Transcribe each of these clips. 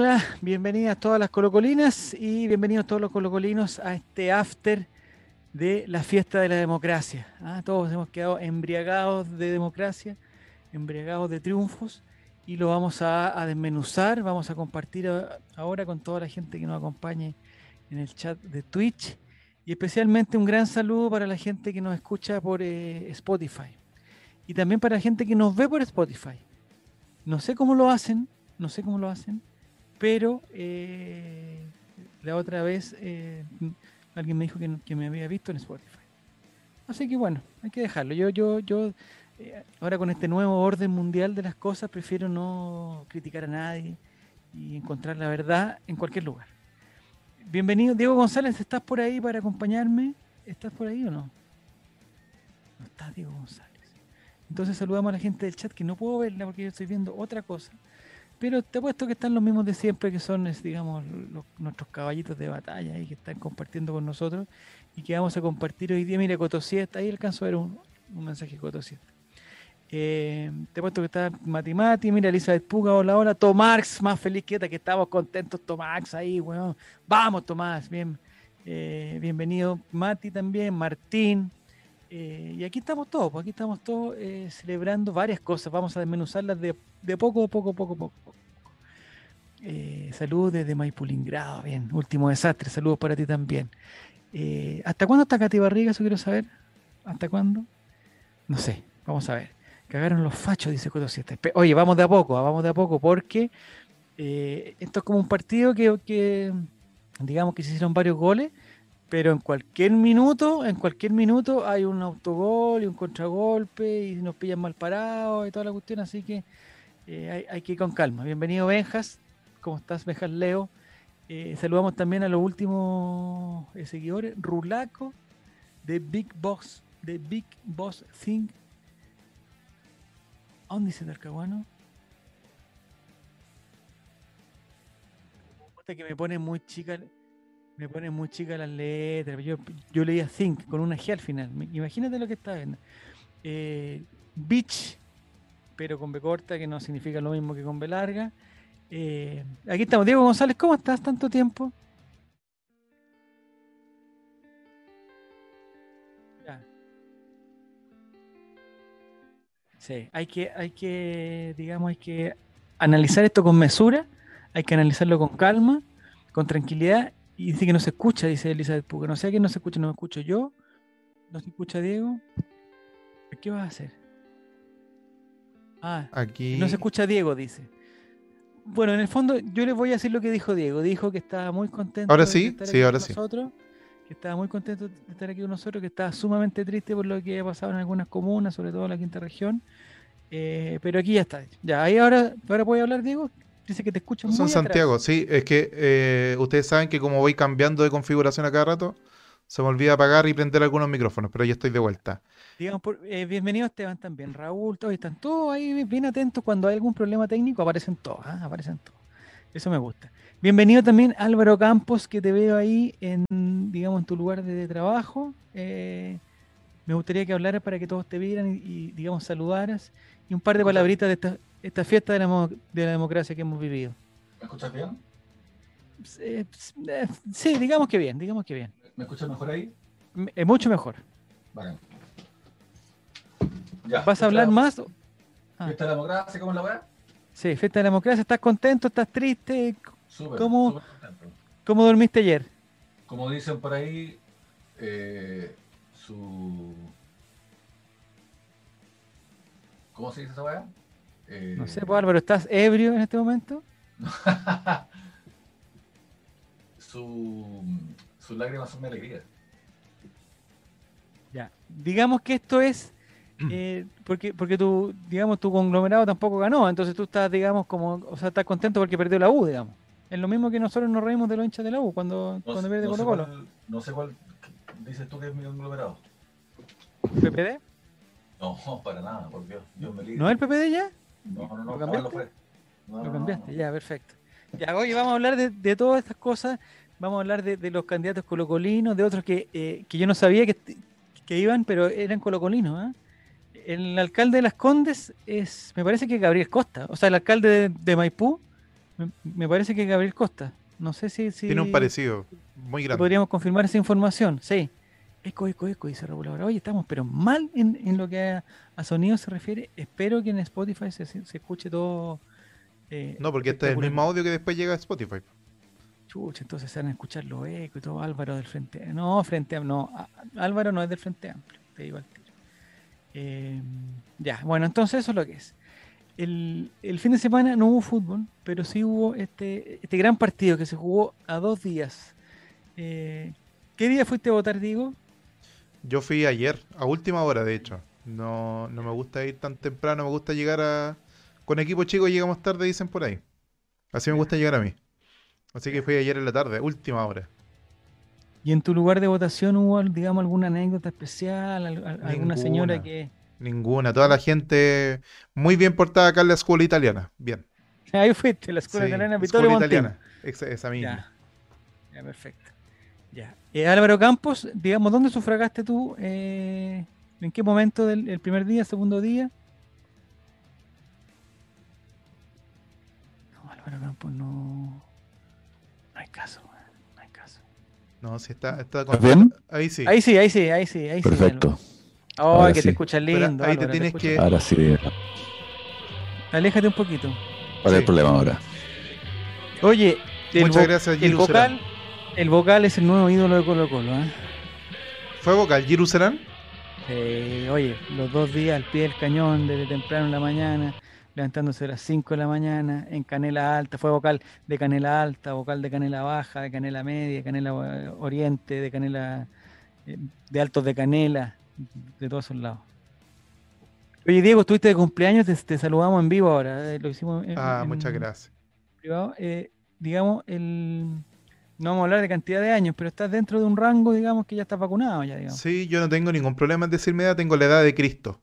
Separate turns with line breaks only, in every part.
Hola, bienvenidas todas las colocolinas y bienvenidos todos los colocolinos a este after de la fiesta de la democracia. Ah, todos hemos quedado embriagados de democracia, embriagados de triunfos y lo vamos a, desmenuzar, vamos a compartir ahora con toda la gente que nos acompañe en el chat de Twitch y especialmente un gran saludo para la gente que nos escucha por eh, Spotify y también para la gente que nos ve por Spotify. No sé cómo lo hacen, no sé cómo lo hacen, pero eh, la otra vez eh, alguien me dijo que, me había visto en Spotify. Así que bueno, hay que dejarlo. Yo, yo, yo eh, ahora con este nuevo orden mundial de las cosas prefiero no criticar a nadie y encontrar la verdad en cualquier lugar. Bienvenido, Diego González, ¿estás por ahí para acompañarme? ¿Estás por ahí o no? No está Diego González. Entonces saludamos a la gente del chat que no puedo verla porque yo estoy viendo otra cosa. Pero te puesto que están los mismos de siempre, que son, digamos, nuestros caballitos de batalla y que están compartiendo con nosotros y que vamos a compartir hoy día. Mira, Cotosieta, ahí alcanzo a ver un, mensaje de Cotosieta. Eh, te puesto que está Mati Mati, mira Elizabeth Puga, hola, hola, Tomás, más feliz que que estamos contentos, Tomás, ahí, weón. Vamos, Tomás, bien, eh, bienvenido Mati también, Martín, eh, y aquí estamos todos, pues aquí estamos todos eh, celebrando varias cosas. Vamos a desmenuzarlas de, de poco, poco, poco, poco. Eh, saludos desde Maipulingrado, bien. Último desastre, saludos para ti también. ¿Hasta cuándo está Katy Barriga? Eso quiero saber. ¿Hasta cuándo? No sé, vamos a ver. Cagaron los fachos, dice Coto Oye, vamos de a poco, ah, vamos de a poco, porque esto es como un partido que, digamos que se hicieron varios goles pero en cualquier minuto, en cualquier minuto hay un autogol y un contragolpe y nos pillan mal parados y toda la cuestión, así que eh, hay, que ir con calma. Bienvenido Benjas, ¿cómo estás Benjas Leo? Eh, saludamos también a los últimos eh, seguidores, Rulaco de Big Boss, de Big Boss Thing. ¿A dónde dice Talcahuano? que me pone muy chica me pone muy chica las letras. Yo, yo leía Think con una G al final. Imagínate lo que está viendo. Eh, Beach, pero con B corta, que no significa lo mismo que con B larga. Eh, aquí estamos. Diego González, ¿cómo estás? ¿Tanto tiempo? Ya. Sí, hay que, hay que, digamos, hay que analizar esto con mesura, hay que analizarlo con calma, con tranquilidad y dice que no se escucha, dice Elizabeth Puga. No sé a quién no se escucha, no me escucho yo. No se escucha Diego. ¿Qué vas a hacer? Ah, aquí. No se escucha Diego, dice. Bueno, en el fondo, yo les voy a decir lo que dijo Diego. Dijo que estaba muy contento.
Ahora sí, sí, ahora sí.
Nosotros, que estaba muy contento de estar aquí con nosotros, que estaba sumamente triste por lo que ha pasado en algunas comunas, sobre todo en la quinta región. Eh, pero aquí ya está. Ya, ahí ahora, ahora puede hablar Diego. Dice que te escucha muy
Son Santiago, sí. Es que eh, ustedes saben que como voy cambiando de configuración a cada rato, se me olvida apagar y prender algunos micrófonos, pero ya estoy de vuelta.
Digamos, eh, bienvenido Esteban también, Raúl, todos están todos ahí bien atentos. Cuando hay algún problema técnico, aparecen todos, ¿ah? aparecen todos. Eso me gusta. Bienvenido también Álvaro Campos, que te veo ahí en, digamos, en tu lugar de, trabajo. Eh, me gustaría que hablaras para que todos te vieran y, y digamos, saludaras. Y un par de palabritas de esta, esta fiesta de la, de la democracia que hemos vivido.
¿Me escuchas bien?
Eh, sí, digamos que bien, digamos que bien.
¿Me escuchas mejor ahí?
Es mucho mejor.
Vale.
¿Vas a hablar más?
Ah. ¿Fiesta de la democracia? ¿Cómo es la weá?
Sí, fiesta de la democracia. ¿Estás contento? ¿Estás triste? ¿Cómo, ¿Cómo dormiste ayer?
Como dicen por ahí, eh, su... ¿Cómo se dice esa weá?
no sé, pues, Álvaro, ¿estás ebrio en este momento?
su, sus lágrimas son mi alegría.
Ya, digamos que esto es eh, porque porque tu digamos tu conglomerado tampoco ganó, entonces tú estás digamos como, o sea, estás contento porque perdió la U, digamos. Es lo mismo que nosotros nos reímos de los hinchas de la U cuando, cuando pierde Colo Colo.
no sé cuál dices tú que es mi conglomerado.
¿PPD?
No, para nada, por Dios.
¿No es el PPD ya?
No, no, no,
¿Lo cambiaste? lo cambiaste, ya, perfecto. Ya, hoy vamos a hablar de, todas estas cosas, vamos a hablar de, los candidatos colocolinos, de otros que, eh, que yo no sabía que, que, iban, pero eran colocolinos. ¿eh? El alcalde de Las Condes es, me parece que Gabriel Costa, o sea, el alcalde de, Maipú Me, me parece que Gabriel Costa. No sé si. si
Tiene un parecido muy grande.
podríamos confirmar esa información. Sí. Eco, eco, eco, dice Raúl ahora. Oye, estamos pero mal en, en lo que a, a sonido se refiere. Espero que en Spotify se, se escuche todo. eh,
No, porque este es el mismo audio que después llega a Spotify.
Chucha, entonces se van a escuchar los ecos y todo. Álvaro del Frente No, Frente. No, Álvaro no es del Frente Amplio. Te digo al. Eh, ya, bueno, entonces eso es lo que es. El, el fin de semana no hubo fútbol, pero sí hubo este, este gran partido que se jugó a dos días. Eh, ¿Qué día fuiste a votar, Diego?
Yo fui ayer, a última hora de hecho. No, no me gusta ir tan temprano, me gusta llegar a... Con equipo chico llegamos tarde, dicen por ahí. Así me gusta llegar a mí. Así que fui ayer en la tarde, última hora.
¿Y en tu lugar de votación hubo, digamos, alguna anécdota especial? al- al- ¿Alguna señora que...
Ninguna, toda la gente muy bien portada acá en la escuela italiana. Bien.
Ahí fuiste, la escuela
Sí,
italiana
escuela
Vittorio Montín.
italiana. Esa, esa misma.
Ya, ya perfecto. Ya. Eh, Álvaro Campos, digamos, ¿dónde sufragaste tú? Eh, ¿En qué momento del el primer día, segundo día? No, Álvaro Campos no. No hay caso, No,
sí está, está
¿Estás bien?
Ahí sí.
Ahí sí, ahí sí, ahí sí, ahí sí.
Perfecto.
Ay,
Ahora
que
sí.
te escuchas lindo.
ahí te tienes que-
Ahora sí.
Aléjate un poquito.
¿Cuál es
Sí.
el problema ahora?
Oye, el,
Muchas
vo-
gracias,
el vocal, el vocal es el nuevo ídolo de Colo Colo, ¿eh?
¿Fue vocal Giru Serán?
Eh, oye, los dos días al pie del cañón, desde temprano en la mañana, levantándose a las 5 de la mañana, en Canela Alta, fue vocal de Canela Alta, vocal de Canela Baja, de Canela Media, de Canela eh, Oriente, de Canela, eh, de Altos de Canela, de todos esos lados. Oye, Diego, estuviste de cumpleaños, te, te saludamos en vivo ahora, eh, lo hicimos en,
Ah,
en
muchas gracias.
privado. Eh, digamos, el, no vamos a hablar de cantidad de años, pero estás dentro de un rango, digamos, que ya estás vacunado, ya, digamos.
Sí, yo no tengo ningún problema en decirme edad, tengo la edad de Cristo.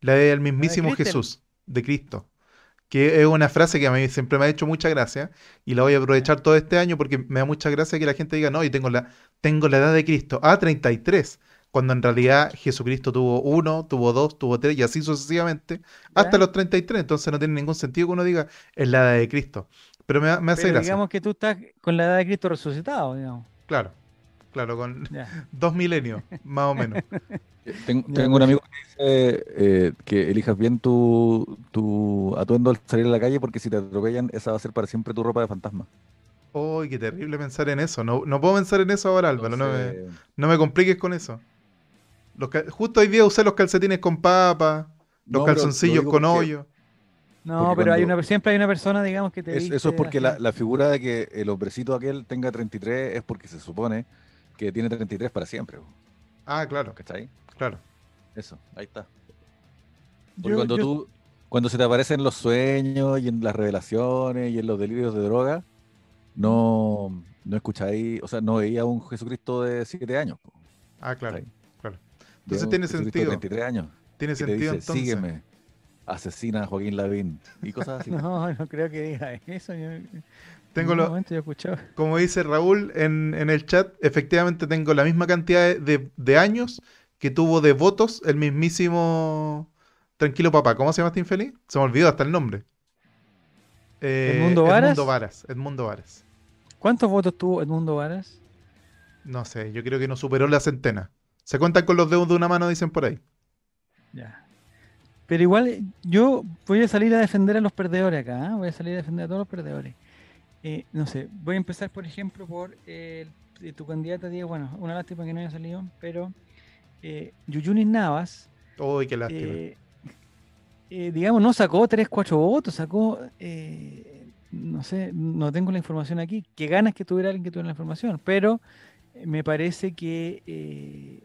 La del mismísimo? Jesús, de Cristo. Que es una frase que a mí siempre me ha hecho mucha gracia y la voy a aprovechar todo este año porque me da mucha gracia que la gente diga, no, y tengo la, tengo la edad de Cristo. Ah, 33. Cuando en realidad Jesucristo tuvo uno, tuvo dos, tuvo tres y así sucesivamente hasta
¿Ya?
los 33. Entonces no tiene ningún sentido que uno diga, es la edad de Cristo. Pero me, me hace
Pero
gracia.
digamos que tú estás con la edad de Cristo resucitado, digamos.
Claro, claro, con
Ya.
dos milenios, más o menos.
Tengo, un amigo que dice eh, que elijas bien tu, tu atuendo al salir a la calle porque si te atropellan, esa va a ser para siempre tu ropa de fantasma.
Uy, qué terrible pensar en eso. No, no puedo pensar en eso ahora, Álvaro. No me, no me compliques con eso. Los cal- Justo hoy día usé los calcetines con papa, los
no, pero lo
calzoncillos con
porque
hoyo.
No,
Porque
pero hay una, siempre hay una persona, digamos, que te
es- eso es porque la, la figura de que el hombrecito aquel tenga 33 es porque se supone que tiene 33 para siempre.
Ah, claro,
¿Cachai?
claro.
Eso, ahí está. Porque
Yo-
cuando
yo-
tú, cuando se te aparecen los sueños y en las revelaciones y en los delirios de droga, no, no escucháis, o sea, no veía a un Jesucristo de 7 años.
Ah, claro,
¿cachai?
claro. Entonces tiene
Jesucristo
sentido.
33 años.
Tiene sentido
dice,
entonces.
sígueme, asesina a Joaquín Lavín y cosas así.
No, no creo que diga eso. Yo,
Tengo
en
lo-. Como dice Raúl en, en el chat, efectivamente tengo la misma cantidad de, de- de años que tuvo de votos el mismísimo Tranquilo Papá. ¿Cómo se llama este infeliz? Se me olvidó hasta el nombre. Eh,
¿Edmundo Varas?
Edmundo Varas. Edmundo Varas.
¿Cuántos votos tuvo Edmundo Varas?
No sé, yo creo que no superó la centena. Se cuentan con los dedos de una mano, dicen por ahí.
Ya. Pero igual yo voy a salir a defender a los perdedores acá, ¿ah? voy a salir a defender a todos los perdedores. Eh, no sé, voy a empezar por ejemplo por eh, tu candidata, Diego, bueno, una lástima que no haya salido, pero eh, Yuyunis Navas,
Uy, qué lástima.
eh, eh, digamos, no sacó 3, 4 votos, sacó, eh, no sé, no tengo la información aquí, que ganas que tuviera alguien que tuviera la información, pero me parece que,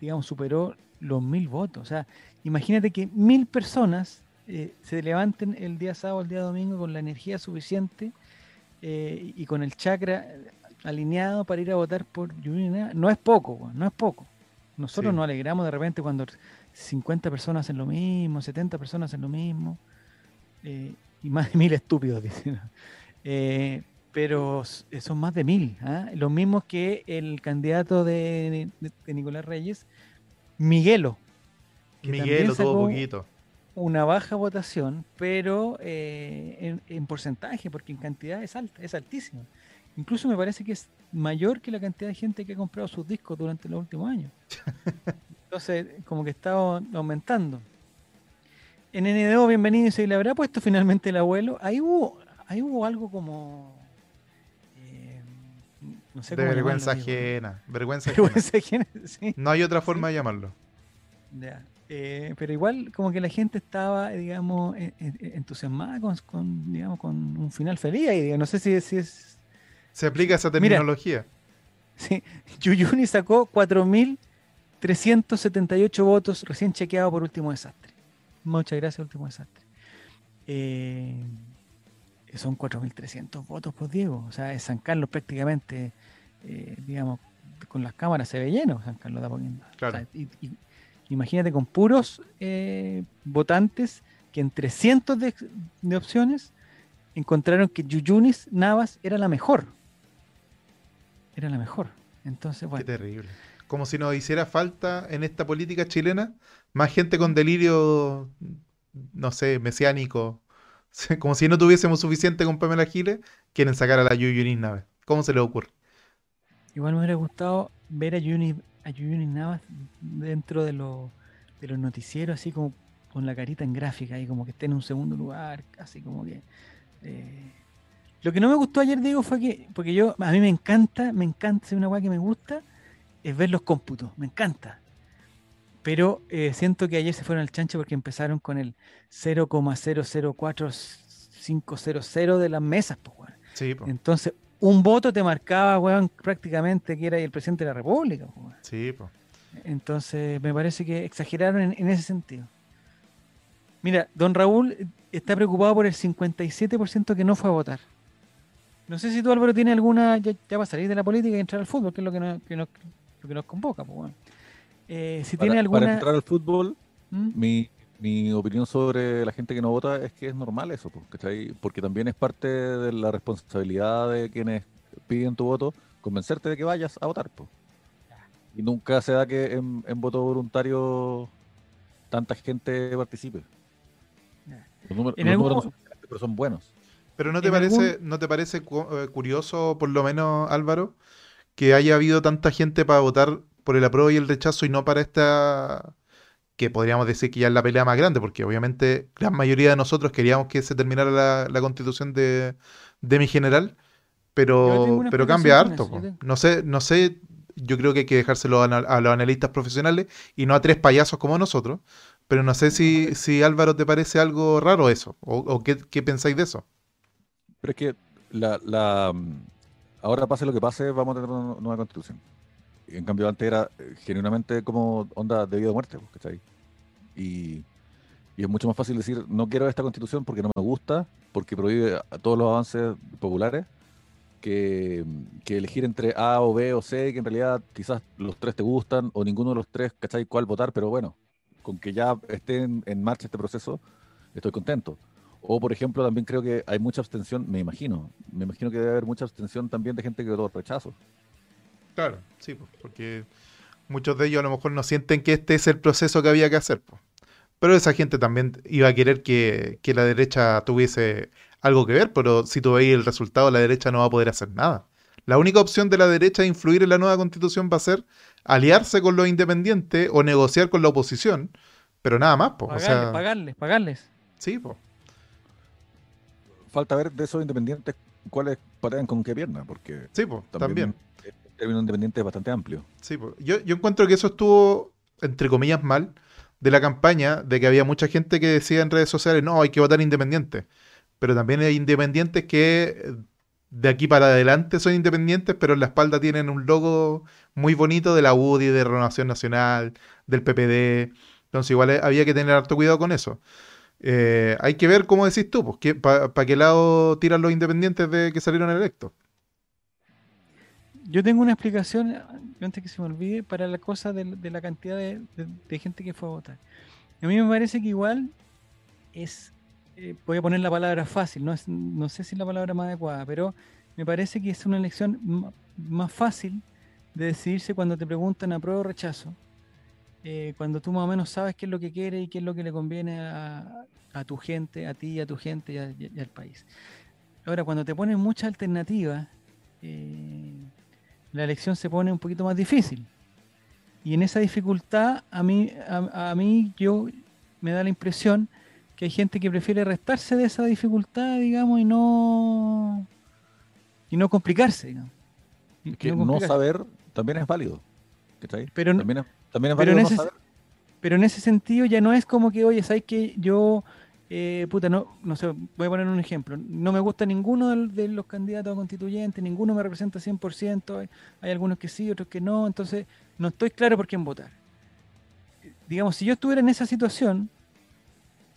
digamos, superó los mil votos. O sea, imagínate que mil personas eh, se levanten el día sábado, el día domingo con la energía suficiente eh, y con el chakra alineado para ir a votar por Navas. No es poco, no es poco. Nosotros
Sí.
nos alegramos de repente cuando 50 personas hacen lo mismo, 70 personas hacen lo mismo, eh, y más de mil estúpidos, dicen. Eh, pero s- son más de mil, ¿ah? los mismos que el candidato de, de- de Nicolás Reyes, Miguelo. que
Miguel
también
lo tuvo poquito.
Una baja votación, pero eh, en, en porcentaje, porque en cantidad es alta, es altísima. Incluso me parece que es mayor que la cantidad de gente que ha comprado sus discos durante los últimos años. Entonces, como que está aumentando. En NDO, bienvenido, y se le habrá puesto finalmente el abuelo. Ahí hubo, ahí hubo algo como. eh, no sé
De
cómo
vergüenza
llamarlo,
ajena. Vergüenza ajena.
Vergüenza ajena, sí.
No hay otra forma de llamarlo.
Ya. Eh, pero igual como que la gente estaba, digamos, en- en- entusiasmada con, con, digamos, con un final feliz. Y no sé si, si es...
Se aplica esa
Mira.
terminología.
Sí. Yuyuni sacó 4.378 votos recién chequeado por Último Desastre. Muchas gracias, Último Desastre. Eh, son 4.300 votos, pues Diego. O sea, es San Carlos prácticamente, eh, digamos, con las cámaras se ve lleno San Carlos de Apoquindo.
Claro.
O sea, y- y- imagínate con puros eh, votantes que en 300 de, de opciones encontraron que Yuyunis Navas era la mejor. Era la mejor. Entonces,
Qué
bueno.
terrible. Como si nos hiciera falta en esta política chilena más gente con delirio, no sé, mesiánico. Como si no tuviésemos suficiente con Pamela Giles, quieren sacar a la Yuyunis Nave. ¿Cómo se les ocurre?
Igual me hubiera gustado ver a Yuyunis, a Navas dentro de, lo- de los noticieros, así como con la carita en gráfica, y como que esté en un segundo lugar, así como que. eh, Lo que no me gustó ayer, digo, fue que, porque yo, a mí me encanta, me encanta, es una weá que me gusta, es ver los cómputos, me encanta. Pero eh, siento que ayer se fueron al chancho porque empezaron con el 0,004500 de las mesas, pues, weón.
Sí, po.
Entonces, un voto te marcaba, weón, prácticamente que era el presidente de la República, weón.
Sí, po.
Entonces, me parece que exageraron en, en ese sentido. Mira, don Raúl está preocupado por el 57% que no fue a votar. No sé si tú, Álvaro, tienes alguna, ya, ya va a salir de la política y entrar al fútbol, que es lo que nos, que nos, lo que nos convoca, pues, weón. Eh, si
Para,
tiene
para
alguna...
entrar al fútbol,
¿Mm?
mi, mi opinión sobre la gente que no vota es que es normal eso, pues, ¿cachai? Porque también es parte de la responsabilidad de quienes piden tu voto convencerte de que vayas a votar. pues. Y nunca se da que en, en voto voluntario tanta gente participe. Los números,
En
los
algún
números no son pero son buenos.
Pero ¿no te parece,
algún-
¿no te parece cu- eh, curioso, por lo menos, Álvaro, que haya habido tanta gente para votar por el apruebo y el rechazo y no para esta, que podríamos decir que ya es la pelea más grande, porque obviamente la mayoría de nosotros queríamos que se terminara la, la constitución de, de mi general, pero, pero cambia harto.
eso,
No sé, no sé, yo creo que hay que dejárselo a los analistas profesionales y no a tres payasos como nosotros, pero no sé si, si Álvaro te parece algo raro eso, o, o qué, qué pensáis de eso.
Pero es que la, la, mm, ahora pase lo que pase, vamos a tener una nueva constitución. En cambio antes era eh, genuinamente como onda de vida o muerte, pues, ¿cachai? Y, y es mucho más fácil decir, no quiero esta constitución porque no me gusta, porque prohíbe a- todos los avances populares, que, que elegir entre A o B o C, que en realidad quizás los tres te gustan o ninguno de los tres, ¿cachai? ¿Cuál votar? Pero bueno, con que ya esté en, en marcha este proceso, estoy contento. O, por ejemplo, también creo que hay mucha abstención, me imagino. Me imagino que debe haber mucha abstención también de gente que votó rechazo.
Claro, sí, po, porque muchos de ellos a lo mejor no sienten que este es el proceso que había que hacer. po. Pero esa gente también iba a querer que, que la derecha tuviese algo que ver, pero si tú veis el resultado, la derecha no va a poder hacer nada. La única opción de la derecha de influir en la nueva constitución va a ser aliarse con los independientes o negociar con la oposición, pero nada más, po. O
Pagarles,
sea,
pagarles, pagarles.
sí, po.
Falta ver de esos independientes cuáles patean con qué pierna, porque
Sí, po, también.
Término independiente es bastante amplio.
Sí, yo, yo encuentro que eso estuvo, entre comillas, mal de la campaña, de que había mucha gente que decía en redes sociales, no, hay que votar independiente. Pero también hay independientes que de aquí para adelante son independientes, pero en la espalda tienen un logo muy bonito de la UDI, de Renovación Nacional, del PPD. Entonces igual eh, había que tener harto cuidado con eso. Eh, hay que ver, cómo decís tú, pues, ¿para qué lado tiran los independientes de que salieron electos?
Yo tengo una explicación, antes que se me olvide, para la cosa de, de la cantidad de, de- de gente que fue a votar. A mí me parece que igual es, eh, voy a poner la palabra fácil, no, es, no sé si es la palabra más adecuada, pero me parece que es una elección más fácil de decidirse cuando te preguntan apruebo o rechazo, eh, cuando tú más o menos sabes qué es lo que quieres y qué es lo que le conviene a, a tu gente, a ti, a tu gente y, a- y al país. Ahora, cuando te ponen muchas alternativas, eh, la elección se pone un poquito más difícil. Y en esa dificultad, a mí, a, a mí yo me da la impresión que hay gente que prefiere restarse de esa dificultad, digamos, y no y no complicarse, digamos. Y- y
Que
no
saber también es válido.
Pero,
También es, también es
pero
válido
en
no
ese-
saber.
pero en ese sentido ya no es como que, oye, ¿sabes que Yo, eh, puta, no, no sé, voy a poner un ejemplo. No me gusta ninguno de, los candidatos a constituyentes, ninguno me representa 100%, hay, hay algunos que sí, otros que no, entonces no estoy claro por quién votar. Digamos, si yo estuviera en esa situación,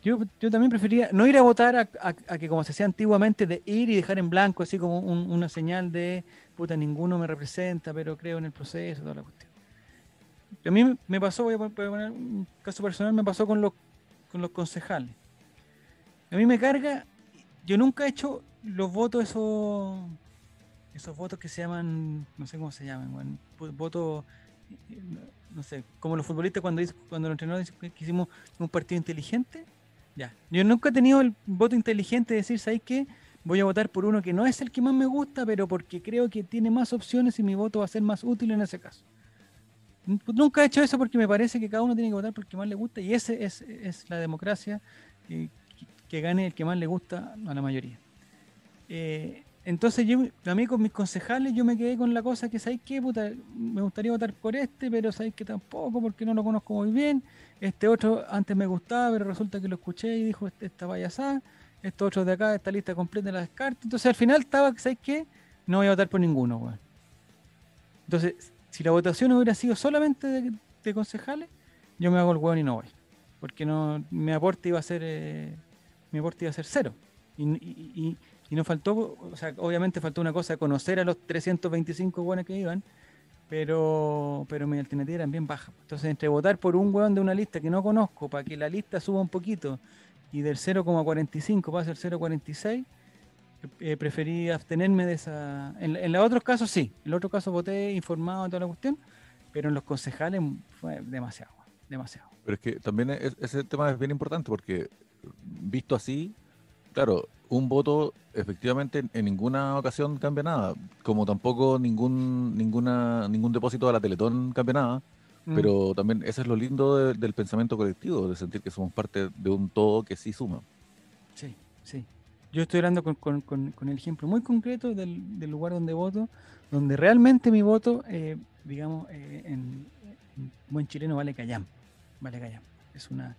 yo, yo también preferiría no ir a votar a, que como se hacía antiguamente de ir y dejar en blanco, así como un- una señal de, puta, ninguno me representa, pero creo en el proceso, toda la cuestión. A mí me- pasó, voy a poner un caso personal, me pasó con los, con los concejales. A mí me carga, yo nunca he hecho los votos esos, esos votos que se llaman, no sé cómo se llaman, vo- votos, eh, no- sé, como los futbolistas cuando, cuando los entrenadores que hicimos un partido inteligente. Ya, yo nunca he tenido el voto inteligente de decir, ¿sabes qué? Voy a votar por uno que no es el que más me gusta, pero porque creo que tiene más opciones y mi voto va a ser más útil en ese caso. Nunca he hecho eso porque me parece que cada uno tiene que votar por el que más le gusta y ese es, es la democracia, eh, que, que gane el que más le gusta a la mayoría. Eh, entonces yo, a mí con mis concejales yo me quedé con la cosa que, ¿sabes qué? Puta, me gustaría votar por este, pero ¿sabes que tampoco? Porque no lo conozco muy bien. Este otro antes me gustaba, pero resulta que lo escuché y dijo "Este- esta payasada. Estos otros de acá, esta lista completa la descarto. Entonces al final estaba, ¿sabes qué? No voy a votar por ninguno, weón. Entonces, si la votación hubiera sido solamente de, concejales, yo me hago el hueón y no voy. Porque no, mi aporte iba a ser eh, mi aporte iba a ser cero. Y, y- y- no faltó, o sea, obviamente faltó una cosa, conocer a los 325 hueones que iban, pero, pero mi alternativa era bien baja. Entonces, entre votar por un hueón de una lista que no conozco, para que la lista suba un poquito, y del 0,45 pase al 0,46, eh, preferí abstenerme de esa. En, los otros casos sí, en los otros casos voté informado de toda la cuestión, pero en los concejales fue demasiado, demasiado.
Pero es que también es- ese tema es bien importante porque visto así, claro, un voto efectivamente en, ninguna ocasión cambia nada, como tampoco ningún ninguna ningún depósito de la Teletón cambia nada,
Mm.
pero también eso es lo lindo de- del pensamiento colectivo, de sentir que somos parte de un todo que sí suma.
Sí, sí. Yo estoy hablando con, con- con- con el ejemplo muy concreto del, del lugar donde voto, donde realmente mi voto, eh, digamos, eh, en, en buen chileno vale callam. Vale callam. Es una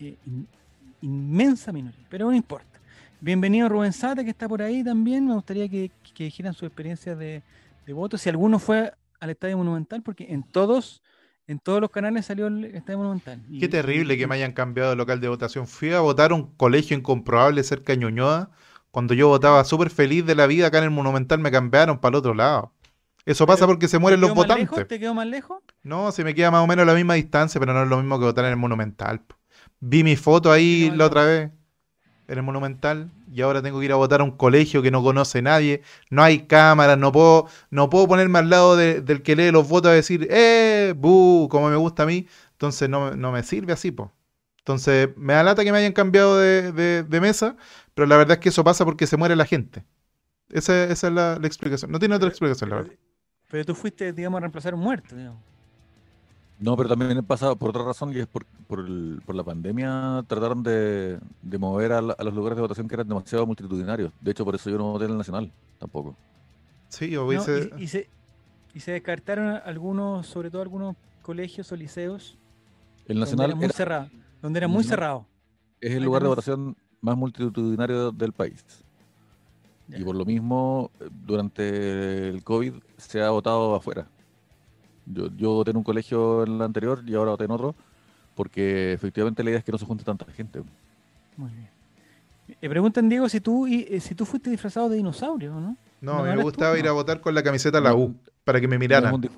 eh, in- inmensa minoría, pero no importa. Bienvenido Rubén Sata, que está por ahí también. Me gustaría que, que dijeran su experiencia de, de voto. Si alguno fue al Estadio Monumental, porque en todos, en todos los canales salió el Estadio Monumental. Y-
Qué terrible
y-
que me hayan cambiado de local de votación. Fui a votar a un colegio incomprobable cerca de Ñuñoa. Cuando yo votaba súper feliz de la vida acá en el Monumental, me cambiaron para el otro lado. Eso pasa porque se
¿te
mueren los votantes.
lejos? ¿Te quedó más lejos?
No, se me queda más o menos a la misma distancia, pero no es lo mismo que votar en el Monumental. po. Vi mi foto ahí la otra vez en el Monumental y ahora tengo que ir a votar a un colegio que no conoce nadie. No hay cámaras, no puedo, no puedo ponerme al lado de- del que lee los votos a decir, ¡eh! ¡Bu! Como me gusta a mí. Entonces no, me- no me sirve así, po. Entonces me da lata que me hayan cambiado de, de- de mesa, pero la verdad es que eso pasa porque se muere la gente. Esa, esa es la, la explicación. No tiene otra explicación, la verdad.
Pero tú fuiste, digamos, a reemplazar un muerto, digamos.
No, pero también pasa por otra razón y es por, por, el- por la pandemia trataron de, de mover a, la- a los lugares de votación que eran demasiado multitudinarios. De hecho, por eso yo no voté en el Nacional tampoco.
Sí, yo
¿no?
hubiese-
Y, y se, y se descartaron algunos, sobre todo algunos colegios o liceos,
El
donde
Nacional
era muy
era-
cerrado, donde era muy cerrado.
es el
ahí
lugar de votación más multitudinario del país.
Ya.
Y por lo mismo, durante el COVID se ha votado afuera. Yo, yo voté en un colegio en el anterior y ahora voté en otro, porque efectivamente la idea es que no se junte tanta gente.
Muy bien. Me preguntan, Diego, si tú, y- eh, si tú fuiste disfrazado de dinosaurio, ¿o ¿no?
No,
¿No
a mí me
tú?
gustaba ir a votar con la camiseta de la U, para que me
No es,
miraran.
un,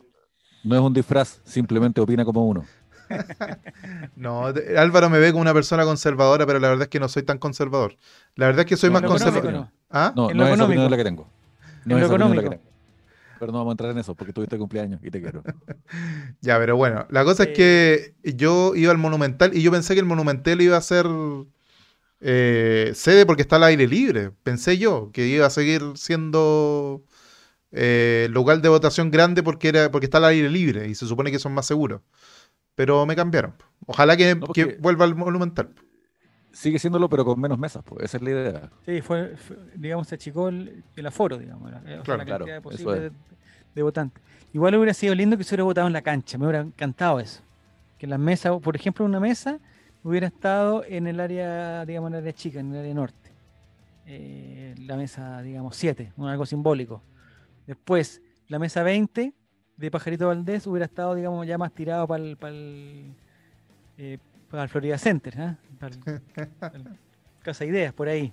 no es un disfraz, simplemente opina como uno.
No, Álvaro me ve como una persona conservadora, pero la verdad es que no soy tan conservador. La verdad es que soy
No,
más
En lo
no,
económico,
conservador.
no.
¿Ah?
No,
En
no es
económico.
la que tengo.
En
No
lo
es opinión la que
económico.
tengo. Pero no vamos a entrar en eso porque tuviste cumpleaños y te quiero.
Ya, pero bueno, la cosa es que yo iba al Monumental y yo pensé que el Monumental iba a ser eh, sede porque está al aire libre. Pensé yo que iba a seguir siendo eh, lugar de votación grande porque era porque está al aire libre y se supone que son más seguros. Pero me cambiaron. Ojalá que,
No, porque-
que vuelva al Monumental.
Sigue siéndolo, pero con menos mesas, pues. Esa es la idea.
Sí, fue, fue- digamos, se achicó el, el aforo, digamos, la, o sea,
Claro,
la
claro,
cantidad posible
es.
de, de votantes. Igual hubiera sido lindo que se hubiera votado en la cancha, me hubiera encantado eso. Que las mesas, por ejemplo, una mesa hubiera estado en el área, digamos, en el área chica, en el área norte. Eh, la mesa, digamos, 7, algo simbólico. Después, la mesa 20 de Pajarito Valdés hubiera estado, digamos, ya más tirado para el, el, eh, el Florida Center, el Casa Ideas, por ahí.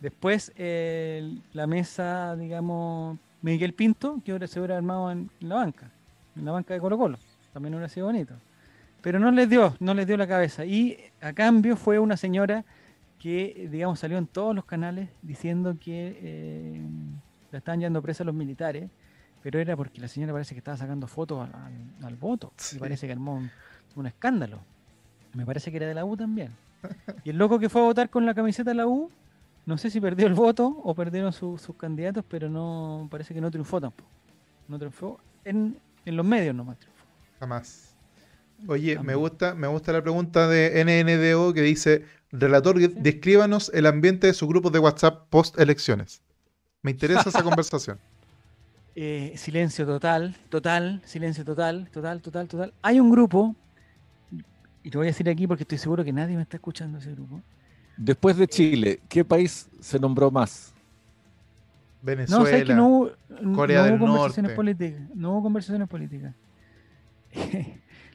Después, eh, la mesa, digamos, Miguel Pinto, que ahora se hubiera armado en, en la banca, en la banca de Colo Colo. También hubiera sido bonito. Pero no les dio, no les dio la cabeza. Y a cambio fue una señora que, digamos, salió en todos los canales diciendo que eh, la estaban llevando presa los militares, pero era porque la señora parece que estaba sacando fotos al, al- al voto.
Sí.
Y parece que armó un, un escándalo. Me parece que era de la U también. Y el loco que fue a votar con la camiseta de la U, no sé si perdió el voto o perdieron su- sus candidatos, pero no parece que no triunfó tampoco. No triunfó en, en los medios nomás triunfó.
Jamás. Oye, me gusta, me gusta la pregunta de NNDO que dice, relator, descríbanos el ambiente de su grupo de WhatsApp post elecciones. Me interesa esa conversación.
Eh, silencio total, total, silencio total, total, total, total. Hay un grupo, y te voy a decir aquí porque estoy seguro que nadie me está escuchando ese grupo.
Después de Chile, ¿qué país se nombró más?
Venezuela.
No, sabes que no hubo, no
Corea
hubo
del
conversaciones
Norte.
políticas. No hubo conversaciones políticas.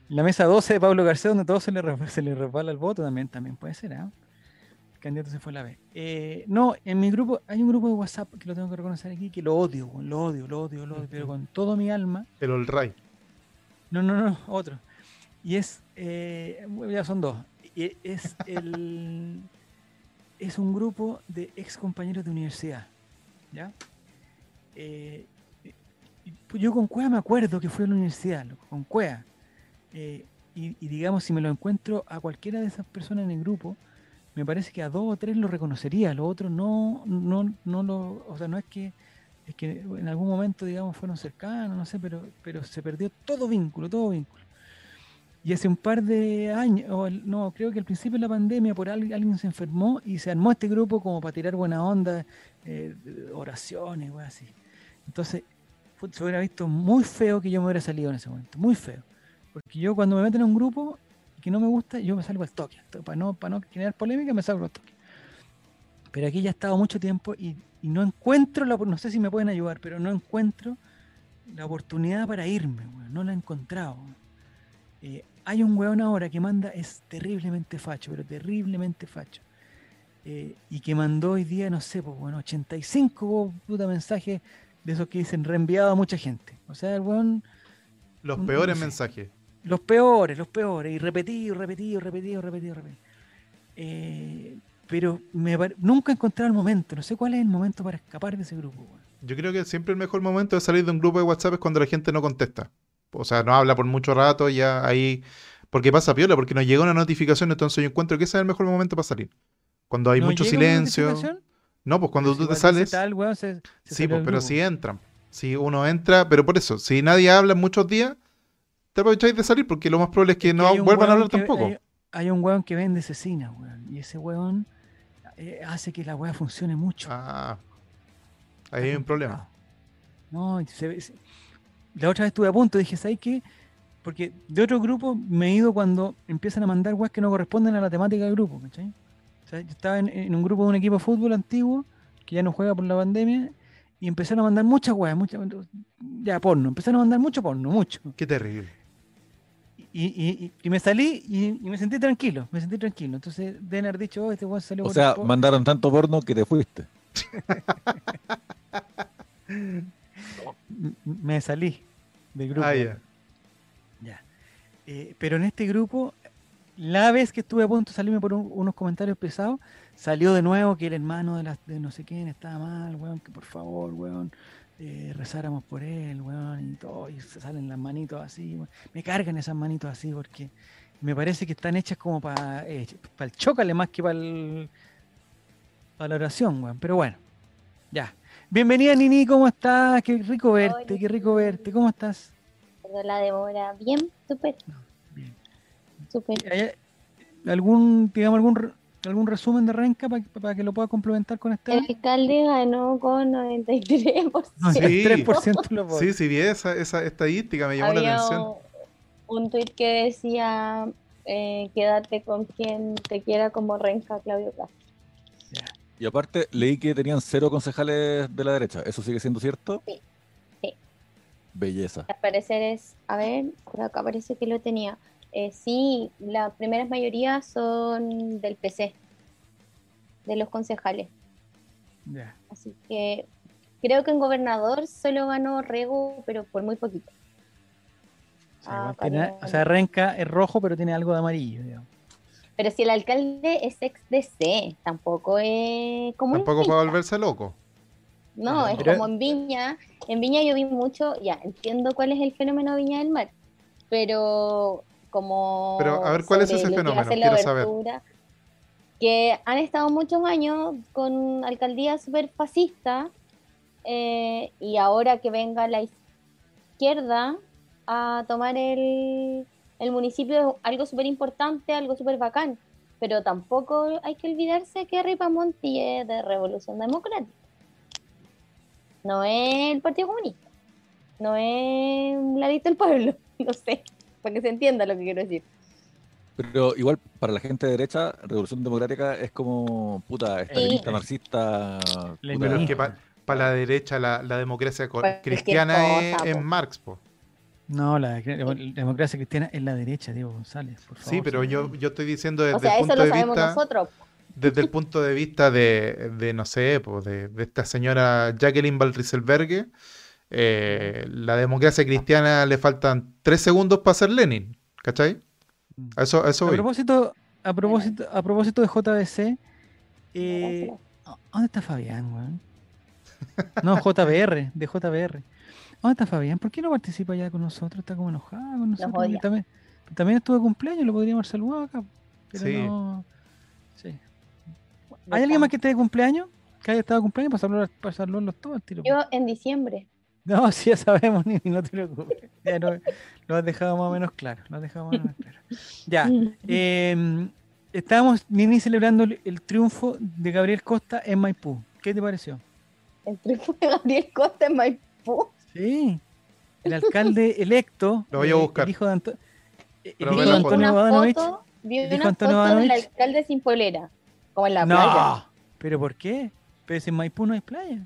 La mesa 12 de Pablo García, donde todo se le, se le resbala el voto, también, también puede ser, ¿ah? El candidato se fue a la vez. Eh, no, en mi grupo, hay un grupo de WhatsApp que lo tengo que reconocer aquí, que lo odio, lo odio, lo odio, lo odio, pero con todo mi alma.
El All Right.
No, no, no, otro. Y es, eh, ya son dos. Y es es un grupo de ex compañeros de universidad, ¿ya? Eh, yo con Cueva me acuerdo que fui a la universidad, con Cueva. Eh, y, digamos, si me lo encuentro a cualquiera de esas personas en el grupo, me parece que a dos o tres lo reconocería, los otros no, no, no lo, o sea, no es que, es que en algún momento, digamos, fueron cercanos, no sé, pero, pero se perdió todo vínculo, todo vínculo. Y hace un par de años, o no, creo que al principio de la pandemia, por alguien, alguien se enfermó y se armó este grupo como para tirar buena onda, eh, oraciones, wey, así. Entonces, se hubiera visto muy feo que yo me hubiera salido en ese momento, muy feo. Porque yo cuando me meten en un grupo que no me gusta, yo me salgo al toque. Para no, para no generar polémica, me salgo al toque. Pero aquí ya he estado mucho tiempo y, no encuentro, la, no sé si me pueden ayudar, pero no encuentro la oportunidad para irme, no la he encontrado. Hay un weón ahora que manda, es terriblemente facho, pero terriblemente facho. Eh, y que mandó hoy día, no sé, pues bueno, 85 puta mensajes de esos que dicen reenviado a mucha gente. O sea, el weón,
Los peores
sé.
mensajes.
los peores, los peores, y repetido, repetido, repetido, repetido, repetido. Eh, pero me nunca he encontrado el momento, no sé cuál es el momento para escapar de ese grupo. weón.
Yo creo que siempre el mejor momento de salir de un grupo de WhatsApp es cuando la gente no contesta. O sea, no habla por mucho rato, ya ahí. Porque pasa piola, porque nos llega una notificación, entonces yo encuentro que ese es el mejor momento para salir. Cuando hay
¿No
mucho silencio. No, pues cuando tú te sales.
tal, weón, se- se
Sí, pues, pero si entran. Si uno entra, pero por eso, si nadie habla en muchos días, te aprovecháis de salir, porque lo más probable es que
Es
no vuelvan a hablar
que-
tampoco.
Hay, hay un weón que vende cecina, weón. Y ese weón eh, hace que la weá funcione mucho.
Ah, ahí hay un problema.
complicado. No, se- la otra vez estuve a punto, dije, ¿sabes qué? Porque de otro grupo me he ido cuando empiezan a mandar weas que no corresponden a la temática del grupo, ¿cachai? O sea, yo estaba en, en un grupo de un equipo de fútbol antiguo que ya no juega por la pandemia y empezaron a mandar muchas weas, muchas, ya porno, empezaron a mandar mucho porno, mucho.
Qué terrible.
Y, y- y- y me salí y, y me sentí tranquilo, me sentí tranquilo. Entonces deben haber dicho, oh, este weón salió
O
por
sea,
el po-".
mandaron tanto porno que te fuiste.
Me salí del grupo.
Ah, ya.
Ya. Eh, pero en este grupo, la vez que estuve a punto de salirme por un- unos comentarios pesados, salió de nuevo que el hermano de, las de no sé quién estaba mal, weón, que por favor, weón, eh, rezáramos por él, weón, y todo, y se salen las manitos así, weón. Me cargan esas manitos así porque me parece que están hechas como para el chócale más que para la oración, weón. Pero bueno, ya. Bienvenida Nini, ¿cómo estás? Qué rico verte,
Hola.
qué rico verte. ¿Cómo estás?
Perdón la demora. Bien, súper,
Bien.
súper.
¿Hay algún, digamos, algún, algún resumen de Renca para que lo pueda complementar con este?
El alcalde ganó con 93%.
No,
Sí.
el 3% de los votos.
Sí, sí, vi esa, esa estadística, me llamó la
Había
atención.
un, un tuit que decía, eh, quédate con quien te quiera como Renca Claudio Castro.
Y aparte, leí que tenían cero concejales de la derecha. ¿Eso sigue siendo cierto?
Sí, sí.
Belleza.
Al parecer es, a ver, por acá parece que lo tenía. Eh, sí, las primeras mayorías son del PC, de los concejales.
Ya.
Así que creo que en gobernador solo ganó Rego, pero por muy poquito.
O sea,
Ah,
tiene- o sea, Renca es rojo, pero tiene algo de amarillo, digamos.
Pero si el alcalde es ex DC, tampoco es como
Tampoco para volverse loco.
No, es
Pero-
como en Viña. En Viña yo vi mucho, ya, entiendo cuál es el fenómeno de Viña del Mar, pero como...
Pero, a ver, ¿cuál es ese fenómeno? Quiero saber.
Que han estado muchos años con alcaldías súper fascistas eh, y ahora que venga la izquierda a tomar el, el municipio es algo súper importante, algo súper bacán. Pero tampoco hay que olvidarse que Ripamonti es de Revolución Democrática. No es el Partido Comunista. No es la lista del pueblo. No sé, para que se entienda lo que quiero decir.
Pero igual, para la gente de derecha, Revolución Democrática es como, puta, estalinista, marxista. puta,
Pero es que para la derecha la, la democracia cristiana es,
cosa,
es. Marx, po.
No, la, la democracia cristiana es la derecha, Diego González, por favor.
Sí, pero yo, yo estoy diciendo desde
O sea,
el
eso
punto
lo
de
sabemos
vista,
nosotros.
desde el punto de vista de, de, no sé, po, de, de esta señora Jacqueline Van Rieselberghe, eh, la democracia cristiana le faltan tres segundos para ser Lenin, ¿cachai? A eso, a eso
A
voy.
propósito, a propósito, a propósito de JBC, eh. ¿dónde está Fabián, weón? No, JBR, de JBR. ¿Dónde está Fabián? ¿Por qué no participa ya con nosotros? Está como enojado con nosotros. También, también estuvo de cumpleaños, lo podríamos haber saludado acá. Pero
Sí.
no. Sí. ¿Hay alguien más que esté de cumpleaños? ¿Que haya estado de cumpleaños para saludar, para saludarlos todos al tiro?
Yo en diciembre.
No, sí, ya sabemos, ni no te preocupes. Ya no- lo has dejado más o menos claro. Lo has dejado más o menos claro. Ya. eh, estábamos, Nini, celebrando el, el triunfo de Gabriel Costa en Maipú. ¿Qué te pareció?
El triunfo de Gabriel Costa en Maipú.
Sí. El alcalde electo.
Lo voy a
eh,
buscar.
El hijo de, Anto- el
Pero
hijo de
Vi.
Antonio
una
Bodanovich.
foto, vi una
Antonio
foto del alcalde sin polera, como en la playa.
No. ¿Pero por qué? Pero si en Maipú no hay playa.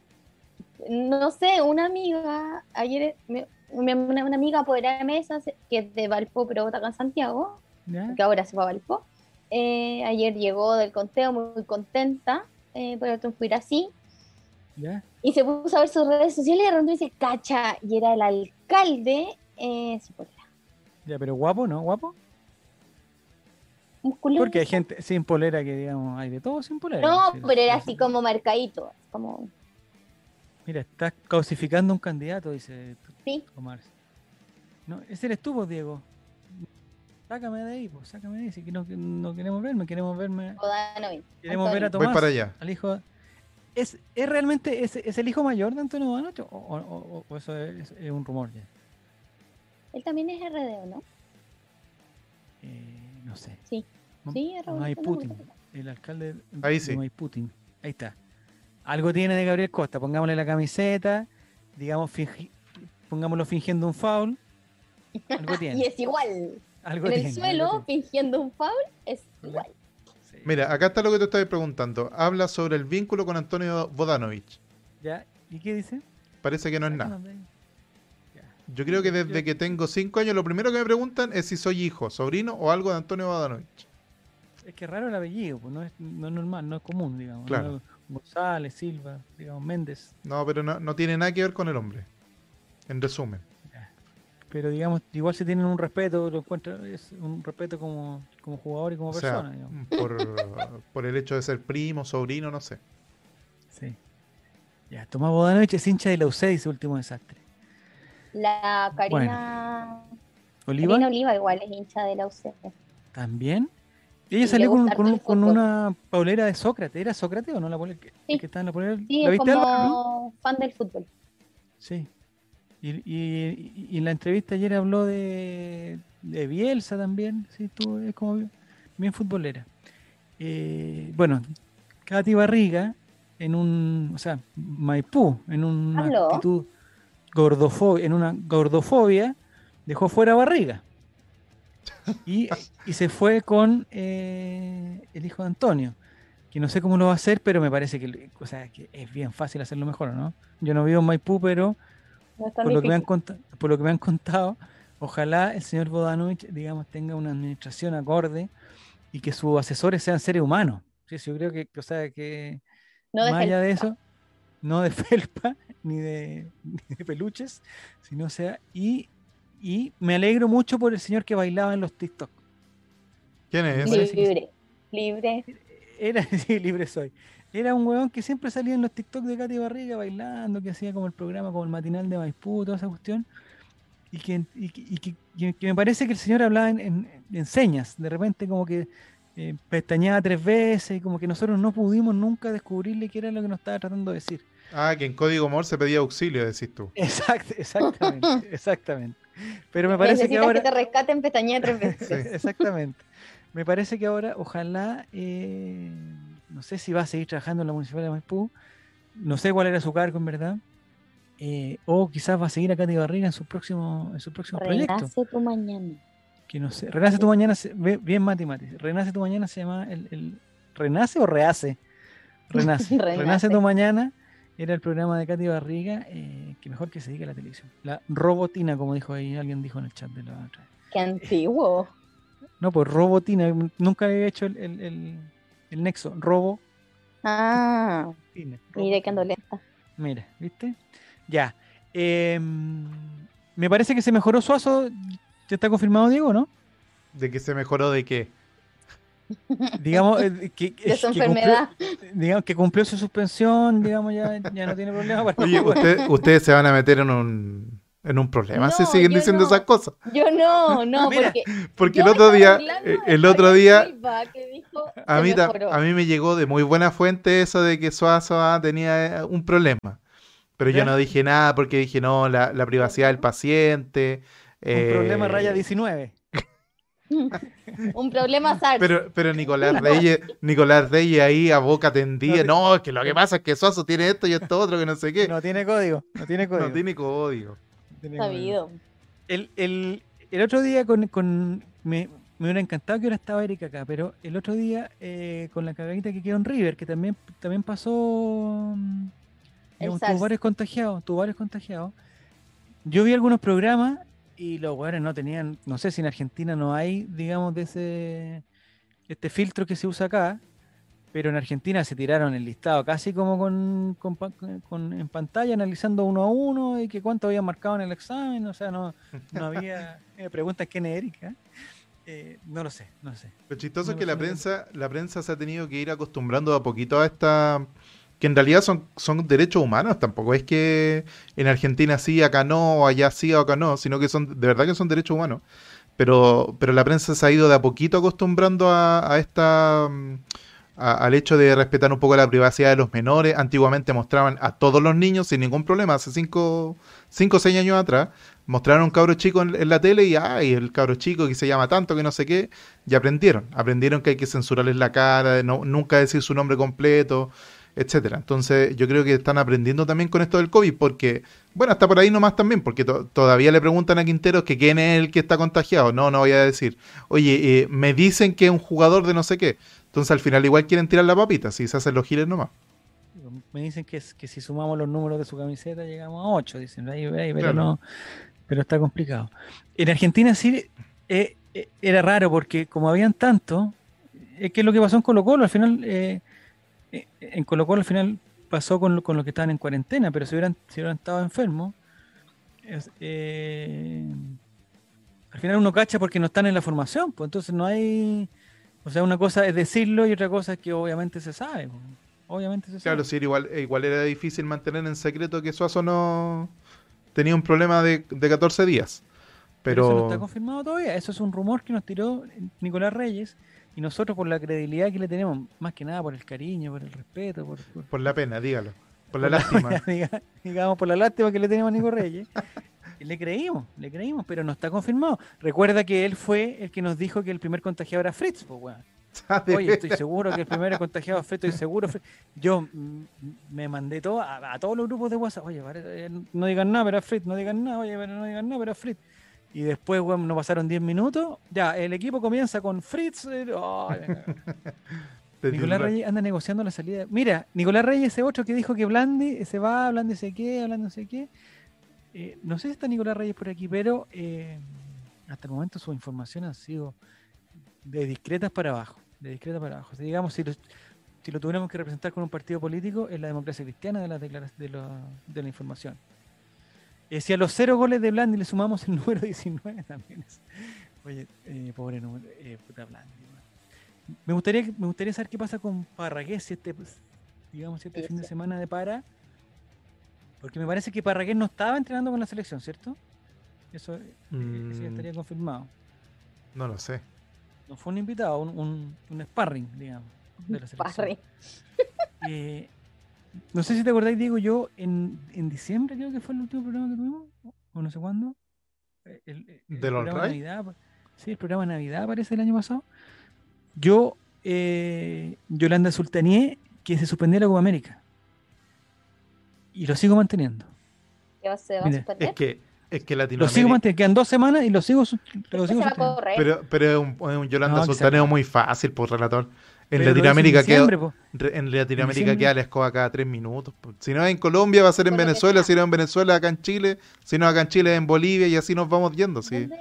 No sé, una amiga, ayer, me- una, una amiga apoderada de mesa, que es de Valpo, pero está acá en Santiago,
¿Ya?
que ahora se fue a Valpo, eh, ayer llegó del conteo muy contenta eh, por el triunfo así,
¿Ya?
y se puso a ver sus redes sociales y de repente dice, cacha, y era el alcalde eh, sin polera.
Ya, pero guapo, ¿no? ¿Guapo?
Musculoso.
Porque hay gente sin polera que, digamos, hay de todo sin polera.
No,
Sí,
pero era
sí,
así
sí.
como marcadito, como,
Mira, estás causificando a un candidato, dice
sí,
Omar. No, ese eres tú, pues, Diego. Sácame de ahí, pues, sácame de ahí. Si no, no queremos verme, queremos verme. Queremos ver a
Antonio.
Voy
Tomás.
para allá.
Al hijo. ¿Es, ¿Es realmente es, es el hijo mayor de Antonio Bodanovich o, o- o- o eso es, es un rumor ya?
Él también es RDO, ¿no?
Eh, no sé.
Sí. Sí,
Maiputin,
Democrática.
el alcalde
Ahí
de
sí.
Maiputin. Ahí está. Algo tiene de Gabriel Costa. Pongámosle la camiseta, digamos, fingi- pongámoslo fingiendo un foul. Algo tiene.
Y es igual.
algo
en
tiene,
el
algo
suelo,
tiene.
fingiendo un foul, es igual.
Mira, acá está lo que te estoy preguntando. Habla sobre el vínculo con Antonio Bodanovich.
¿Ya? ¿Y qué dice?
Parece que no es nada.
Ahí. Ya.
Yo creo que desde que tengo cinco años, lo primero que me preguntan es si soy hijo, sobrino o algo de Antonio Bodanovich.
Es que es raro el apellido, pues no es, no es normal, no es común, digamos.
Claro.
no González, Silva, digamos, Méndez.
No, pero no, no tiene nada que ver con el hombre. En resumen.
Pero digamos, igual se tienen un respeto, lo encuentro, es un respeto como, como jugador y como
O
persona, digamos.
por, por el hecho de ser primo, sobrino, no sé.
Sí. Ya, Tomás Bodanovich es hincha de la UCE, dice último desastre.
La Karina
Oliva
Karina Oliva igual es hincha de la UC.
también. Ella
Sí,
salió
le
con, con, con una polera de Sócrates. ¿Era Sócrates o no la polera? que-
Sí.
que está en la polera?
Sí,
¿La
es
viste, no?
como fan del fútbol.
Sí. Y, y- y- y en la entrevista ayer habló de, de Bielsa también. Sí, estuvo, es como bien, futbolera. Eh, bueno, Katy Barriga, en un, o sea, Maipú, en una
Aló.
actitud gordofobia, en una gordofobia, dejó fuera Barriga. Y, y se fue con eh, el hijo de Antonio, que no sé cómo lo va a hacer, pero me parece que, o sea, que es bien fácil hacerlo mejor, ¿no? Yo no vivo en Maipú, pero
No
por lo, que me han
difícil.
conta- por lo que me han contado, ojalá el señor Bodanovich, digamos, tenga una administración acorde y que sus asesores sean seres humanos. Sí, sí, yo creo que, que, o sea, que
No de
más allá de eso, no de felpa ni de, ni de peluches, sino sea, y, y me alegro mucho por el señor que bailaba en los TikTok.
¿Quién es?
que.
Libre. Libre.
Era, sí, libre soy. Era un huevón que siempre salía en los TikTok de Katy Barriga bailando, que hacía como el programa, como el matinal de Maipú, toda esa cuestión. Y que, y que, y que- me parece que el señor hablaba en, en- en señas, de repente como que eh, pestañeaba tres veces y como que nosotros no pudimos nunca descubrirle qué era lo que nos estaba tratando de decir.
Ah, que en código Morse pedía auxilio, decís tú.
Exacto, exactamente, exactamente. Pero me parece que ahora...
que te rescaten pestañea tres veces.
Exactamente. Me parece que ahora, ojalá, eh, no sé si va a seguir trabajando en la Municipalidad de Maipú, no sé cuál era su cargo en verdad, eh, o quizás va a seguir a Katy Barriga en su próximo, en su próximo proyecto.
Renace tu mañana.
Que no sé. Renace tu mañana, se- bien Mati Mati. Renace tu mañana se llama el, el- ¿Renace o rehace? Renace.
Renace.
Renace tu mañana era el programa de Katy Barriga, eh, que mejor que se diga a la televisión. La robotina, como dijo ahí, alguien dijo en el chat de la otra.
Qué antiguo.
No, pues robotina, nunca había hecho el, el, el- el nexo. Robo.
Ah, mire que ando lenta.
Mira, ¿viste? Ya. Em, me parece que se mejoró Suazo. ¿Ya está confirmado, Diego, no?
¿De que se mejoró de qué?
Digamos eh, que,
De su
que cumplió,
enfermedad.
digamos que cumplió su suspensión, digamos, ya, ya no tiene problema para
Oye, usted- ustedes se van a meter en un, en un problema si
No,
siguen
yo
diciendo
no.
esas cosas.
Yo no, no,
Mira,
porque.
Porque el otro
estaba
día, eh, el otro día,
Silva, que dijo,
a mí, a mí me llegó de muy buena fuente eso de que Suazo ah, tenía eh, un problema. Pero yo no dije nada porque dije, no, la, la privacidad del paciente.
Un problema
eh,
raya 19.
Un problema SARS.
Pero, pero Nicolás Reyes, Nicolás Reyes ahí a boca tendida, no, es que lo que pasa es que Suazo tiene esto y esto otro, que no sé qué.
No tiene código. No tiene código.
No tiene código.
Sabido.
El, el, el otro día con, con- me, me hubiera encantado que ahora estaba Erika acá, pero el otro día eh, con la cagadita que quedó en River, que también, también pasó, mm, digamos, tuvo varios contagiados, tuvo varios contagiados. Yo vi algunos programas y los jugadores no tenían, no sé si en Argentina no hay, digamos, de ese este filtro que se usa acá, pero en Argentina se tiraron el listado casi como con, con con- en pantalla analizando uno a uno y que cuánto habían marcado en el examen, o sea, no, no había eh, preguntas es Erika. Eh, no lo sé, no lo sé.
Lo chistoso
No
es que la prensa, la prensa se ha tenido que ir acostumbrando a poquito a esta, que en realidad son, son derechos humanos, tampoco es que en Argentina sí, acá no, o allá sí, o acá no, sino que son, de verdad que son derechos humanos. Pero, pero la prensa se ha ido de a poquito acostumbrando a, a esta mm, al hecho de respetar un poco la privacidad de los menores. Antiguamente mostraban a todos los niños sin ningún problema, hace 5 o 6 años atrás, mostraron a un cabro chico en, la tele y ay, el cabro chico que se llama tanto, que no sé qué, y aprendieron. Aprendieron que hay que censurarles la cara, no, nunca decir su nombre completo, etcétera. Entonces, yo creo que están aprendiendo también con esto del COVID, porque, bueno, está por ahí nomás también, porque to- todavía le preguntan a Quinteros que quién es el que está contagiado. No, no voy a decir. Oye, eh, me dicen que es un jugador de no sé qué. Entonces, al final, igual quieren tirar la papita, si se hacen los giles nomás.
Me dicen que, si sumamos los números de su camiseta llegamos a 8, dicen, ahí, ahí, pero
Claro.
no, pero está complicado. En Argentina sí eh, eh, era raro porque como habían tanto, es que es lo que pasó en Colo Colo, al final, eh, en Colo Colo al final pasó con, con los que estaban en cuarentena, pero si hubieran, si hubieran estado enfermos, eh, al final uno cacha porque no están en la formación, pues entonces no hay, o sea, una cosa es decirlo y otra cosa es que obviamente se sabe. Obviamente se
Claro,
sabe.
sí, igual, eh, igual era difícil mantener en secreto que Suazo no tenía un problema de, de 14 días.
Pero eso no está confirmado todavía. Eso es un rumor que nos tiró Nicolás Reyes y nosotros por la credibilidad que le tenemos, más que nada por el cariño, por el respeto, por, por-
por la pena, dígalo. Por la
por
lástima.
diga- digamos por la lástima que le tenemos a Nico Reyes. Le creímos, le creímos, pero no está confirmado. Recuerda que él fue el que nos dijo que el primer contagiado era Fritz, pues, weón. Oye, estoy seguro que el primer contagiado fue, estoy seguro. fue- Yo me mandé todo a, a todos los grupos de WhatsApp. Oye, eh, no digan nada, pero Fritz, no digan nada, oye, pero no digan nada, pero Fritz. Y después, weón, no pasaron 10 minutos. Ya, el equipo comienza con Fritz. eh, Nicolás. Reyes anda negociando la salida. Mira, Nicolás Reyes, ese otro que dijo que Blandi se va, Blandi sé qué, hablando no sé qué. Eh, no sé si está Nicolás Reyes por aquí, pero eh, hasta el momento sus informaciones han sido de discretas para abajo. De discretas para abajo. O sea, digamos, si lo, si lo tuviéramos que representar con un partido político, es la democracia cristiana de la, de la, de la información. Eh, si a los cero goles de Blandi le sumamos el número 19 también es. Oye, pobre número, eh, puta Blandi. Me gustaría, me gustaría saber qué pasa con Parragués si este, digamos, si este fin de semana de para. Porque me parece que Parragués no estaba entrenando con la selección, ¿cierto? Eso, eh, eh, sí
Mm.
estaría confirmado.
No lo sé.
No fue un invitado, un, un, un sparring, digamos, de la selección.
Parre.
Eh, no sé si te acordáis, Diego, yo en, en diciembre creo que fue el último programa que tuvimos, o no sé cuándo. El, el- el
¿Del
programa de? Navidad, sí, el programa de Navidad parece el año pasado. Yo, eh, Yolanda Sultanié, que se suspendió la Copa América. Y lo sigo manteniendo.
¿Qué va, se va a
Mire,
suspender?
Es que, es que
Lo sigo
Latinoamérica.
manteniendo. Quedan dos semanas y lo sigo, lo
¿Qué
sigo
se va a
sosteniendo.
correr?
Pero, pero es un, es un Yolanda
No,
Sultaneo muy fácil, por relator. En
Pero
Latinoamérica queda, en Latinoamérica queda la escoba cada tres minutos. Si no es en Colombia, va a ser en Venezuela. Si no es en Venezuela, acá en Chile. Si no acá en Chile, en Bolivia. Y así nos vamos yendo. Sí.
¿Dónde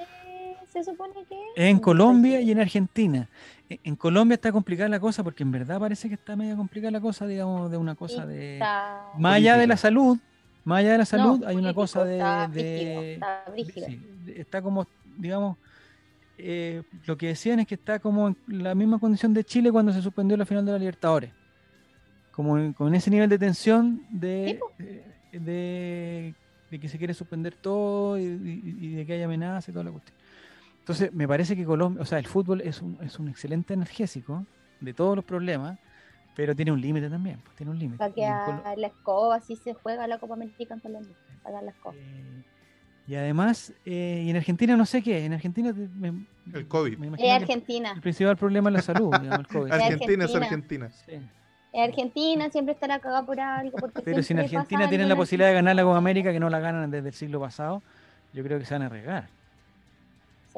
se supone que es?
En Colombia y en Argentina. En- Colombia está complicada la cosa porque en verdad parece que está media complicada la cosa, digamos, de una cosa de...
Está-
Más allá de la salud, más allá de la salud,
No,
hay una cosa de...
está
de- sí, como, digamos, eh, lo que decían es que está como en la misma condición de Chile cuando se suspendió la final de la Libertadores. Como en- con ese nivel de tensión de, de, de que se quiere suspender todo y, y- y de que haya amenaza y toda la cuestión. Entonces, me parece que Colombia, o sea, el fútbol es un, es un excelente energésico de todos los problemas, pero tiene un límite también, pues, tiene un límite.
Para que
en
a la escoba así se juega la Copa América en Colombia. Para la escoba.
Eh, y además, eh, y en Argentina no sé qué, en Argentina me,
El COVID.
me
Es Argentina.
el principal problema es la salud, digamos, el COVID.
Argentina es
Argentina.
Sí.
Es Argentina siempre estará cagada por algo. Porque
Pero si en Argentina tienen
en
la posibilidad de ganar la Copa América, que no la ganan desde el siglo pasado, yo creo que se van a arriesgar.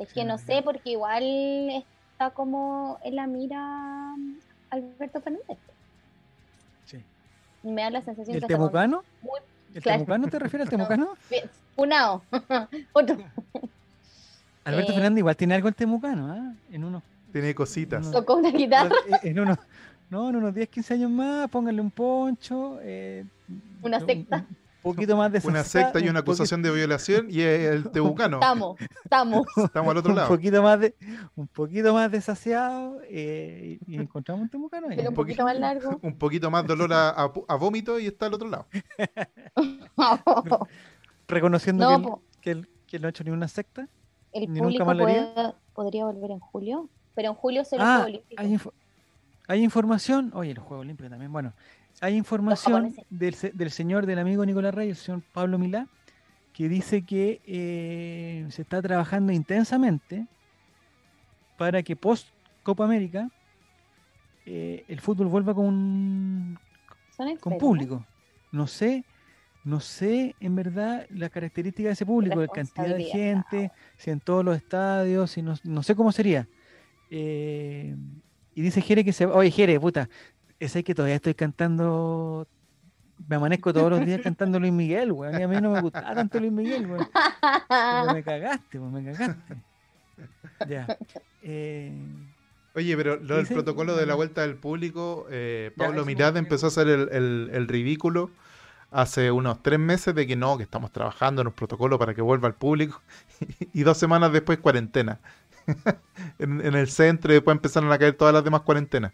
Es que no sé, porque igual está como en la mira Alberto Fernández.
Sí.
Me da la sensación
¿El
que
temucano?
muy
¿El
claro.
temucano te refieres al temucano?
funado. Otro.
Alberto
Eh.
Fernández igual tiene algo el temucano, ¿ah? En unos
Tiene cositas.
Tocó una guitarra.
en unos, no, en unos 10, 15 años más, pónganle un poncho. eh,
Una
un-
secta.
Un poquito más de
Una secta y una acusación de violación y el tebucano.
Estamos, estamos.
Estamos al otro
un
lado.
poquito más de un poquito más eh, y, encontramos un temucano ahí.
Pero un
poquito-
poquito más largo.
Un poquito más dolor a, a- a vómito y está al otro lado.
reconociendo
No,
que, él,
po.
que, él, no ha hecho ni una secta.
El
Ni nunca
público
haría.
puede- podría volver en julio. Pero en julio se los
Ah, hay, hay información, oye, los Juegos Olímpicos también, bueno, hay información del, del señor, del amigo Nicolás Reyes, el señor Pablo Milá, que dice que eh, se está trabajando intensamente para que post Copa América eh, el fútbol vuelva con, con público. No sé, no sé en verdad las características de ese público, la cantidad de gente, si en todos los estadios, si no, no sé cómo sería. Eh, y dice Jere que se va. Oye, Jere, puta, es ahí que todavía estoy cantando. Me amanezco todos los días cantando Luis Miguel, weón. Y a mí no me gustaba tanto Luis Miguel, weón. Pero me cagaste, weón, me cagaste. Ya. Eh,
Oye, pero lo del protocolo de la vuelta del público, eh, Pablo Mirad empezó a hacer el, el- el ridículo hace unos tres meses de que no, que estamos trabajando en un protocolo para que vuelva al público y dos semanas después cuarentena. en, en el centro y después empezaron a caer todas las demás cuarentenas.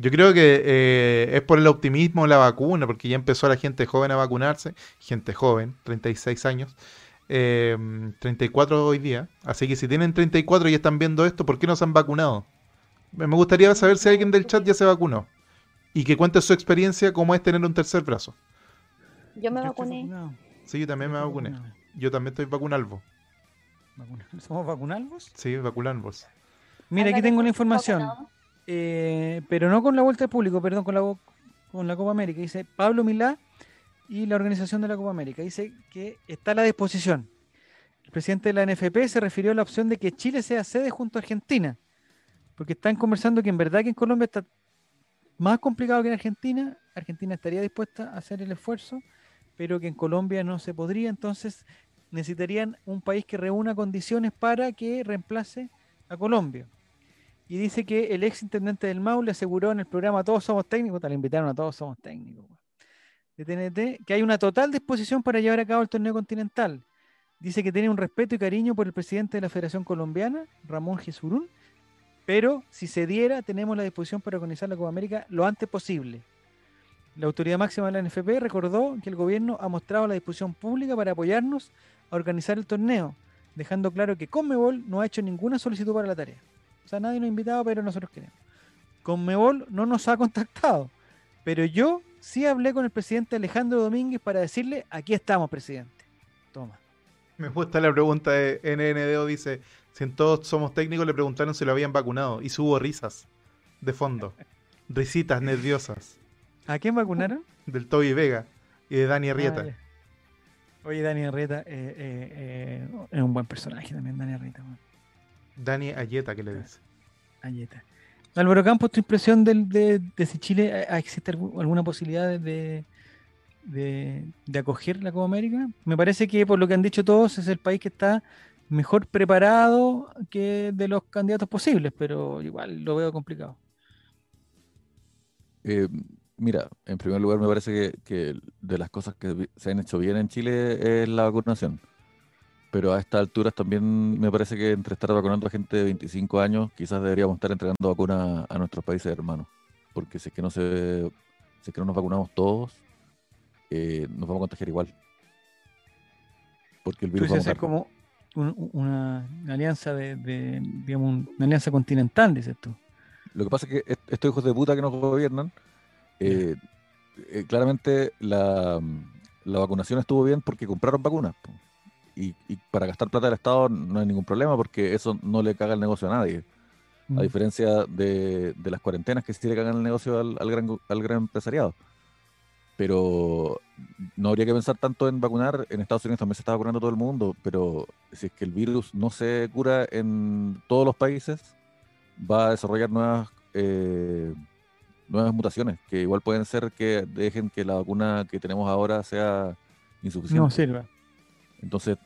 Yo creo que eh, es por el optimismo de la vacuna, porque ya empezó la gente joven a vacunarse, gente joven, 36 años, eh, 34 hoy día. Así que si tienen 34 y están viendo esto, ¿por qué no se han vacunado? Me gustaría saber si alguien del chat ya se vacunó y que cuente su experiencia cómo es tener un tercer brazo.
Yo me vacuné.
Sí, yo también me vacuné. Yo también estoy vacunalvo.
Vacuna- ¿Somos vacunalvos?
Sí, vacunalvos.
Mira, aquí tengo la
¿estás
información.
vacunado?
Eh, pero no con la vuelta al público, perdón, con la, con la Copa América. Dice Pablo Milá y la organización de la Copa América. Dice que está a la disposición. El presidente de la NFP se refirió a la opción de que Chile sea sede junto a Argentina, porque están conversando que en verdad que en Colombia está más complicado que en Argentina. Argentina estaría dispuesta a hacer el esfuerzo, pero que en Colombia no se podría. Entonces necesitarían un país que reúna condiciones para que reemplace a Colombia. Y dice que el ex intendente del MAU le aseguró en el programa Todos Somos Técnicos, te lo invitaron a Todos Somos Técnicos, de TNT, que hay una total disposición para llevar a cabo el torneo continental. Dice que tiene un respeto y cariño por el presidente de la Federación Colombiana, Ramón Jesurún, pero si se diera, tenemos la disposición para organizar la Copa América lo antes posible. La autoridad máxima de la NFP recordó que el gobierno ha mostrado la disposición pública para apoyarnos a organizar el torneo, dejando claro que Conmebol no ha hecho ninguna solicitud para la tarea. O sea, nadie nos ha invitado, pero nosotros queremos. Conmebol no nos ha contactado, pero yo sí hablé con el presidente Alejandro Domínguez para decirle, aquí estamos, presidente. Toma.
Me gusta la pregunta de NNDO, dice, si en todos somos técnicos le preguntaron si lo habían vacunado y hubo risas de fondo. Risitas nerviosas
¿A quién vacunaron?
del Toby Vega y de Dani Arrieta.
Ah. Oye, Dani Arrieta eh, eh, eh, es un buen personaje también, Dani Arrieta.
Dani Ayeta, que le dice.
Ayeta. Álvaro Campos, tu impresión del- de, de si Chile eh, existe algu- alguna posibilidad de, de, de- acoger la Copa América? Me parece que por lo que han dicho todos es el país que está mejor preparado que de los candidatos posibles, pero igual lo veo complicado.
Eh, mira, en primer lugar me parece que, que de las cosas que se han hecho bien en Chile es la vacunación. Pero a estas alturas también me parece que entre estar vacunando a gente de 25 años, quizás deberíamos estar entregando vacunas a nuestros países hermanos. Porque si es que no se, si es que no nos vacunamos todos, eh, nos vamos a contagiar igual. Porque el virus va a
dices hacer
mutar.
como un- una, una alianza de, de, digamos, un- una alianza continental, dices tú.
Lo que pasa es que est- estos hijos de puta que nos gobiernan, eh, eh, claramente la, la vacunación estuvo bien porque compraron vacunas. po. Y, y para gastar plata del Estado no hay ningún problema porque eso no le caga el negocio a nadie. A
Mm.
diferencia de, de las cuarentenas que sí le cagan el negocio al, al gran, gu- al gran empresariado. Pero no habría que pensar tanto en vacunar. En Estados Unidos también se está vacunando todo el mundo, pero si es que el virus no se cura en todos los países, va a desarrollar nuevas, eh, nuevas mutaciones que igual pueden ser que dejen que la vacuna que tenemos ahora sea insuficiente.
No sirva.
Entonces,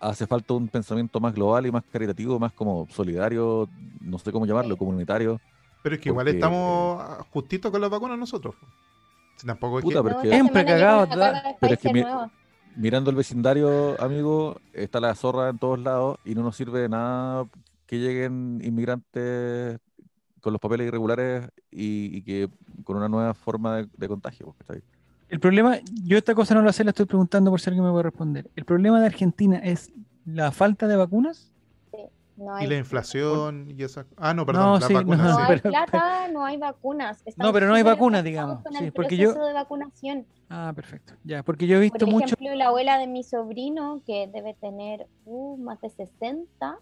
hace falta un pensamiento más global y más caritativo, más como solidario, no sé cómo llamarlo, comunitario.
Pero es que igual estamos justitos con las vacunas nosotros. Si tampoco es
Puta,
que...
pero
Siempre
esta semana
cagado,
llegó una
da-
carga de
pero es que mi-. Mirando el vecindario, amigo, está la zorra en todos lados y no nos sirve de nada que lleguen inmigrantes con los papeles irregulares y, y que con una nueva forma de, de contagio. pues, ¿cachai?
El problema, yo esta cosa no la sé, la estoy preguntando por si alguien me puede responder. ¿El problema de Argentina es la falta de vacunas?
No
Y
hay,
la inflación y esa... Ah, no, perdón,
No,
las
sí,
vacunas.
no,
no
sí.
hay
pero-
plata, no hay vacunas. Estamos
pero no hay vacunas, digamos.
con
Sí,
el
porque yo-
proceso de vacunación.
Ah, perfecto. Ya, porque yo he visto
Por
mucho.
ejemplo, la abuela de mi sobrino, que debe tener uh, más de 60,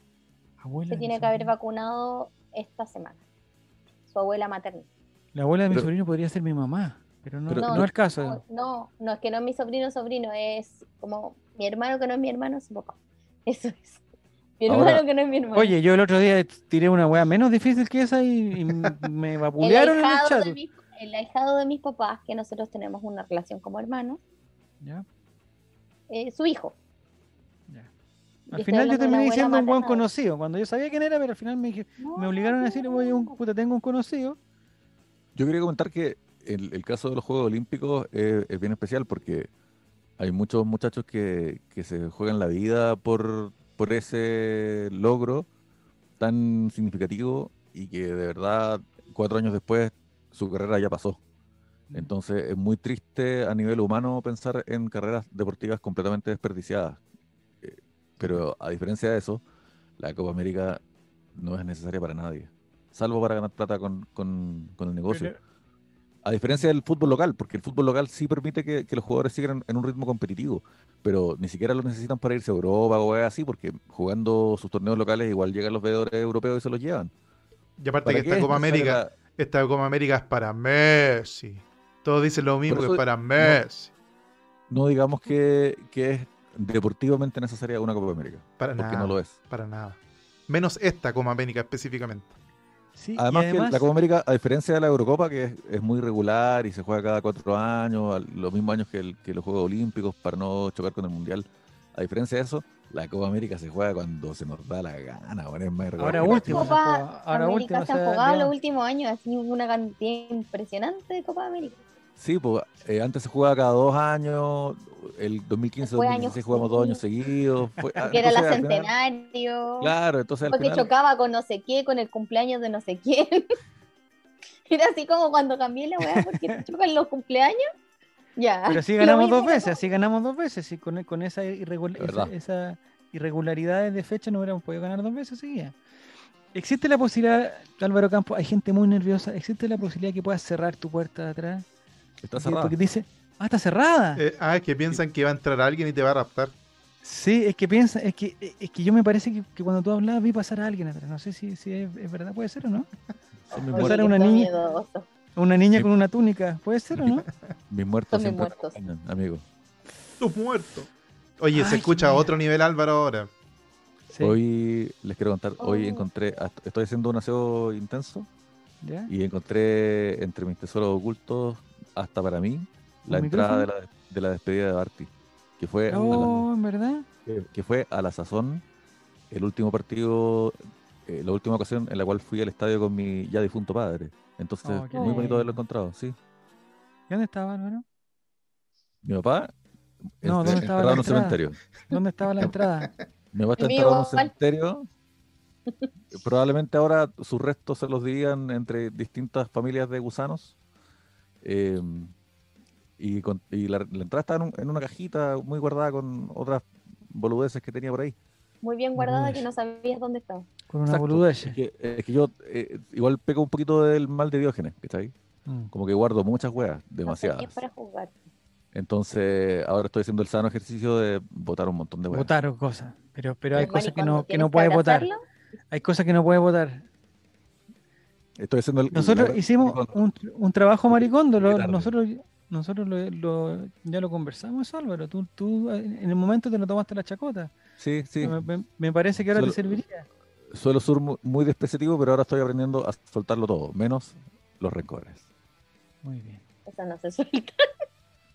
Abuela
se tiene que haber vacunado esta semana. Su abuela materna.
La abuela de mi
Pero-
sobrino podría ser mi mamá, pero no,
Pero-
no
No,
es el caso.
No, no, no, es que no es mi sobrino sobrino, es como mi hermano que no es mi hermano, papá. Eso es. Mi
Ahora-
hermano que no es mi hermano.
Oye, yo el otro día tiré una weá menos difícil que esa y, y me
el
vapulearon en el chat.
de mis, el ahijado de mis papás, que nosotros tenemos una relación como hermanos,
Ya,
eh, su hijo.
ya. Al final yo terminé diciendo un buen conocido, cuando yo sabía quién era, pero al final me, me obligaron a decir, oye, un, puta, tengo un conocido.
Yo quería comentar que el, el caso de los Juegos Olímpicos es, bien especial porque hay muchos muchachos que, que se juegan la vida por, por ese logro tan significativo y que de verdad cuatro años después su carrera ya pasó. Entonces es muy triste a nivel humano pensar en carreras deportivas completamente desperdiciadas. Eh, Pero a diferencia de eso, la Copa América no es necesaria para nadie, salvo para ganar plata con, con- con el negocio. A diferencia del fútbol local, porque el fútbol local sí permite que, que los jugadores sigan en, un ritmo competitivo, pero ni siquiera lo necesitan para irse a Europa o algo así, porque jugando sus torneos locales igual llegan los veedores europeos y se los llevan.
Y aparte
¿Para
que esta
es
Copa América,
la-
esta Copa América es para Messi. Todos dicen lo mismo que es para Messi.
no digamos que, que es deportivamente necesaria una Copa América,
Para
porque
nada.
no lo es.
Para nada. Menos esta Copa América específicamente.
Sí, y
Además, que
además-
la Copa América, a diferencia de la Eurocopa, que es, es muy regular y se juega cada cuatro años, al- los mismos años que, el- que los Juegos Olímpicos para no chocar con el Mundial, a diferencia de eso, la Copa América se juega cuando se nos da la gana, bueno, es más
Ahora último,
Copa
ahora
América
último,
se
o
han
sea,
jugado los últimos años, así una cantidad impresionante de Copa América.
Sí, pues eh, antes se jugaba cada dos años, el 2015-2016
Después años
jugamos dos años seguidos. fue-
Que era la
al final-
centenario.
Claro, entonces
Porque
final,
chocaba con no sé qué, con el cumpleaños de no sé quién. Era así como cuando cambié la weá porque chocan los cumpleaños. Ya.
Pero así ganamos dos
que
veces, así ganamos dos veces. Y con, con esa, irregula- esa, esa irregularidades de fecha no hubiéramos podido ganar dos veces seguidas. Existe la posibilidad, Álvaro Campos, hay gente muy nerviosa, existe la posibilidad que puedas cerrar tu puerta de atrás.
Está cerrada.
Porque dice, ah, está cerrada.
Eh, ah, es que piensan que va a entrar alguien y te va a raptar.
Sí, es que piensa, es que, es que yo me parece que, que cuando tú hablabas vi pasar a alguien atrás. No sé si, si es, es verdad, puede ser o no.
Mis
Pasar
muertos,
a una niña. Una niña
Sí.
con una túnica, puede ser o no.
mis muertos
Son mis muertos.
acompañan, amigo.
Tú muerto. Oye, se escucha a otro nivel Álvaro ahora.
Sí,
Hoy les quiero contar, hoy
Oh.
encontré, estoy haciendo un aseo intenso
¿ya?
y encontré entre mis tesoros ocultos, hasta para mí, la
¿Un
entrada de la, de la despedida de Barty, que fue, a la-
Oh, en verdad.
que- fue a la sazón el último partido, eh, la última ocasión en la cual fui al estadio con mi ya difunto padre. Entonces,
Oh,
muy bonito haberlo encontrado, sí.
¿Y dónde estaba, Álvaro?
Mi papá,
No,
este,
¿dónde estaba
enterrado
la
en un
entrada?
cementerio.
¿Dónde estaba la entrada?
Mi papá está enterrado en un cementerio. Probablemente ahora sus restos se los dirían entre distintas familias de gusanos. Eh, y con- y la, la entrada está en, un- en una cajita muy guardada con otras boludeces que tenía por ahí.
Muy bien guardada que no sabías dónde estaba.
Con una
Exacto.
boludez.
Es que, es que yo eh, igual peco un poquito del mal de Diógenes, ¿cachai?
Mm.
Como que guardo muchas weas,
No sé
demasiadas.
quién para jugar.
Entonces, ahora estoy haciendo el sano ejercicio de botar un montón de weas.
Votar cosas. Pero, pero hay cosas que no, que no puede votar. Hay cosas que no puede votar.
Estoy haciendo el,
Nosotros
la-
hicimos un, un trabajo maricondo. lo- nosotros nosotros lo, lo- ya lo conversamos, Álvaro. Tú, tú eh, en el momento te lo tomaste la chacota.
Sí, sí.
Me, parece que ahora
Solo-
te serviría.
Suelo ser mu- muy despreciativo, pero ahora estoy aprendiendo a soltarlo todo, menos los rencores.
Muy bien.
Eso no se suelta.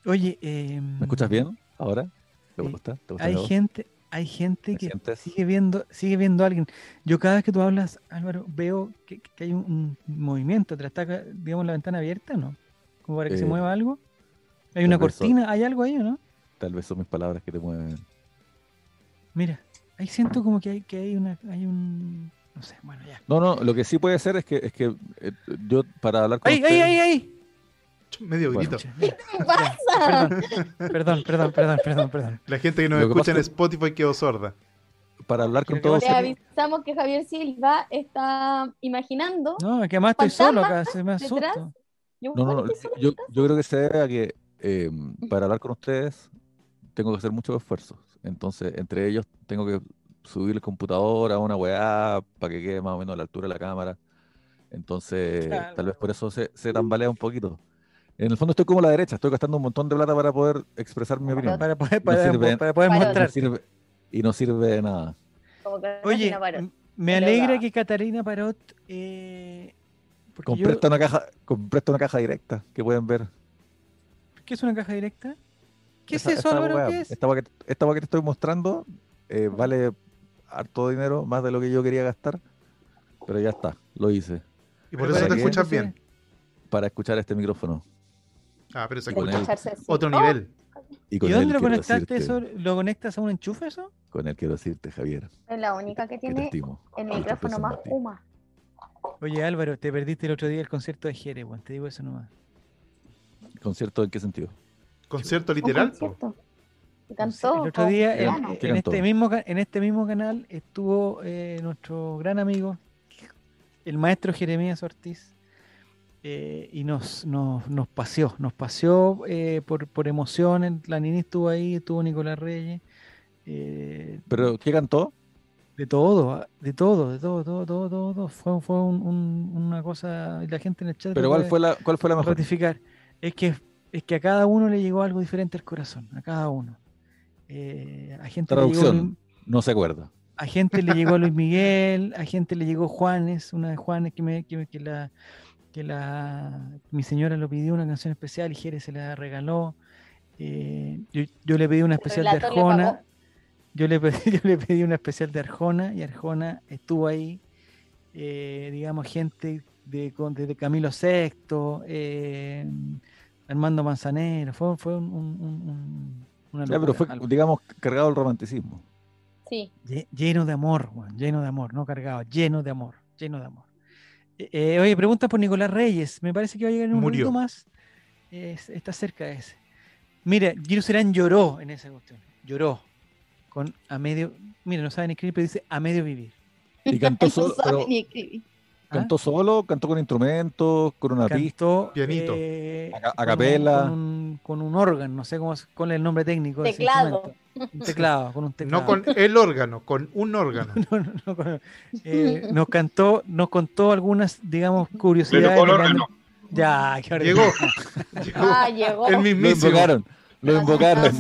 Oye, eh,
¿Me escuchas bien ahora? ¿Te
Sí.
gusta? ¿Te gusta
Hay gente, hay gente
¿Me
que
sientes?
sigue viendo, sigue viendo a alguien. Yo cada vez que tú hablas, Álvaro, veo que, que hay un, un movimiento. ¿Te está, digamos, la ventana abierta, no? Como para que se
Eh,
mueva algo. Hay una
son-
cortina, hay algo ahí, ¿o ¿no?
Tal vez son mis palabras que te mueven.
Mira, ahí siento como que hay, que hay una, hay un, no sé, bueno ya.
No, no, lo que sí puede ser es que, es que eh, yo para hablar con
¡Ay, ay, ay, ay!
Medio grito.
¿Qué pasa?
Perdón, perdón, perdón, perdón, perdón.
La gente que nos
Lo que
escucha en Spotify quedó sorda.
para hablar con todos
Le avisamos que Javier Silva está imaginando.
No, es que además estoy solo
¿Fantasma
acá, se me asusto.
Yo,
yo, yo creo que se debe a que eh, para hablar con ustedes tengo que hacer muchos esfuerzos. Entonces, entre ellos tengo que subir el computador a una weá para que quede más o menos a la altura de la cámara. Entonces,
Claro.
tal vez por eso se, se tambalea un poquito. En el fondo estoy como a la derecha, estoy gastando un montón de plata para poder expresar mi opinión.
Para poder,
No
para,
sirve-
para poder
no
mostrar.
sirve, y no sirve de nada.
Como que
Oye, me alegra que Catalina Parot. Eh, yo-
Compré esta una caja, compré esta una caja directa que pueden ver.
¿Qué es una caja directa? ¿Qué
Esta-
es eso, Álvaro? ¿Qué es?
Esta que, esta que te estoy mostrando eh, vale harto dinero, más de lo que yo quería gastar, pero ya está, lo hice.
Y por eso te
qué,
escuchas bien.
Para escuchar este micrófono.
Ah, pero
así.
Otro
Oh,
nivel.
Y
¿Y
con
dónde lo conectaste eso? ¿Lo conectas a un enchufe eso?
Con él quiero decirte, Javier,
es la única que
que
tiene
estimo.
el micrófono más. Puma.
Oye Álvaro, te perdiste el otro día el concierto de Jerez, weón, te digo eso nomás.
¿Concierto en qué sentido?
Concierto literal.
concierto. Cantó.
el otro día en, este mismo, en este mismo canal estuvo eh, nuestro gran amigo, el maestro Jeremías Ortiz, eh, y nos, nos, nos paseó, nos paseó eh, por, por emociones. La Nini estuvo ahí, estuvo Nicolás Reyes, eh,
¿Pero qué cantó?
de todo, de todo, de todo, todo, todo, todo, todo. Fue, fue un- un- una cosa, y la gente en el chat
¿Pero cuál fue la, cuál fue la mejor?
ratificar. Es que, es que a cada uno le llegó algo diferente al corazón, a cada uno. Eh, a gente llegó
Traducción.
Luis-
No se acuerda.
a gente le llegó Luis Miguel, a gente le llegó Juanes, una de Juanes que me, que, me- que la que la mi señora lo pidió una canción especial y Jerez se la regaló. Eh, yo, yo le pedí una especial de Arjona. Yo le, pedí, yo le pedí una especial de Arjona y Arjona estuvo ahí, eh, digamos, gente de, con- de Camilo VI, eh, Armando Manzanero, fue, fue un, un- un- un- una
Ya, pero fue,
algo
digamos, cargado el romanticismo.
Sí.
lle- lleno de amor, weón, lleno de amor, no cargado, lleno de amor, lleno de amor. Eh, eh, oye, pregunta por Nicolás Reyes, me parece que va a llegar en un
Murió.
ratito más, Es- está cerca de ese. Mira, Giro Serán lloró en esa cuestión, lloró, con a medio, mira, no saben escribir, pero dice a medio vivir.
Y cantó
No
solo,
sabe
pero
ni escribir.
Cantó solo, cantó con instrumentos, con una pista.
Cantó
Pianito.
eh,
A
con
capela.
Con un, con un órgano, no sé cómo es- cuál es el nombre técnico. de ese
Teclado.
instrumento. Un teclado, con un teclado.
No con el órgano, con un órgano.
No, no, no, con- eh, nos cantó, nos contó algunas, digamos, curiosidades. De Leandro-
órgano.
Ya, qué
Llegó. Llegó.
Ah, llegó.
El
Lo
mismísimo.
invocaron, lo invocaron.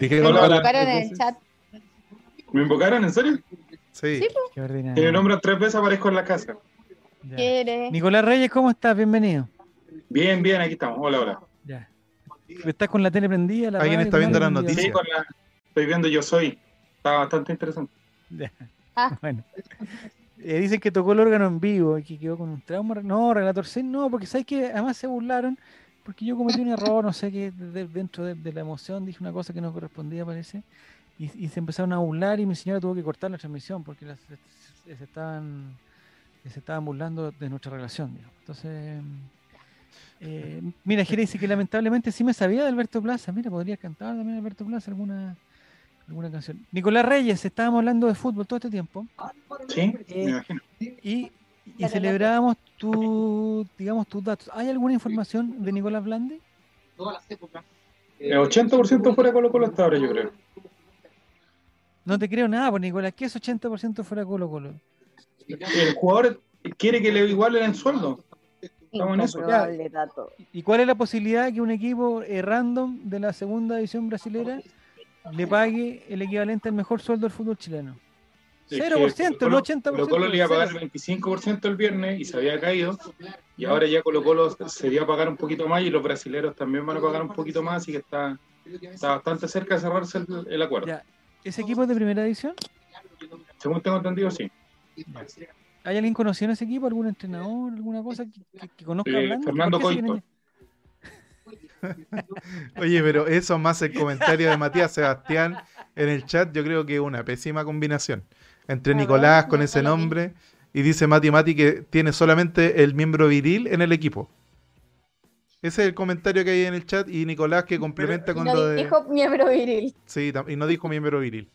Dijeron,
Hola,
Lo buscaron en el chat.
¿Me invocaron? ¿En serio?
Sí.
Qué ordinario.
Tiene nombre tres veces aparezco en la casa.
Ya.
Quiere.
Nicolás Reyes, ¿cómo estás? Bienvenido.
Bien, bien, aquí estamos. Hola, hola.
Ya. ¿Estás con la tele prendida? La
Alguien
radio,
está viendo las noticias.
Sí, con la... Estoy viendo Yo Soy. Está bastante interesante.
Ya.
Ah.
Bueno. Eh, dicen que tocó el órgano en vivo y que quedó con un trauma. No, Relator C, no, porque sabes que además se burlaron porque yo cometí un error, no sé qué, de- dentro de, de la emoción dije una cosa que no correspondía, parece. Y, y se empezaron a burlar y mi señora tuvo que cortar la transmisión porque las- se, se estaban se estaban burlando de nuestra relación. digamos. Entonces, eh, mira, Jere dice que lamentablemente sí me sabía de Alberto Plaza. Mira, podría cantar también Alberto Plaza alguna, alguna canción. Nicolás Reyes, estábamos hablando de fútbol todo este tiempo
¿Sí?
Eh,
Me imagino.
y, y celebrábamos tu, digamos, tus datos. ¿Hay alguna información de Nicolás Blandi?
El 80% fuera Colo Colo hasta ahora, yo creo.
No te creo nada, pues Nicolás, ¿qué es 80% fuera Colo Colo?
El jugador quiere que le igualen el sueldo. Estamos en eso.
¿Y cuál es la posibilidad de que un equipo eh, random de la segunda división brasilera le pague el equivalente al mejor sueldo del fútbol chileno?
Es
0%,
que
no
Colo-
80%.
Colo Colo le iba a pagar el 25% el viernes y se había caído. Y ahora ya Colo Colo se dio a pagar un poquito más y los brasileros también van a pagar un poquito más, así que está, está bastante cerca de cerrarse el, el acuerdo.
Ya. ¿Ese equipo es de primera división?
Según tengo entendido, sí.
¿Hay alguien conocido en ese equipo? ¿Algún entrenador? ¿Alguna cosa que, que- que conozca
Eh? Fernando
¿Por qué se
Coito.
Oye, pero eso más el comentario de Matías Sebastián en el chat, yo creo que es una pésima combinación. Entre Nicolás con ese nombre y dice Mati Mati que tiene solamente el miembro viril en el equipo. Ese es el comentario que hay en el chat y Nicolás que complementa con
No
lo de...
dijo miembro viril.
Sí, y no dijo miembro viril.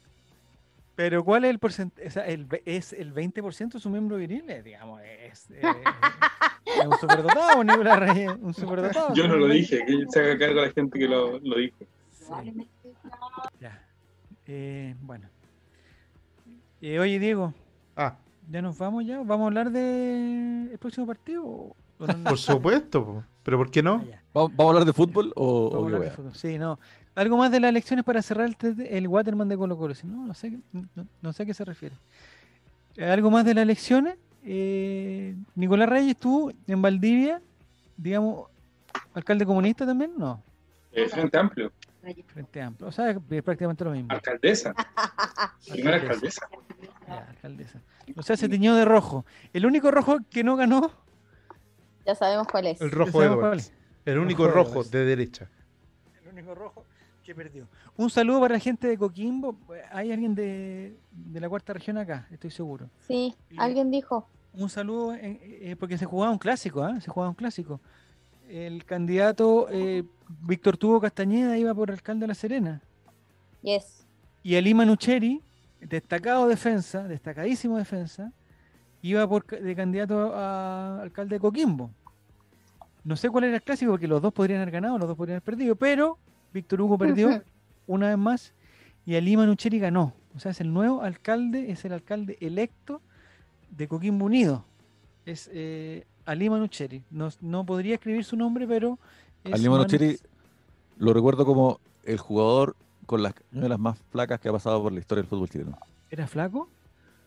Pero ¿cuál es el porcentaje? O sea, el, ¿Es el 20% su miembro viril? Eh, digamos, es, eh, es un superdotado, Nicolás Reyes, un superdotado.
Yo no lo dije, que se haga cargo la gente que lo, lo dijo.
Sí. Ya. Eh, bueno. Eh, oye, Diego,
Ah,
¿ya nos vamos ya? ¿Vamos a hablar del próximo partido?
Por supuesto, po. pero ¿por qué
Ah,
no?
ya.
¿Vamos a hablar de fútbol o, o qué
de fútbol. Sí, no. Algo más de las elecciones para cerrar el, el Waterman de Colo Colo. Si no, no sé, qué- no, no sé a qué se refiere. Algo más de las elecciones. Eh, Nicolás Reyes estuvo en Valdivia, digamos, alcalde comunista también, no,
Eh, Frente Amplio,
Frente Amplio. O sea, es prácticamente lo mismo.
alcaldesa. Primera alcaldesa.
Ya, alcaldesa. O sea, se tiñó de rojo. El único rojo que no ganó.
Ya sabemos cuál es.
El rojo Edwards.
es.
El único
Rojo
de derecha.
El único rojo que perdió. Un saludo para la gente de Coquimbo. Hay alguien de, de la cuarta región acá, estoy seguro.
Sí,
Y-
alguien dijo.
un saludo en- eh, porque se jugaba un clásico, ¿ah? Se jugaba un clásico. El candidato eh, Víctor Tubo Castañeda iba por alcalde de La Serena.
Yes.
Y Ali Manucheri, destacado defensa, destacadísimo defensa, iba por, de candidato a alcalde de Coquimbo. No sé cuál era el clásico, porque los dos podrían haber ganado, los dos podrían haber perdido, pero Víctor Hugo perdió una vez más y Ali Manucheri ganó. O sea, es el nuevo alcalde, es el alcalde electo de Coquimbo Unido. Es eh, Ali Manucheri. No, no podría escribir su nombre, pero... es
Ali Manucheri
Manu-
lo recuerdo como el jugador con las cañuelas más flacas que ha pasado por la historia del fútbol chileno.
¿Era flaco?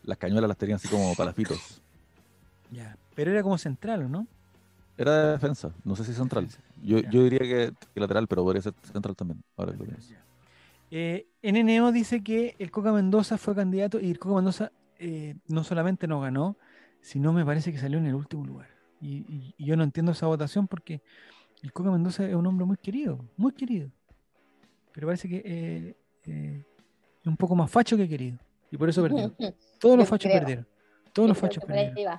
Las cañuelas las tenían así como palafitos.
Ya. Pero era como central, ¿o no?
Era de defensa, no sé si central. Yo, yo diría que, que lateral, pero podría ser central también. Ahora que lo pienso.
Eh, NNO dice que el Coca Mendoza fue candidato y el Coca Mendoza eh, no solamente no ganó, sino me parece que salió en el último lugar. Y, y- y yo no entiendo esa votación porque el Coca Mendoza es un hombre muy querido, muy querido. Pero parece que eh, es un poco más facho que querido. Y por eso perdió. Todos los fachos
creo.
perdieron. Todos los fachos perdieron.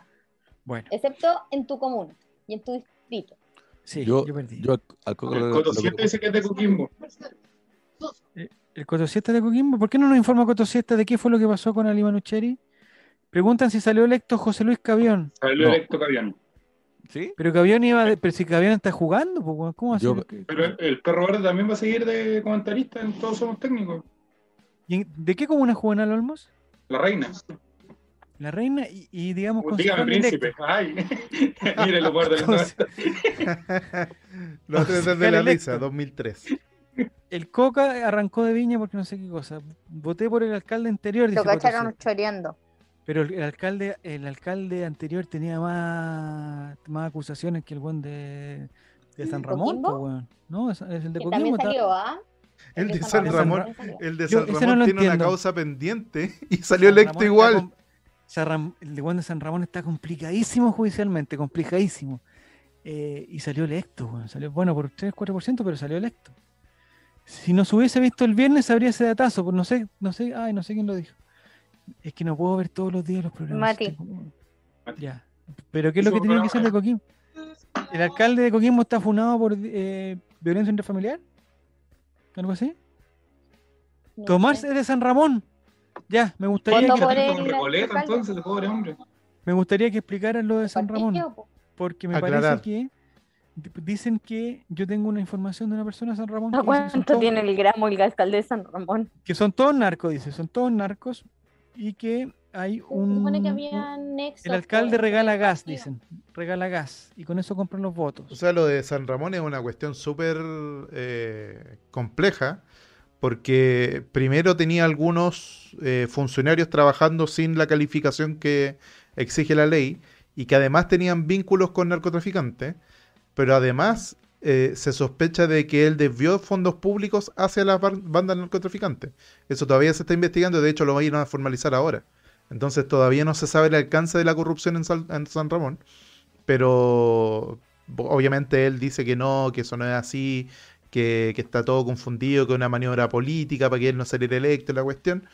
Bueno,
Excepto en tu comuna y en tu distrito.
sí,
yo,
yo, perdí.
yo al- al Coco
El Coto dice que es de Coquimbo.
El Coto de Coquimbo. ¿Por qué no nos informa Coto de qué fue lo que pasó con Ali Manucheri? Preguntan si salió electo José Luis Cavión.
Salió
No.
electo Caviano.
¿Sí?
Pero Cavión iba de, pero si Cavión está jugando, ¿cómo va a
Yo-
Pero el perro verde también va a seguir de comentarista en Todos Somos Técnicos.
¿Y en- ¿De qué comuna juvenal Olmos?
La reina.
La reina y, y, digamos
Dígame,
concejal
príncipe.
electo.
Ay, mire lo guarda
Conce-
Los tres de
Concejal
la risa, 2003.
El Coca arrancó de Viña porque no sé qué cosa. Voté por el alcalde anterior, dice
Lo cacharon choreando.
Pero el, el alcalde, el alcalde anterior tenía más, más acusaciones que el buen de, de San
¿De
Ramón, pues, weón. No, es, es el de Coquimbo.
también salió, ¿ah?
El de San
Ramón.
El de San tiene una causa pendiente y salió
San
electo
Ramón
igual.
el de Juan de San Ramón está complicadísimo judicialmente, complicadísimo. Eh, y salió electo, weón. salió bueno por 3-4%, pero salió electo. Si nos hubiese visto el viernes, habría ese datazo, pues no sé, no sé, ay, no sé quién lo dijo. Es que no puedo ver todos los días los programas.
Mati.
Tengo- Ya. Pero ¿qué es lo que tenía que ser de. Coquimbo? ¿El alcalde de Coquimbo está funado por eh, violencia intrafamiliar? ¿Algo así?
No
Tomás
sé.
es de San Ramón. Ya, me gustaría que,
el
Recoleta, entonces, pobre hombre.
me gustaría que explicaran lo de San Ramón. Porque me
Aclarar.
parece que dicen que yo tengo una información de una persona de San Ramón
¿A
que,
cuánto
todos,
tiene el gramo el alcalde de San Ramón?
que son todos narcos, dice, son todos narcos y que hay
Se supone
un...
que
un-
había nexos,
el alcalde regala gas, dicen, regala gas y con eso compran los
O
votos.
sea, lo de San Ramón es una cuestión súper eh, compleja, porque primero tenía algunos eh, funcionarios trabajando sin la calificación que exige la ley y que además tenían vínculos con narcotraficantes, pero además eh, se sospecha de que él desvió fondos públicos hacia las bandas narcotraficantes. Eso todavía se está investigando, de hecho lo van a formalizar ahora. Entonces todavía no se sabe el alcance de la corrupción en, San Ramón, pero obviamente él dice que no, que eso no es así, que, que está todo confundido, que es una maniobra política para que él no saliera electo, la cuestión.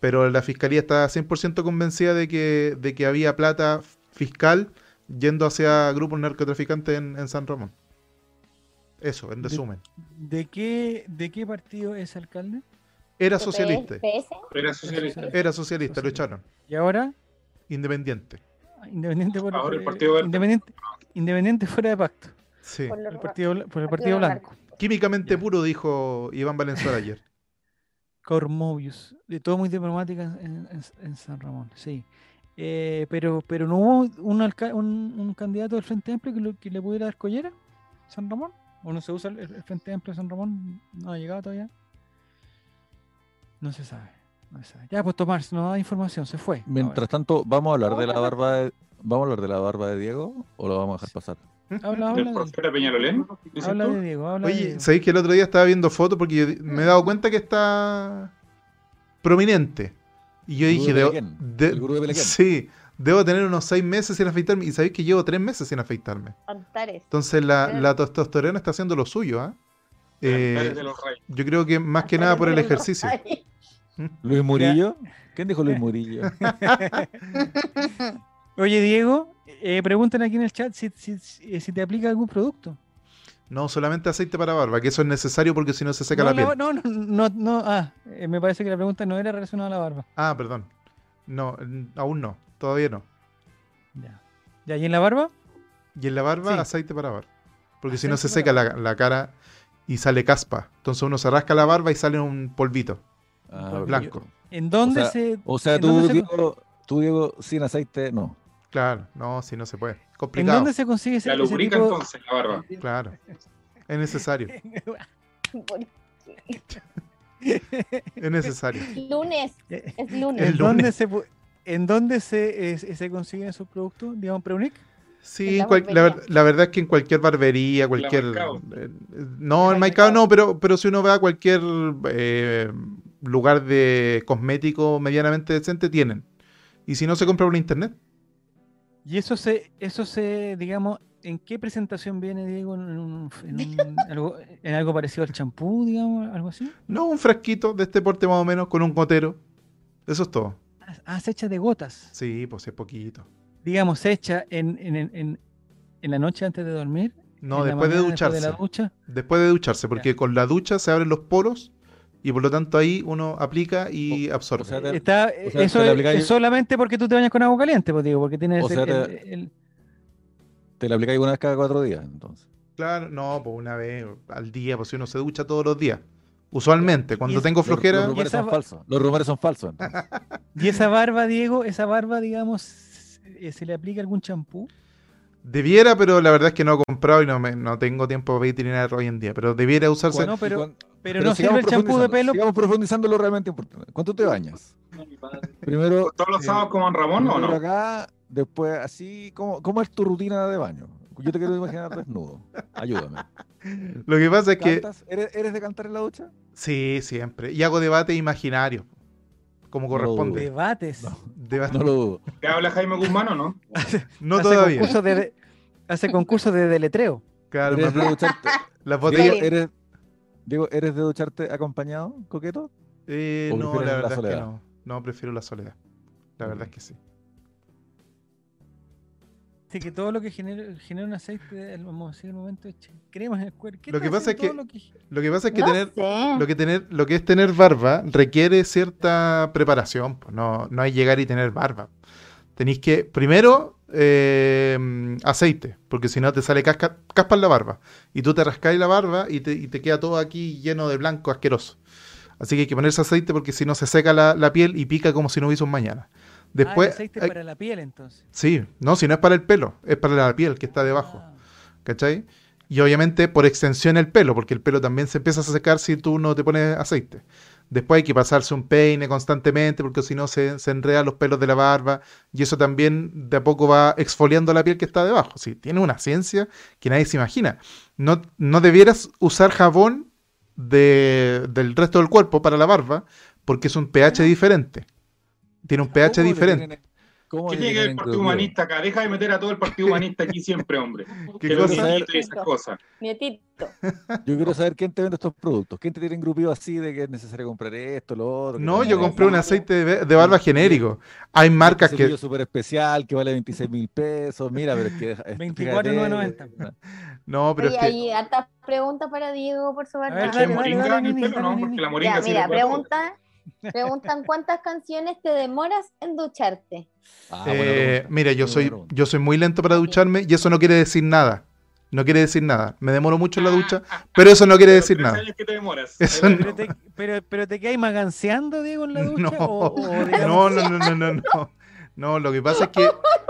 Pero la fiscalía está 100% convencida de que, de que había plata fiscal yendo hacia grupos narcotraficantes en, en San Ramón. Eso, en
De-
resumen.
¿De qué, ¿De qué partido es alcalde?
Era
¿PS?
socialista.
Era socialista.
Era socialista, lo echaron.
Y ahora,
Independiente.
independiente por
Ahora el
eh,
Partido Verde.
independiente, independiente fuera de pacto.
Sí.
Por los
El partido, por el
Partido
partido blanco.
Químicamente
Ya.
puro, dijo Iván Valenzuela ayer.
Cormovius, de todo muy diplomática en, en- en San Ramón, sí. Eh, pero, pero no hubo un, alca- un, un candidato del Frente Amplio que, lo- que le pudiera dar collera a San Ramón. ¿O no se usa el, el Frente Amplio de San Ramón? No ha llegado todavía. No se sabe. No se sabe. Ya, pues Tomás, nos da información, se fue.
Mientras tanto, ¿vamos a hablar de la barba de, ¿vamos a hablar de la barba de Diego o lo vamos a dejar pasar?
Habla, habla, de, habla de Diego, habla de
Oye,
Diego.
¿sabéis que el otro día estaba viendo fotos? Porque yo me he dado cuenta que está prominente. Y yo
El
dije,
de
debo- de-
de
sí, debo tener unos seis meses sin afeitarme. Y sabéis que llevo tres meses sin afeitarme.
Antares.
Entonces la, la testosterona está haciendo lo suyo, ¿ah? Eh,
de los Reyes.
yo creo que más que nada por el ejercicio.
Luis Murillo. ¿Quién dijo Luis Murillo?
Oye, Diego, eh, preguntan aquí en el chat si, si- si- si te aplica algún producto.
No, solamente aceite para barba, que eso es necesario porque si no se seca
no,
la piel.
no, no, no, no, ah, eh, me parece que la pregunta no era relacionada a la barba.
Ah, perdón. No, aún no, todavía no.
Ya. Ya, ¿y en la barba?
Y en la barba,
Sí.
aceite para barba. Porque si no se seca la, la cara y sale caspa. Entonces uno se rasca la barba y sale un polvito.
Ah,
Blanco.
¿En dónde
O sea-
se,
O sea,
¿En
tú,
se-
Diego, tú, Diego, sin aceite, no.
Claro, no, si no se puede.
¿en
Complicado.
dónde se consigue ese,
La
ese
lubrica
tipo-
entonces la barba.
Claro. Es necesario. Es necesario.
Lunes, es
¿En
lunes.
El
dónde
lunes.
se, ¿En dónde se, eh, se consiguen esos productos? Digamos, Preunic.
Sí,
la
cual- la, ver-
barbería.
la verdad es que en cualquier barbería, cualquier... Eh, no,
En
en
la
Maicao
Maicao.
no, pero, pero si uno va a cualquier eh, lugar de cosmético medianamente decente, tienen. Y si no, se compra por internet.
Y eso se, eso se, digamos, ¿en qué presentación viene, Diego? ¿En, un- en un- algo, en algo parecido al champú, digamos, algo así?
No, un frasquito de este porte más o menos, con un gotero. Eso es todo.
Ah, Ah, se echa de gotas.
Sí, pues es poquito.
Digamos, se echa en, en, en, en- en la noche antes de dormir.
No, después de ducharse.
Después de la ducha.
Después de ducharse, porque con la ducha se abren los poros y por lo tanto ahí uno aplica y absorbe.
o sea, te-
Está,
o sea,
eso es, solamente porque tú te bañas con agua caliente, pues digo, porque tienes
O
el-
sea,
el-
te-
el-
Te la aplicáis una vez cada cuatro días, entonces.
Claro, no, pues una vez al día, pues si uno se ducha todos los días. Usualmente, cuando
es-
tengo
Los-
flojera,
Los, rumores
esa
son falsos. Los rumores son falsos. entonces.
Y esa barba, Diego, esa barba, digamos, eh, ¿se le aplica algún champú?
debiera, pero la verdad es que no he comprado y no, me, no tengo tiempo para veterinario hoy en día. Pero debiera usarse.
No, pero-
cuan-
Pero, no sirve el champú de pelo.
Sigamos profundizando lo realmente importante. ¿Cuánto te bañas? Primero,
¿Todos los
eh,
sábados como en Ramón o no?
acá, después así. ¿cómo, ¿Cómo es tu rutina de baño? Yo te quiero imaginar desnudo. Ayúdame.
Lo que pasa es que.
¿Eres, eres de cantar en la ducha?
Sí, siempre. Y hago debate imaginario. Como
No
corresponde.
Debates.
Debate-
No lo dudo.
¿Te habla Jaime Guzmán o no?
No
hace
todavía.
Concursos de, hace concursos de deletreo.
Claro,
¿Eres
me-
de ducharte?
las botellas.
¿eres, Diego, ¿eres de ducharte acompañado, coqueto?
Eh,
¿O
no, la
la
verdad es que no. No, prefiero la soledad. La verdad es que sí.
Así que todo lo que genera, genera un aceite, el- vamos a decir un momento, crema en el cuerpo. ¿Qué
Lo que pasa es que-
lo
Lo que pasa es que
no
tener.
sé.
Lo que, tener, lo que es tener barba requiere cierta preparación. pues, No, no hay llegar y tener barba. Tenéis que, primero, eh, aceite, porque si no te sale casca, caspa en la barba. Y tú te rascáis la barba y te, y te queda todo aquí lleno de blanco asqueroso. Así que hay que ponerse aceite porque si no se seca la, la piel y pica como si no hubiese un mañana. Después,
ah, el aceite
hay-
para la piel, entonces.
sí, no, si no es para el pelo, es para la piel que está debajo.
Ah,
¿Cachai? Y obviamente por extensión el pelo, porque el pelo también se empieza a secar si tú no te pones aceite. Después hay que pasarse un peine constantemente, porque si no se, se enredan los pelos de la barba, y eso también de a poco va exfoliando la piel que está debajo. Sí, tiene una ciencia que nadie se imagina. No, no debieras usar jabón de- del resto del cuerpo para la barba, porque es un pH diferente. Tiene un pH
¿Cómo le
diferente.
cómo
¿Qué tiene que ver el Partido? Humanista acá? Deja de meter a todo el Partido Humanista aquí siempre, hombre.
¿Qué
Que los
cosa?
niñitos y esas cosas.
Nietito.
Yo quiero saber quién te vende estos productos. ¿Quién te tiene engrupido así de que es necesario comprar esto, lo otro?
No, yo compré un aceite de, de barba genérico. Hay marcas
este
que...
súper especial que vale 26 mil pesos. Mira, pero es que. es-
24,990.
No, pero
Oye,
es que...
hay hartas preguntas para Diego por su
ver,
barba.
¿Eché
dale, dale,
moringa
dale,
en el
nini,
pelo? No, porque la moringa
Ya, mira, pregunta, preguntan cuántas canciones te demoras en ducharte.
Ah,
Eh, mira, yo soy, yo soy muy lento para ducharme y eso no quiere decir nada. No quiere decir nada. Me demoro mucho en la ducha, pero eso no quiere
Pero
decir nada.
años que te demoras.
Eso
Pero te, pero, pero te quedas maganceando, Diego, en la ducha.
No,
o, o
no, no, no, no, no, no. No, lo que pasa es que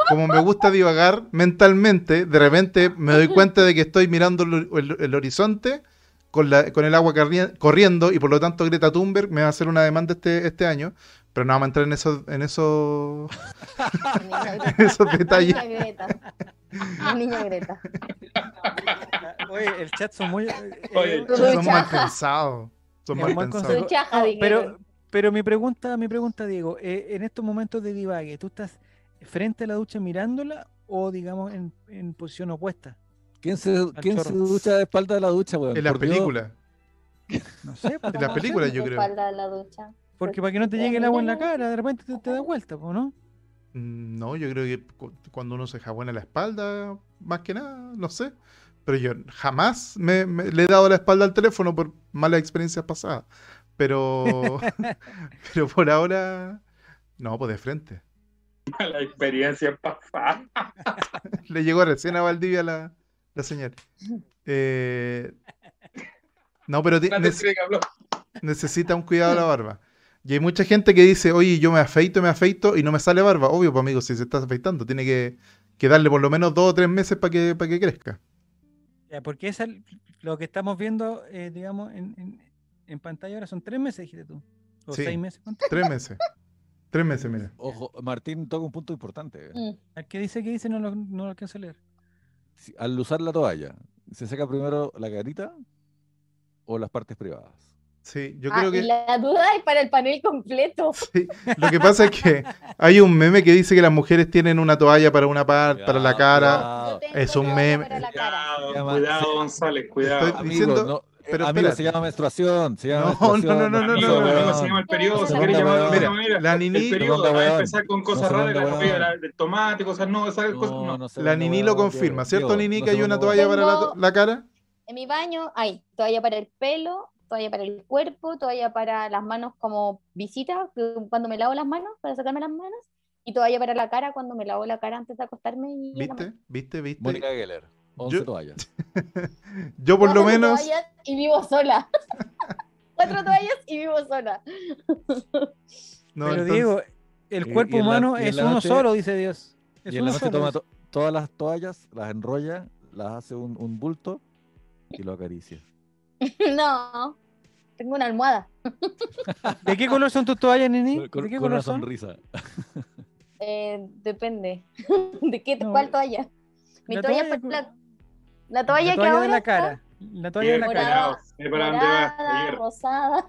como me gusta divagar mentalmente, de repente me doy cuenta de que estoy mirando el, el- el horizonte con, la, con el agua corriendo y por lo tanto Greta Thunberg me va a hacer una demanda este, este año, pero no vamos a entrar en esos en esos esos detalles.
La niña Greta. La niña Greta.
Oye, el chat son muy. eh,
Oye,
eh,
Son mal pensados. Son mal
buen
pensados.
Soy chaja,
No,
dijeron.
pero, pero mi pregunta, mi pregunta, Diego, eh, en estos momentos de divague, ¿tú estás frente a la ducha mirándola o digamos en, en posición opuesta?
¿Quién se, quién se
chorro.
ducha de espalda de la ducha, weón?
En las películas.
No sé, pues,
En las películas yo
De
creo.
espalda a la ducha.
Porque para que no te llegue el agua en la cara, de repente te, te da vuelta, pues, ¿no?
Mm, No, yo creo que cu- cuando uno se jabona la espalda, más que nada, no sé. Pero yo jamás me, me- le he dado la espalda al teléfono por malas experiencias pasadas. Pero, pero por ahora, no, pues de frente.
La experiencia pasada.
Le llegó recién a Valdivia la, la señal. Eh, no, pero nece- necesita un cuidado la barba. Y hay mucha gente que dice, oye, yo me afeito, me afeito y no me sale barba. Obvio, pues amigo, si se está afeitando, tiene que, que darle por lo menos dos o tres meses para que, para que crezca.
Ya, porque esa, lo que estamos viendo, eh, digamos, en, en- en pantalla ahora son tres meses, dijiste tú. O
Sí.
seis meses. ¿cuánto?
Tres meses. Tres meses, mira.
Ojo, Martín toca un punto importante.
¿A ¿Qué dice? ¿Qué dice? No lo, no lo alcanzo a leer.
Si- al usar la toalla, ¿se saca primero la carita o las partes privadas?
Sí, yo
Ah,
creo
y
que
la duda es para el panel completo.
sí. Lo que pasa es que hay un meme que dice que las mujeres tienen una toalla para una parte, para la cara.
cuidado.
Es un meme.
Cuidado, González, cuidado.
Estoy-
Amigo,
diciendo-
no,
pero
amigo, se
espérate.
llama menstruación. Se llama
No, no,
menstruación,
no, no, no,
Amigo,
no,
amigo,
no.
se llama el periodo, si
Segunda
quieres llamarlo de alguna manera.
La
El
Nini,
periodo,
Segunda
a empezar con cosas raras, la comida, del tomate, cosas no, esas cosas no.
no sé
la Nini lo confirma, ¿cierto, Nini,
no
que hay una toalla para la, cara?
En mi baño hay toalla para el pelo, toalla para el cuerpo, toalla para las manos como visita, cuando me lavo las manos, para sacarme las manos, y toalla para la cara cuando me lavo la cara antes de acostarme. Y
¿Viste? ¿Viste? ¿Viste?
Mónica Geller, 11
Yo-
toallas.
Yo por lo
Cuatro
menos...
toallas y vivo sola. Cuatro toallas y vivo sola.
No,
Pero
entonces-
Diego, el cuerpo
la-
humano es uno
noche-
solo, dice Dios. Es
Y en la noche
solo,
toma to- todas las toallas, las enrolla, las hace un, un bulto y lo acaricia.
No, tengo una almohada.
¿De qué color son tus toallas, Nini?
Con,
¿De qué
con una
color son?
sonrisa.
Eh, depende. ¿De qué,
No,
cuál toalla? Mi
la
toalla,
toalla
pa-
con-
la, la toalla
la
que ahora
de la
está
cara. La toalla de la cara.
Morada,
Sé para dónde vas, Javier.
rosada.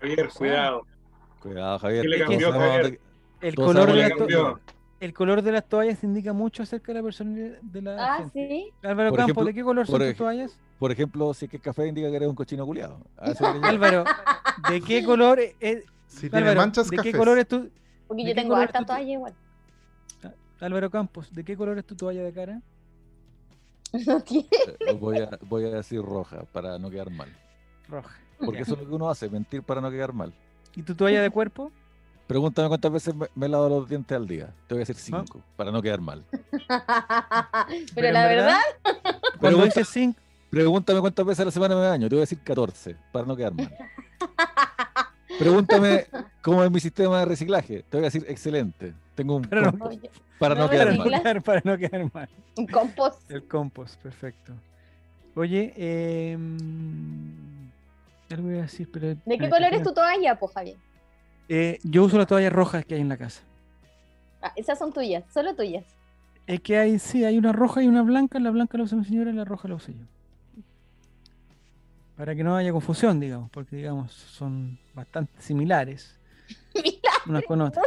Javier, cuidado.
Cuidado, Javier.
¿Qué le cambió, Javier?
El color, de el color de las toallas indica mucho acerca de la personalidad de la
Ah,
gente.
sí.
Álvaro
Por
Campos,
ejemplo-
¿de qué color son tus
ej-
toallas?
Por ejemplo, si es que el café indica que eres un cochino culiado.
Álvaro, ¿de qué color es,
Si tiene
Álvaro,
manchas,
¿de qué
cafés.
color es tu
Porque
¿De
yo tengo harta toalla igual.
Álvaro Campos, ¿de qué color es tu toalla de cara?
No tiene.
Eh, voy, a, voy a decir roja para no quedar mal.
Roja.
Porque
Ya.
eso es lo que uno hace, mentir para no quedar mal.
¿Y tu toalla de cuerpo?
Pregúntame cuántas veces me, me lavo los dientes al día. Te voy a decir cinco, para no quedar mal.
Pero, la verdad,
Cuando dices cinco,
Pregúntame cuántas veces a la semana me baño. Te voy a decir 14, para no quedar mal. Pregúntame cómo es mi sistema de reciclaje. Te voy a decir excelente. Tengo un
no-
compost
oye,
para
no
no quedar
para no
mal.
quedar, para no quedar mal.
un compost.
El compost, perfecto. Oye, eh, algo iba a decir, pero...
¿De qué color es tu toalla, po, Javier?
Eh, yo uso las toallas rojas que hay en la casa.
Ah, esas son tuyas, solo tuyas.
Es que hay, sí, hay una roja y una blanca. La blanca la usa mi señora y la roja la uso yo. Para que no haya confusión, digamos, porque, digamos, son bastante similares
Mira,
unas con otras.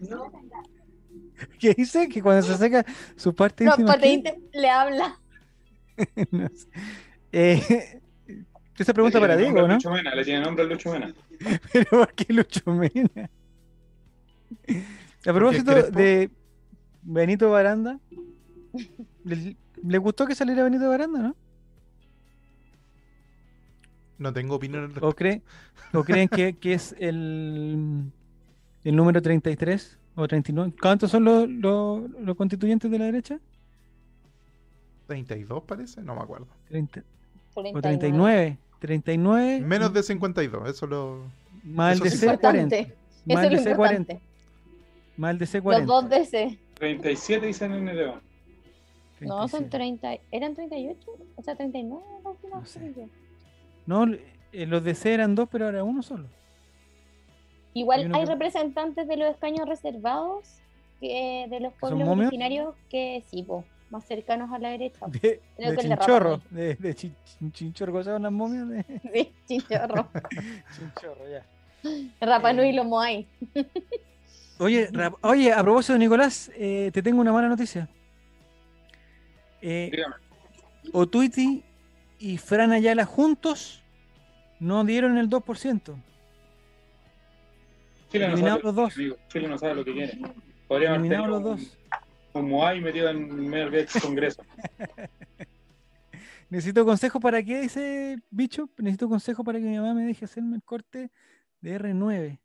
¿Qué dice? Que cuando se seca su parte
No,
íntima.
parte íntima le habla.
No sé. Eh, esa pregunta
Le
para Diego, ¿no?
Lucho Mena, le tiene nombre a Lucho Mena.
Pero ¿por qué Lucho Mena? A propósito de Benito Baranda, ¿le, le gustó que saliera Benito Baranda, no?
No tengo opinión al
¿O,
respecto.
cree, o creen que, que es el, el número 33 o 39? ¿Cuántos son los, los, los constituyentes de la derecha?
32 parece, no me acuerdo.
30 o
39.
39. 39
Menos de 52, eso lo...
más el. DC 40.
Importante.
Más
Eso
el
es lo
DC 40.
importante.
Más el DC
Los
40.
dos DC.
37 dicen en el León.
No, son
37.
30. ¿Eran 38? O sea, 39. No,
No sé. No, eh, los DC eran dos, pero ahora uno solo.
Igual hay
que-
representantes de los escaños reservados que de los
son
pueblos
momios?
originarios que sí, po, más cercanos a la derecha.
De, de chinchorro. De, de chin- chin- chinchorro, ¿cómo se llaman las momias? De
Sí, chinchorro.
chinchorro, ya.
Rapa
Eh,
Nui lo Moai.
Oye, Rap- oye, a propósito de Nicolás, eh, te tengo una mala noticia. Eh,
Dígame.
Otuiti y Fran Ayala juntos no dieron el 2%.
Chile no,
Eliminados
sabe,
los dos.
amigo, Chile no sabe lo que quiere. Podríamos haber
Eliminados
tenido
los dos.
un, un Moai metido en medio del Congreso.
Necesito consejo para qué, dice Bicho. Necesito consejo para que mi mamá me deje hacerme el corte de R9.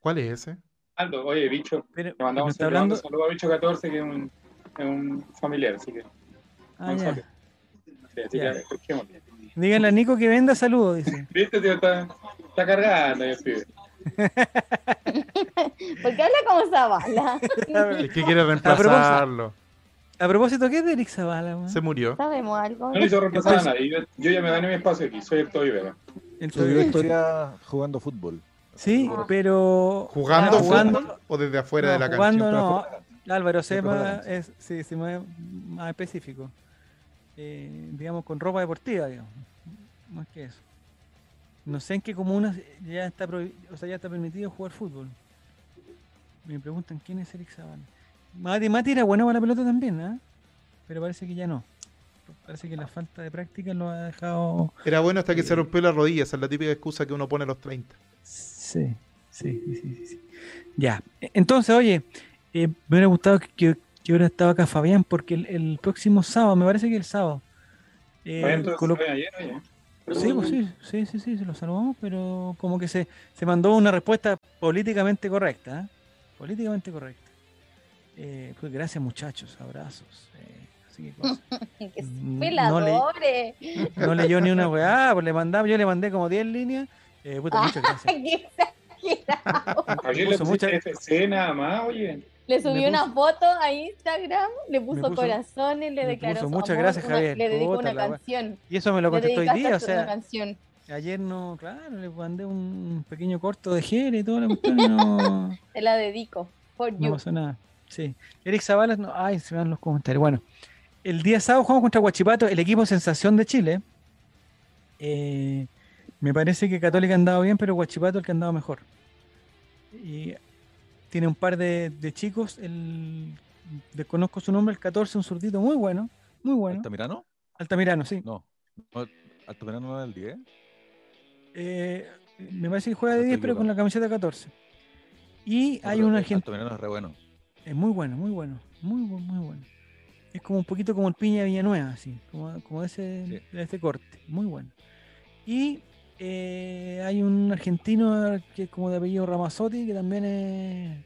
¿Cuál es ese?
Aldo, oye, bicho,
Pero,
le mandamos,
¿me está hablando?
un saludo a bicho 14, que es un, es un familiar, así que,
Ah, ya.
Sí, así
Ya.
que.
Díganle a Nico que venda saludos, dice.
Viste, tío, está, está cargando el pibe.
¿Por qué habla como Zavala?
Es que quiere reemplazarlo.
A propósito, ¿qué es de Eric Zavala? weón?
Se murió.
¿Sabemos algo?
No le hizo reemplazar a nadie. Yo, yo ya me gané mi espacio aquí, soy el Toby Vega.
El Toby.
historia jugando fútbol.
Sí,
Ah.
pero.
¿Jugando
Ah, jugando-
fútbol o desde afuera
no,
de la cancha?
jugando no. Álvaro Sema es sí, sí, más, más específico. Eh, digamos, con ropa deportiva, digamos. Más que eso. No sé en qué comunas ya está o sea, ya está permitido jugar fútbol. Me preguntan quién es Eric Zavala. Mati, Mati era bueno para la pelota también, ¿ah? Pero parece que ya no. Parece que la falta de práctica lo ha dejado.
Era bueno hasta que se rompió la rodilla. Esa es la típica excusa que uno pone a los 30.
Sí, sí, sí, sí, sí, sí. Ya. Entonces, oye, eh, me hubiera gustado que, que, que hubiera estado acá Fabián, porque el, el próximo sábado, me parece que el sábado. eh,
entonces,
Colo-
fue ayer, oye.
Sí, pues sí, sí, sí, sí, se lo saludamos, pero como que se, se mandó una respuesta políticamente correcta, ¿eh? políticamente correcta. Eh, pues gracias muchachos, abrazos. eh, así que cosas.
Que
Mm,
peladores.
no leyó ni una weá, pues le mandaba, yo le mandé como 10 líneas. Eh, puta, muchas gracias.
Exagerado.
Ayer le
mucha-
FC nada más, oye.
Le subió
Me
una foto a Instagram, le puso,
puso-
corazones, le
me
declaró
puso muchas
amor,
gracias,
una-
Javier.
le dedicó
Puta
una canción.
Y eso me lo contestó hoy día, o
hasta una
sea,
canción.
ayer no, claro, le mandé un pequeño corto de Jere y y no,
Te la dedico. For
no
you.
pasó nada. Sí. Eric Zabalas, no, ay, se van los comentarios. Bueno, el día sábado jugamos contra Guachipato, el equipo sensación de Chile. Eh, me parece que Católica ha andado bien, pero Guachipato el que ha andado mejor. Y tiene un par de, de chicos, el, desconozco su nombre, el 14, un zurdito muy bueno, muy bueno.
¿Altamirano?
Altamirano, sí.
No. no Altamirano no era el 10.
Eh, me parece que juega de
No
10,
estoy
pero con la camiseta 14. Y hay un argentino.
Altamirano es re bueno.
Es muy bueno, muy bueno, muy bu- muy bueno. Es como un poquito como el Piña Villanueva, así, como, como ese,
Sí.
de este corte, muy bueno. Y eh, hay un argentino que es como de apellido Ramazzotti, que también es,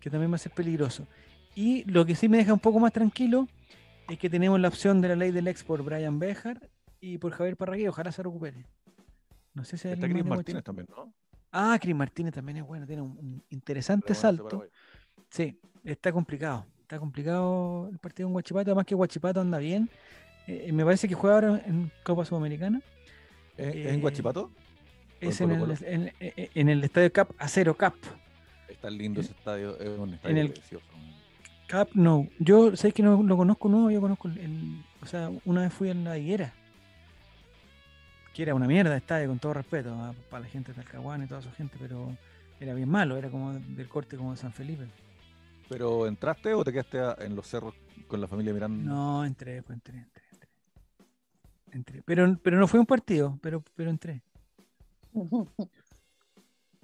que también va a ser peligroso. Y lo que sí me deja un poco más tranquilo es que tenemos la opción de la ley del ex por Brian Bejar y por Javier Parragué, ojalá se recupere. No sé si hay
Está
de
Martínez también, ¿no?
Ah, Cris Martínez también es bueno, tiene un, un interesante salto. Sí, está complicado. Está complicado el partido en Guachipato. Además que Guachipato anda bien. Eh, me parece que juega ahora en Copa Sudamericana.
¿Es,
Eh,
en Guachipato?
Es
en
en el, en, en- en estadio Cap Acero Cap.
Está lindo ese estadio. Es un
en
estadio
el-
precioso.
Cap no. Yo sé que no lo conozco nuevo. Yo conozco el, O sea, una vez fui a la higuera. Que era una mierda estadio, con todo respeto a- para la gente de Talcahuano y toda esa gente. Pero era bien malo. Era como del corte como de San Felipe.
¿Pero entraste o te quedaste en los cerros con la familia mirando?
No, entré, pues entré, entré, entré. Pero, pero no fue un partido, pero, pero entré.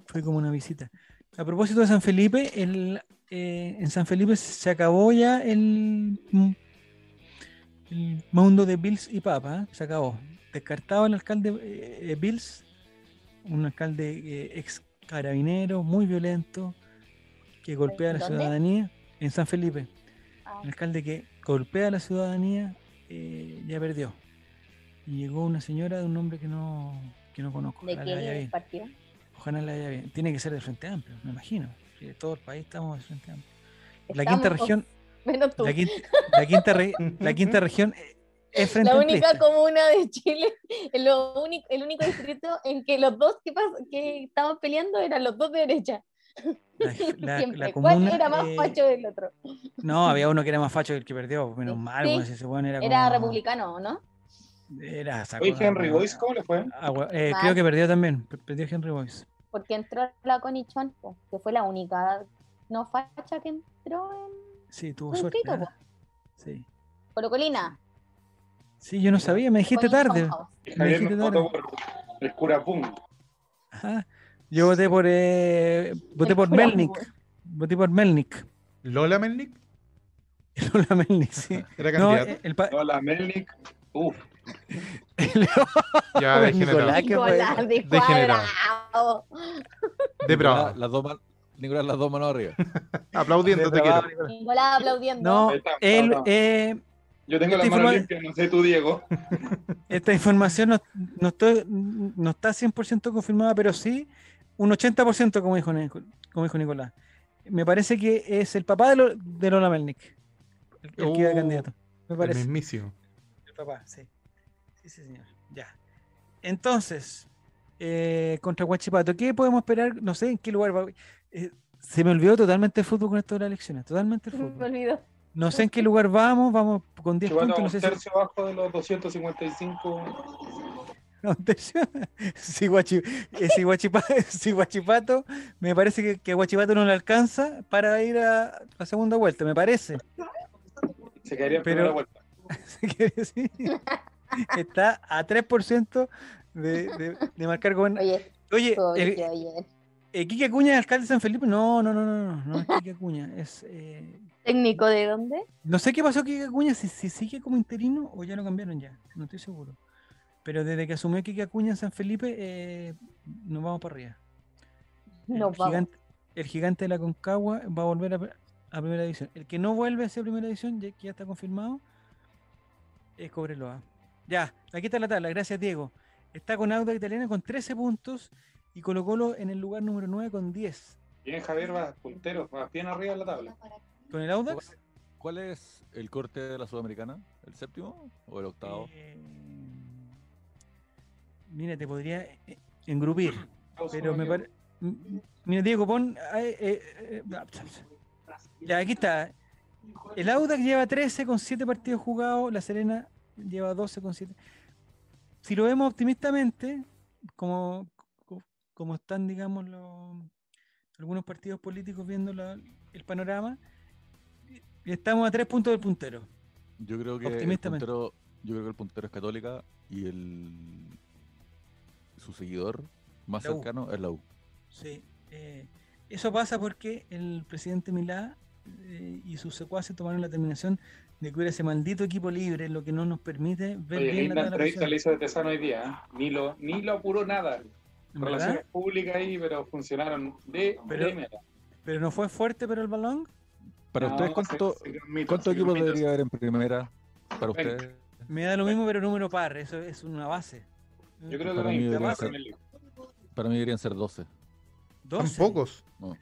Fue como una visita. A propósito de San Felipe, el, eh, en San Felipe se acabó ya el, el mundo de Bills y Papa. ¿eh? Se acabó. Descartado el alcalde eh, Bills, un alcalde ex carabinero, muy violento, que golpea a la
¿Dónde?
ciudadanía en San Felipe.
Ah,
Un alcalde que golpea a la ciudadanía ya perdió. Y llegó una señora de un nombre que no, que no conozco.
¿De
Ojalá
qué
bien.
partido?
Ojalá le vaya bien. Tiene que ser del Frente Amplio, me imagino. de todo el país estamos del Frente Amplio. La quinta región,
Menos tú.
la quinta, la quinta, re- la quinta región es Frente
La única
Amplista.
comuna de Chile, el, lo único, el único distrito en que los dos que, pas- que estaban peleando eran los dos de derecha.
La,
¿Cuál era más
eh,
facho del otro?
No, había uno que era más facho que el que perdió. Menos
Sí.
mal,
Sí.
bueno, ese weón era,
Era
como-
republicano, ¿no?
Era
Oye, Henry Boyce, ¿cómo le fue?
Ah, eh,
Mal.
creo que perdió también. per- Perdió Henry Boyce.
Porque entró la Connie que fue la única no facha que entró en
Sí, tuvo suerte.
distrito.
¿ah? Sí.
Colo Colina.
Sí, yo no sabía, me dijiste
Connie
tarde. Me dijiste tarde.
votó por el cura Pum.
Ajá. Yo voté por eh, voté por. Melnik. Voté por Melnik.
¿Lola Melnik?
Lola Melnik, sí.
¿Era
No,
candidato?
eh, el pa-
No, la Melnik. Uf,
ya, degenerado.
Nicolás.
Degenerado.
cuadrado.
De bravo.
Las dos, Nicolás, las dos manos arriba.
Aplaudiendo te quiero.
Nicolás.
Nicolás aplaudiendo.
No, él, eh,
yo tengo manos
informa-
limpias, no sé tú, Diego.
esta información no, no, estoy- no está 100% confirmada, pero sí un 80% como dijo, como dijo Nicolás. Me parece que es el papá de, Lo- de Lola Melnik, el, el que iba de
Uh,
candidato. Me
El
parece.
mismísimo.
El papá, sí. Sí, señor. Ya. Entonces, eh, contra Guachipato, ¿qué podemos esperar? No sé en qué lugar va. eh, se me olvidó totalmente el fútbol con esto de las elecciones. Totalmente el
Me
fútbol.
olvidó.
No sé en qué lugar vamos. Vamos con 10
Chihuahua
puntos. No
un
sé si.
tercio abajo de los 255.
no, un tercio. si, Guachi- eh, si Guachipa- si Guachipato, me parece que, que Guachipato no le alcanza para ir a la segunda vuelta, me parece.
Se quedaría en
Pero-
primera vuelta.
Sí, Está a 3% de, de, de marcar gobernador.
Oye,
Oye, el,
brígido ayer.
Eh, Quique Acuña es alcalde de San Felipe. No, no, no, no, no, no es Quique Acuña. Es, eh,
¿Técnico de dónde?
no sé qué pasó Quique Acuña, si, si sigue como interino o ya lo cambiaron ya. No estoy seguro. Pero desde que asumió Quique Acuña en San Felipe, eh, nos vamos para arriba. El
Nos vamos.
gigante, el gigante de la Concagua va a volver a, a primera división. El que no vuelve a esa primera división, ya, que ya está confirmado, es Cobreloa. Ya, aquí está la tabla, gracias Diego. Está con Auda Italiana con 13 puntos y Colo Colo en el lugar número 9 con 10.
Bien, Javier va puntero, va bien arriba de la tabla.
¿Con el Audax?
¿Cuál es el corte de la Sudamericana? ¿El séptimo o el octavo?
Eh, mira, te podría eh, engrupir, pero me parece... Mira, Diego, pon... eh, eh, eh, ya, aquí está. El Audax lleva 13 con 7 partidos jugados, La Serena lleva 12 con 7. Si lo vemos optimistamente, como, co- como están, digamos, los, algunos partidos políticos viendo la- el panorama, estamos a 3 puntos del puntero.
Yo creo que el
Optimistamente.
puntero, yo creo que el puntero es Católica y el su seguidor más
La
cercano es la U.
Sí, eh, eso pasa porque el presidente Milá eh, y sus secuaces tomaron la determinación de que hubiera ese maldito equipo libre, lo que no nos permite ver
Oye,
bien la
entrevista le hizo de Tesano hoy día. ¿eh? Ni, lo, ni lo apuró nada.
¿En verdad?
Relaciones públicas ahí, pero funcionaron de
Pero-
primera.
Pero no fue fuerte, pero el balón.
Para
No,
ustedes, ¿cuánto, ¿cuántos equipos debería haber en primera? Para ustedes.
Me da lo mismo, pero número par, eso es una base.
Yo creo que
Para mí
20
debería
más
ser-. Para mí deberían ser 12.
Son
12.
pocos.
No.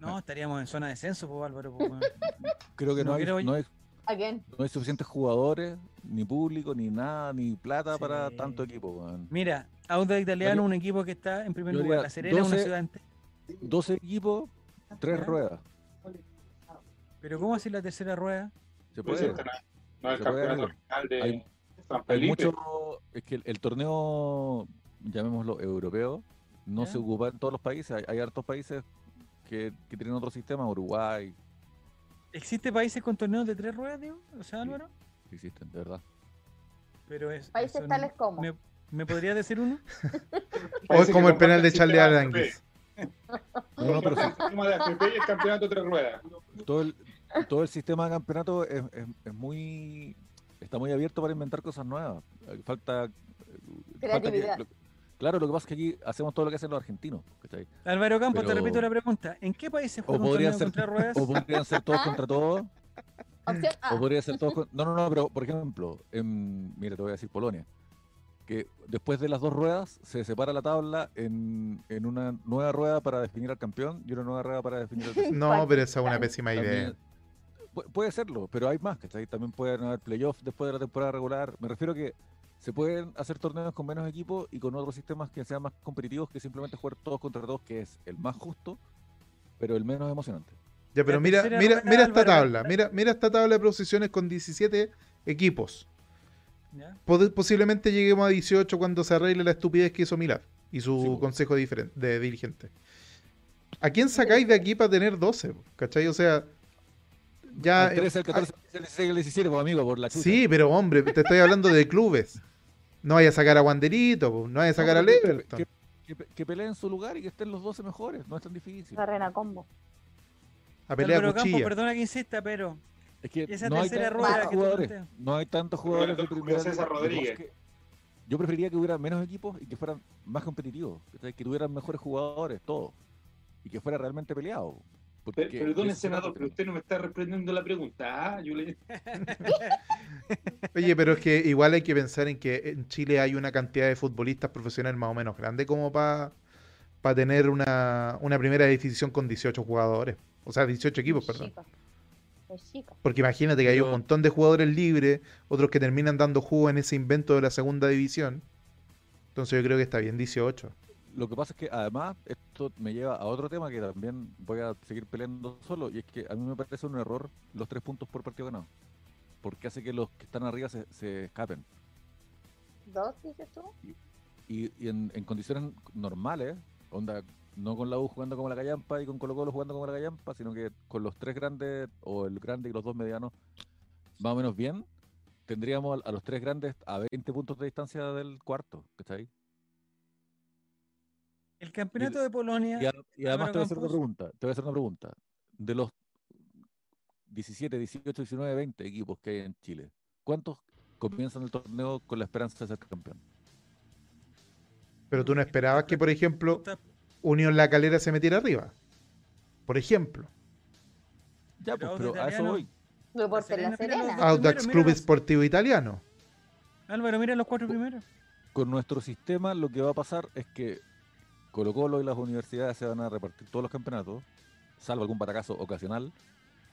No, estaríamos en zona de descenso, pues Álvaro. pues.
Creo que no,
No
hay,
creo-
no, hay,
¿A quién?
no hay suficientes jugadores, ni público, ni nada, ni plata para
Sí.
tanto equipo. weón.
Mira, Auda Italiano, un equipo que está en primer lugar. La Serena, una
12.
ciudad ente-
12 equipos, 3
Ya.
ruedas.
Pero ¿cómo así la tercera rueda?
Se
Pues
puede.
este no, es el
Se puede
campeonato regional de
Hay-
San
Hay
Felipe.
mucho. Es que el, el torneo, llamémoslo europeo, no
¿Ya?
se ocupa en todos los países. Hay, hay hartos países que, que tienen otro sistema, Uruguay,
¿Existe países con torneos de tres ruedas, digo? O sea. Álvaro.
existen, de verdad.
Pero es,
Países
no-
tales como.
¿Me, ¿Me podrías decir uno?
O es como el penal de Charlie Aranguis.
No, no, pero sí,
El sistema de AFP y el campeonato de tres ruedas.
todo el, todo el sistema de campeonato es, es- es muy. Está muy abierto para inventar cosas nuevas. Falta. eh, falta que-
Creatividad.
lo- claro, lo que pasa es que aquí hacemos todo lo que hacen los argentinos. ¿cachai?
Álvaro Campos, te repito la pregunta. ¿En qué países juega un
podría
torneo
ser-
con tres ruedas?
O podrían ser todos contra todos.
Opción A.
O podría ser todos con- No, no, no, pero por ejemplo, en, mira, te voy a decir Polonia. Que después de las dos ruedas se separa la tabla en, en una nueva rueda para definir al campeón y una nueva rueda para definir al tercero.
No, pero esa es una pésima idea.
También- puede serlo, pero hay más, ¿cachai? También pueden haber playoffs después de la temporada regular. Me refiero que se pueden hacer torneos con menos equipos y con otros sistemas que sean más competitivos que simplemente jugar todos contra todos, que es el más justo, pero el menos emocionante.
Ya, pero mira, mira, mira esta tabla.
la-
Mira, mira esta tabla de posiciones con 17 equipos. Posiblemente lleguemos a 18 cuando se arregle la estupidez que hizo Milad y su
Sí, po.
consejo de dirigentes. ¿A quién sacáis de aquí para tener 12? po? ¿Cachai? O sea, ya.
el 13, el
eh,
14, el 16, el 17, pues, amigo, por la chucha.
Sí, pero hombre, te estoy hablando de clubes. No vaya a sacar a Wanderito, no vaya a sacar a
No, pero que-
Leverton.
que- que que, pe- que peleen su lugar y que estén los 12 mejores. No es tan difícil.
Carrera combo.
A pelea
Álvaro Campos,
cuchilla.
perdona que insista, pero
Es que
Esa
no hay
tercera
tantos
rueda que
jugadores. No hay tantos jugadores de primera
César. Rodríguez.
Que- Yo preferiría que hubiera menos equipos y que fueran más competitivos. Que tuvieran mejores jugadores, todos. Y que fuera realmente peleado. Porque
Pero, perdone, senador, pero
al
usted no me está respondiendo la pregunta. Ah, yo le...
Oye, pero es que igual hay que pensar en que en Chile hay una cantidad de futbolistas profesionales más o menos grande como para tener una, una primera división con 18 jugadores. O sea, 18 equipos, perdón. Porque imagínate que hay un montón de jugadores libres, otros que terminan dando jugo en ese invento de la segunda división. Entonces yo creo que está bien 18.
Lo que pasa es que además esto me lleva a otro tema que también voy a seguir peleando solo y es que a mí me parece un error los tres puntos por partido ganado. Porque hace que los que están arriba se, se escapen.
¿Dos, dices tú?
Y, y en, en condiciones normales, onda, no con la U jugando como la callampa y con Colo Colo jugando como la callampa, sino que con los tres grandes o el grande y los dos medianos más o menos bien, tendríamos a, a los tres grandes a 20 puntos de distancia del cuarto, ¿cachai?
El campeonato de Polonia.
Y, a- y además
Álvaro
te voy a hacer una pregunta, te voy a hacer una pregunta. De los 17, 18, 19, 20 equipos que hay en Chile, ¿cuántos comienzan el torneo con la esperanza de ser campeón?
Pero tú no esperabas que, por ejemplo, Unión La Calera se metiera arriba. Por ejemplo,
Ya, pues, pero a eso voy.
La
Serena.
Audax Club Esportivo Italiano.
Álvaro, mira los cuatro primeros.
Con nuestro sistema lo que va a pasar es que Colo Colo y las universidades se van a repartir todos los campeonatos, salvo algún batacazo ocasional,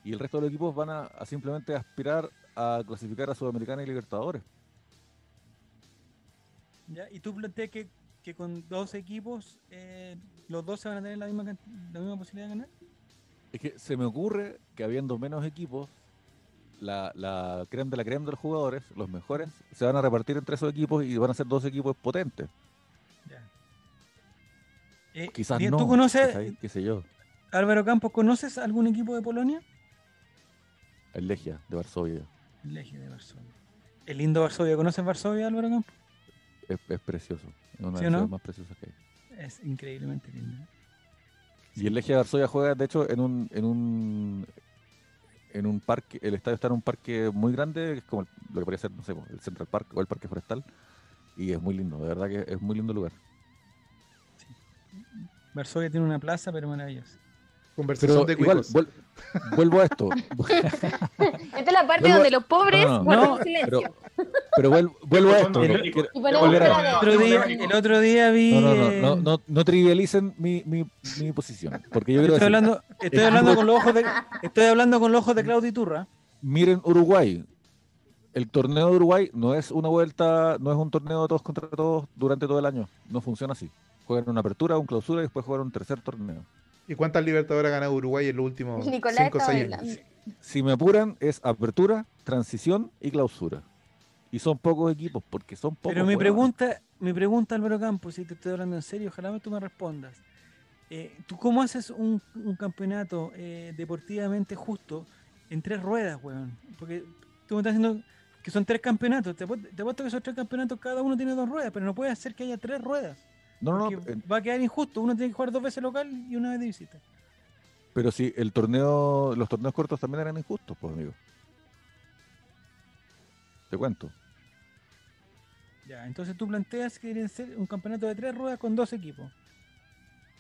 y el resto de los equipos van a, a simplemente aspirar a clasificar a Sudamericana y Libertadores.
¿ya? Y tú planteas que, que con dos equipos, eh, los dos se van a tener la misma, la misma posibilidad de ganar.
Es que se me ocurre que habiendo menos equipos, la, la creme de la creme de los jugadores, los mejores, se van a repartir entre esos equipos y van a ser dos equipos potentes.
Eh,
Quizás no.
¿Tú conoces.
¿Qué sé yo?
Álvaro Campos, conoces algún equipo de Polonia?
El Legia de Varsovia.
El Legia de Varsovia. El lindo Varsovia. ¿Conoces Varsovia, Álvaro Campos?
Es, es precioso. Es una
¿Sí
de las
no?
más preciosas que hay.
Es increíblemente lindo.
Y el Legia de Varsovia juega, de hecho, en un, en un en un parque, el estadio está en un parque muy grande, es como el- lo que podría ser, no sé, el Central Park o el Parque Forestal, y es muy lindo, de verdad que es muy lindo lugar.
Varsovia tiene una plaza, pero maravillosa.
Conversación
Pero
de
igual, vuel- vuelvo a esto,
Esta es la parte
Vuelvo-
donde los pobres
No, no,
guardan
no,
silencio.
pero vuel- vuelvo a esto.
El otro día, el otro día vi.
no, no, no, no, no, no trivialicen mi, mi, mi posición, porque yo
Estoy
decir,
hablando, estoy con los ojos de, estoy hablando con los ojos de Claudio Iturra.
miren Uruguay, el torneo de Uruguay no es una vuelta, no es un torneo de todos contra todos durante todo el año, no funciona así. Juegan una apertura, un clausura y después juegan un tercer torneo.
¿Y cuántas Libertadores ha ganado Uruguay en los últimos
Nicolás
5 o
estaba
6 años?
Si me apuran, es apertura, transición y clausura. Y son pocos equipos, porque son pocos.
Pero mi pregunta, mi pregunta, Álvaro Campos, si te estoy hablando en serio, ojalá tú me respondas. Eh, ¿Tú cómo haces un, un campeonato eh, deportivamente justo en tres ruedas, weón? Porque tú me estás diciendo que son tres campeonatos. Te apuesto, te apuesto que esos tres campeonatos cada uno tiene dos ruedas, pero no puede hacer que haya tres ruedas.
No, no, no. eh,
va a quedar injusto. Uno tiene que jugar dos veces local y una vez de visita.
Pero si el torneo, los torneos cortos también eran injustos, pues amigo. Te cuento.
Ya, entonces tú planteas que debería ser un campeonato de tres ruedas con dos equipos.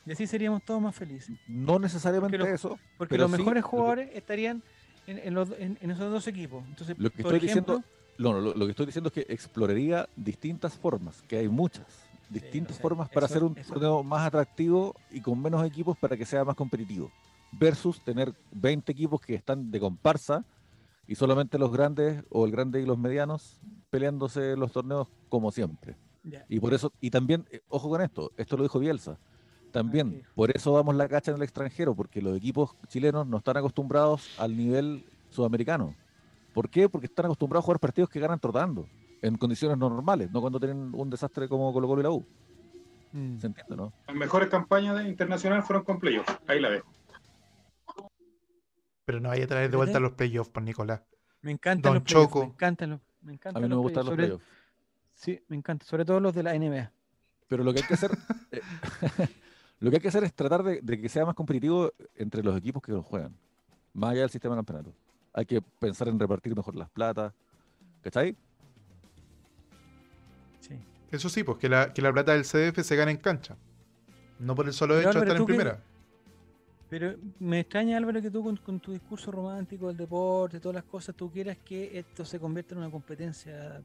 Y así seríamos todos más felices.
No necesariamente
Porque lo-
eso.
Porque
pero
los
sí,
mejores
lo
jugadores estarían en, en los- en- en esos dos equipos. Entonces,
Lo que
por
estoy
ejemplo,
diciendo, no, no, lo, lo que estoy diciendo es que exploraría distintas formas, que hay muchas, distintas formas para
eso-
hacer un
eso-
torneo más atractivo y con menos equipos para que sea más competitivo. Versus tener 20 equipos que están de comparsa y solamente los grandes o el grande y los medianos peleándose los torneos como siempre. Y por eso, y también, eh, ojo con esto, esto lo dijo Bielsa.
Ah,
También,
¿qué dijo?
por eso damos la cacha en el extranjero, porque los equipos chilenos no están acostumbrados al nivel sudamericano. ¿Por qué? Porque están acostumbrados a jugar partidos que ganan trotando, en condiciones normales, no cuando tienen un desastre como Colo Colo y la U.
Mm.
¿Se entiende, no?
Las mejores campañas de internacional fueron con playoff. Ahí la dejo.
Pero no vaya a traer de vuelta los playoffs, por Nicolás.
me encantan
Don
los playoffs,
Choco.
Me encantan los, me
A
encantan
mí no me gustan los
playoffs,
playoffs.
Sí, me encanta. Sobre todo los de la NBA.
Pero lo que hay que hacer, eh, lo que hay que hacer es tratar de, de que sea más competitivo entre los equipos que lo juegan, más allá del sistema de campeonato. Hay que pensar en repartir mejor las platas, ¿cachai?
Eso sí, pues que la, que la plata del CDF se gane en cancha. No por el solo
Pero,
hecho de estar en
¿tú qué-
primera.
Pero me extraña, Álvaro, que tú con, con tu discurso romántico del deporte, todas las cosas, tú quieras que esto se convierta en una competencia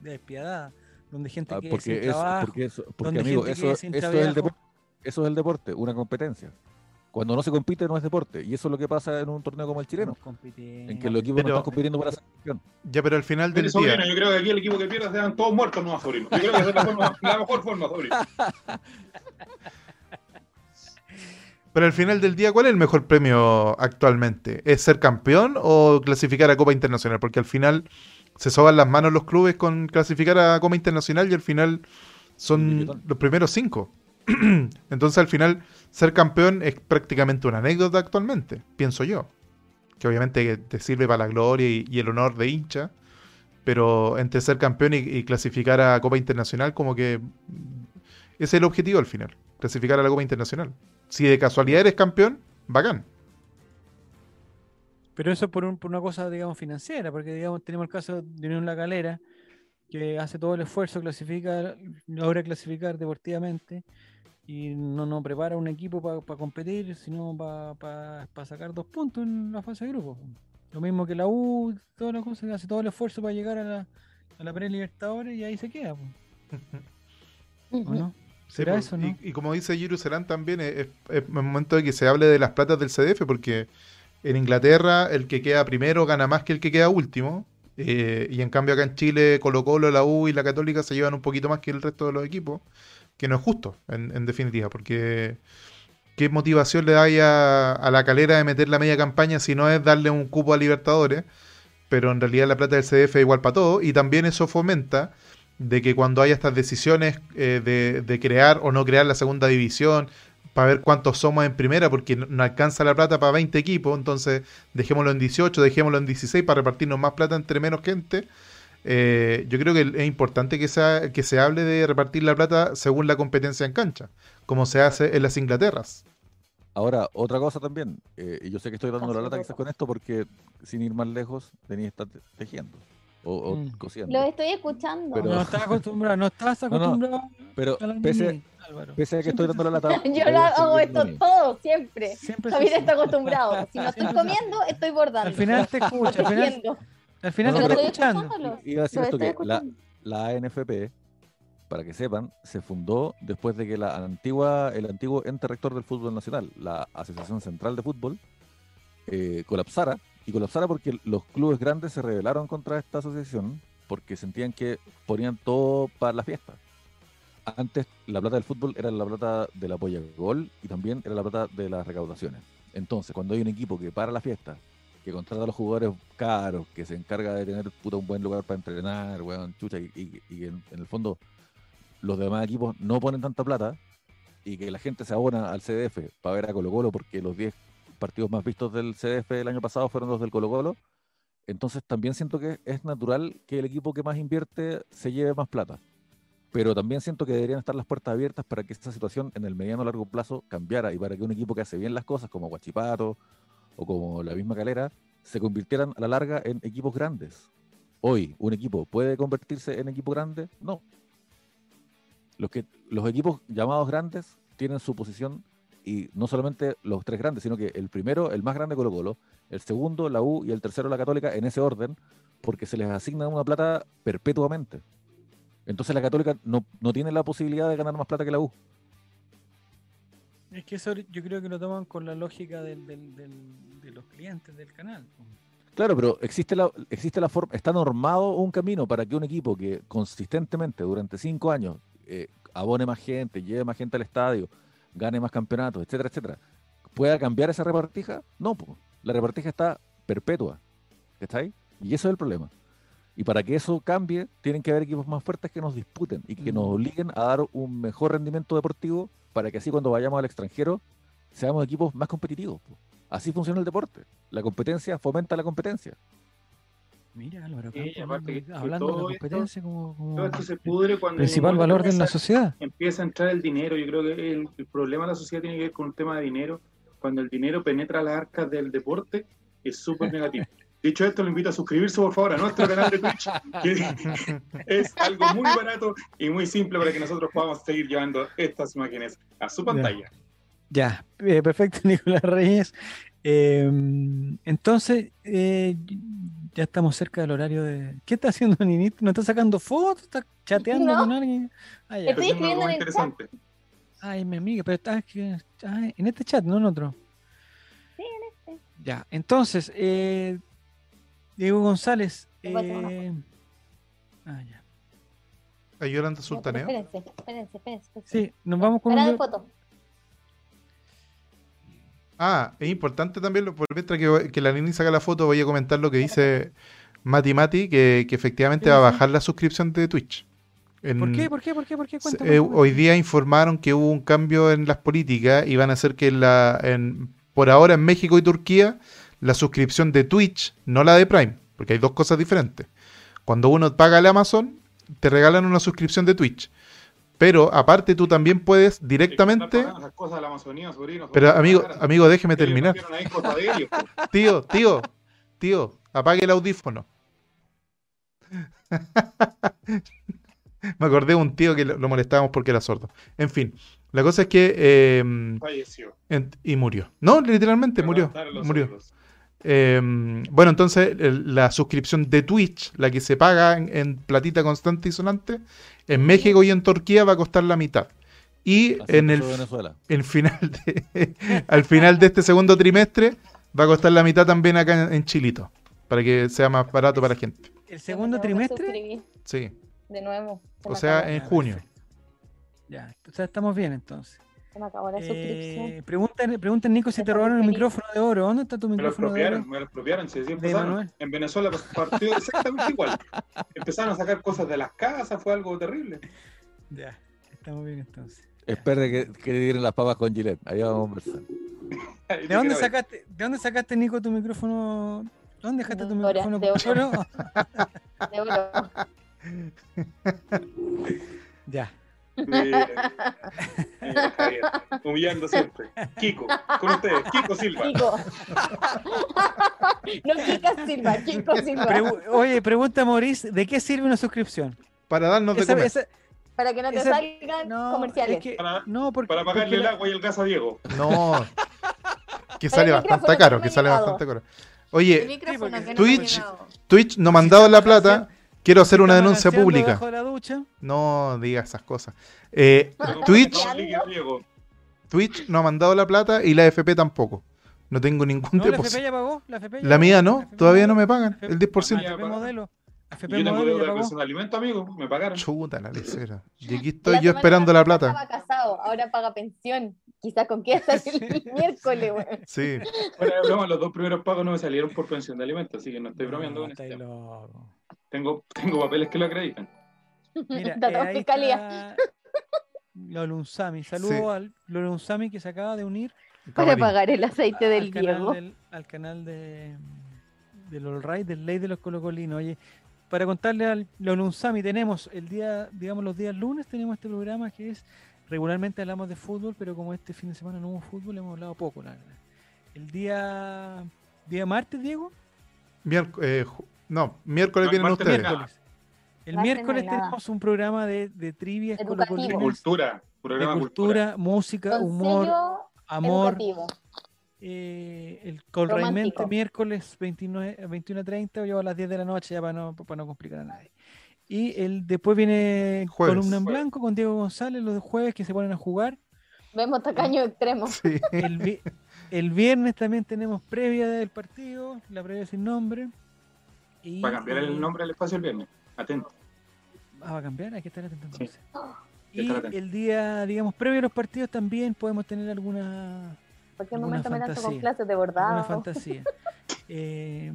despiadada, donde gente
Ah,
que
porque, es,
trabajo,
porque, eso, porque
donde
amigo,
gente
eso,
quede sin
eso es el
trabajo.
deporte, eso es el deporte, una competencia. Cuando no se compite no es deporte. Y eso es lo que pasa en un torneo como el chileno, en que los equipos
Pero-
no están compitiendo para ser campeón.
Ya, pero al final del
sobrino,
día.
yo creo que aquí el equipo que pierda sean todos muertos, no, sobrino. Yo creo que es la, forma- la mejor forma, sobrino.
Pero al final del día, ¿cuál es el mejor premio actualmente? ¿Es ser campeón o clasificar a Copa Internacional? Porque al final se soban las manos los clubes con clasificar a Copa Internacional y al final son los primeros cinco. Entonces al final ser campeón es prácticamente una anécdota actualmente, pienso yo. Que obviamente te sirve para la gloria y, el honor de hincha. Pero entre ser campeón y, clasificar a Copa Internacional, como que ese es el objetivo al final, clasificar a la Copa Internacional. Si de casualidad eres campeón, bacán.
Pero eso por, por una cosa, digamos, financiera, porque digamos, tenemos el caso de Unión La Calera, que hace todo el esfuerzo, clasifica, logra clasificar deportivamente y no, no prepara un equipo para competir, sino para sacar dos puntos en la fase de grupo. Lo mismo que la U, toda la cosa, hace todo el esfuerzo para llegar a la, a la pre-Libertadores y ahí se queda. ¿O no? ¿Será eso, no?
y, y como dice Giru Serán también, es, es- es momento de que se hable de las platas del CDF, porque en Inglaterra el que queda primero gana más que el que queda último. eh, y en cambio acá en Chile, Colo Colo, la U y la Católica se llevan un poquito más que el resto de los equipos, que no es justo, en, en definitiva, porque ¿qué motivación le da a, a la calera de meter la media campaña si no es darle un cupo a Libertadores? Pero en realidad la plata del CDF es igual para todo, y también eso fomenta de que cuando haya estas decisiones eh, de, de crear o no crear la segunda división, para ver cuántos somos en primera, porque no, alcanza la plata para 20 equipos, entonces dejémoslo en 18, dejémoslo en 16 para repartirnos más plata entre menos gente. Eh, yo creo que es importante que, sea, que se hable de repartir la plata según la competencia en cancha, como se hace en las Inglaterras.
Ahora, otra cosa también, eh, y yo sé que estoy dando la lata quizás con esto porque sin ir más lejos tenéis que estar te- tejiendo o, o
Mm.
cosiendo.
Lo estoy escuchando.
Pero-
No estás acostumbrado, no estás
no.
acostumbrado
Pero
a
pese,
niñez, Álvaro.
pese a que estoy dando la lata...
Yo
voy
lo hago esto todo, siempre.
Siempre
Javier está acostumbrado. Si no estoy comiendo, estoy bordando.
Al final te escucha, al final. Al final
No,
te
no,
está
pero-
escuchando.
Iba a decir esto
estoy
que la, la ANFP, para que sepan, se fundó después de que la antigua, el antiguo ente rector del fútbol nacional, la Asociación Central de Fútbol, eh, colapsara. Y colapsara porque los clubes grandes se rebelaron contra esta asociación porque sentían que ponían todo para la fiesta. Antes la plata del fútbol era la plata del apoyo al gol y también era la plata de las recaudaciones. Entonces, cuando hay un equipo que para la fiesta, que contrata a los jugadores caros, que se encarga de tener puta, un buen lugar para entrenar, weón, chucha, y, y- en el fondo los demás equipos no ponen tanta plata y que la gente se abona al CDF para ver a Colo Colo porque los 10 partidos más vistos del CDF el año pasado fueron los del Colo Colo, entonces también siento que es natural que el equipo que más invierte se lleve más plata. Pero también siento que deberían estar las puertas abiertas para que esta situación en el mediano o largo plazo cambiara y para que un equipo que hace bien las cosas como Guachipato o como la misma Calera se convirtieran a la larga en equipos grandes. Hoy, ¿un equipo puede convertirse en equipo grande? No. Los, que, los equipos llamados grandes tienen su posición y no solamente los tres grandes, sino que el primero, el más grande Colo Colo, el segundo la U y el tercero la Católica en ese orden, porque se les asigna una plata perpetuamente. Entonces la Católica no, no tiene la posibilidad de ganar más plata que la U.
Es que eso yo creo que lo toman con la lógica del, del- del- de los clientes del canal.
Claro, pero existe la, existe la forma, está normado un camino para que un equipo que consistentemente durante cinco años eh, abone más gente, lleve más gente al estadio, gane más campeonatos, etcétera, etcétera, pueda cambiar esa repartija. No, po. la repartija está perpetua. ¿Está ahí? Y eso es el problema. Y para que eso cambie, tienen que haber equipos más fuertes que nos disputen y que nos
Mm.
obliguen a dar un mejor rendimiento deportivo para que así cuando vayamos al extranjero seamos equipos más competitivos. po. Así funciona el deporte. La competencia fomenta la competencia.
Mira, Álvaro,
Sí,
Campo, hablando,
que
hablando de
esto-
competencia como, como
Todo esto se pudre cuando
principal valor de la sociedad.
empieza a entrar el dinero. Yo creo que el, el problema de la sociedad tiene que ver con un tema de dinero. Cuando el dinero penetra las arcas del deporte, es súper negativo. Dicho esto, lo invito a suscribirse, por favor, a nuestro canal de Twitch, que es algo muy barato y muy simple para que nosotros podamos seguir llevando estas imágenes a su pantalla.
Ya, eh, perfecto, Nicolás Reyes. Eh, entonces, eh, ya estamos cerca del horario de. ¿Qué está haciendo Ninito? ¿No está sacando fotos? ¿Está chateando
No.
con alguien? Ah, ya.
Estoy escribiendo en el
interesante.
Ay, mi amiga, pero está aquí- en este chat, no en otro.
Sí, en este.
Ya, entonces, eh, Diego González. Eh, ah, ya.
A Yolanda Sultaneo.
Espérense, espérense, espérense. espérense.
Sí, nos vamos con
Para de
un.
foto.
Ah, es importante también, lo- por mientras que, que la Nini saca la foto, voy a comentar lo que dice Mati Mati, que, que efectivamente
¿Qué
va a bajar la suscripción de Twitch. En-
¿Por qué? ¿Por qué? ¿Por qué? ¿Por qué?
eh, hoy día informaron que hubo un cambio en las políticas y van a hacer que la, en- por ahora en México y Turquía la suscripción de Twitch, no la de Prime, porque hay dos cosas diferentes. Cuando uno paga el Amazon, te regalan una suscripción de Twitch. Pero aparte tú también puedes directamente...
Están pagando esas cosas de la Amazonía, sobrino,
Pero amigo, amigo, déjeme terminar.
ellos, po.
Tío, tío, tío, apague el audífono. Me acordé de un tío que lo, molestábamos porque era sordo. En fin, la cosa es que... eh,
falleció.
en- y murió. No, literalmente murió. Murió.
sordos.
Eh, bueno, entonces el- la suscripción de Twitch, la que se paga en, en platita constante y sonante, en México y en Turquía va a costar la mitad. Y
Así
en el, el final de, al final de este segundo trimestre va a costar la mitad también acá en, en Chilito, para que sea más barato para la gente.
¿El segundo trimestre?
Sí,
De nuevo. Se
o sea, en junio.
Ya, o sea, estamos bien entonces.
Se me acabó la suscripción.
Eh, preguntan, preguntan, Nico, si te robaron el
feliz.
micrófono de oro. ¿Dónde está tu
Me lo
micrófono de
expropiaron,
oro?
me lo expropiaron. Empezaron. En Venezuela partió exactamente igual. Empezaron a sacar cosas de las casas, fue algo terrible.
Ya, estamos bien entonces.
Espere que, que tienen las papas con Gillette. Ahí vamos a conversar.
¿De dónde sacaste, de dónde sacaste, Nico, tu micrófono? ¿Dónde dejaste tu
oro,
micrófono
de
oro?
De oro.
ya.
Mira, mira, Javier, humillando siempre. Kiko, con ustedes, Kiko Silva.
Kiko. no Kika Silva, Kiko Silva.
Pregu- Oye, pregunta Maurice, ¿de qué sirve una suscripción?
Para darnos de comer.
esa-
Para que no te
esa-
salgan
no,
comerciales.
es que-
Para-
no, porque,
Para pagarle
porque
el agua y el gas a Diego.
No, que sale bastante caro, que sale bastante caro. Oye, Twitch-. Twitch no me han dado la plata, quiero hacer una denuncia pública.
debajo de la ducha.
No diga esas cosas. Eh, Twitch. Twitch no ha mandado la plata y la FP tampoco. No tengo ningún
No, la FP
depósito.
ya pagó. La, FP ya
La mía
la
no,
FP
todavía no me pagan
FP
el 10%.
Ya
AFP
pagó.
modelo. AFP
Yo tengo deuda de
pagó.
pensión de alimento, amigo. Me pagaron.
Chuta la lecera. Y aquí
La
estoy yo esperando la plata.
Estaba casado, ahora paga pensión. Quizás con qué hasta el miércoles, weón.
Sí.
Broma, los dos primeros pagos no me salieron por pensión de alimentos, así que no estoy bromeando
No,
con esto. Tengo, tengo papeles que lo acreditan.
Mira, eh, ahí
fiscalía.
está Lolunsami. Saludos
Sí.
al Lolunsami que se acaba de unir
Para pagar el aceite del Diego.
del, al canal de del All Right, del Ley de los Colocolinos. Oye, para contarle al Lolunsami, tenemos el día, digamos los días lunes, tenemos este programa que es regularmente hablamos de fútbol, pero como este fin de semana no hubo fútbol, hemos hablado poco, la verdad. El día día martes, Diego,
Miérc- eh, no, miércoles
No,
vienen ustedes.
miércoles. El miércoles tenemos un programa de, de trivias
Educativo.
colocolinas,
Cultura,
de
programa
cultura,
cultura.
música, humor, amor, eh, el Colraimente miércoles 29, 21.30 o yo a las 10 de la noche ya para no, para no complicar a nadie. Y el, después viene
Jueves.
Columna en
Jueves.
Blanco con Diego González los jueves que se ponen a jugar.
Vemos tacaño extremo.
Sí.
El, vi- el viernes también tenemos previa del partido, la previa sin nombre. Y,
Para cambiar el nombre del espacio el viernes. Atento.
Ah, va a cambiar, hay que estar atento entonces. Y
atento.
el día, digamos, previo a los partidos también podemos tener alguna
Cualquier momento me lanzo con clases de bordado.
fantasía. Eh,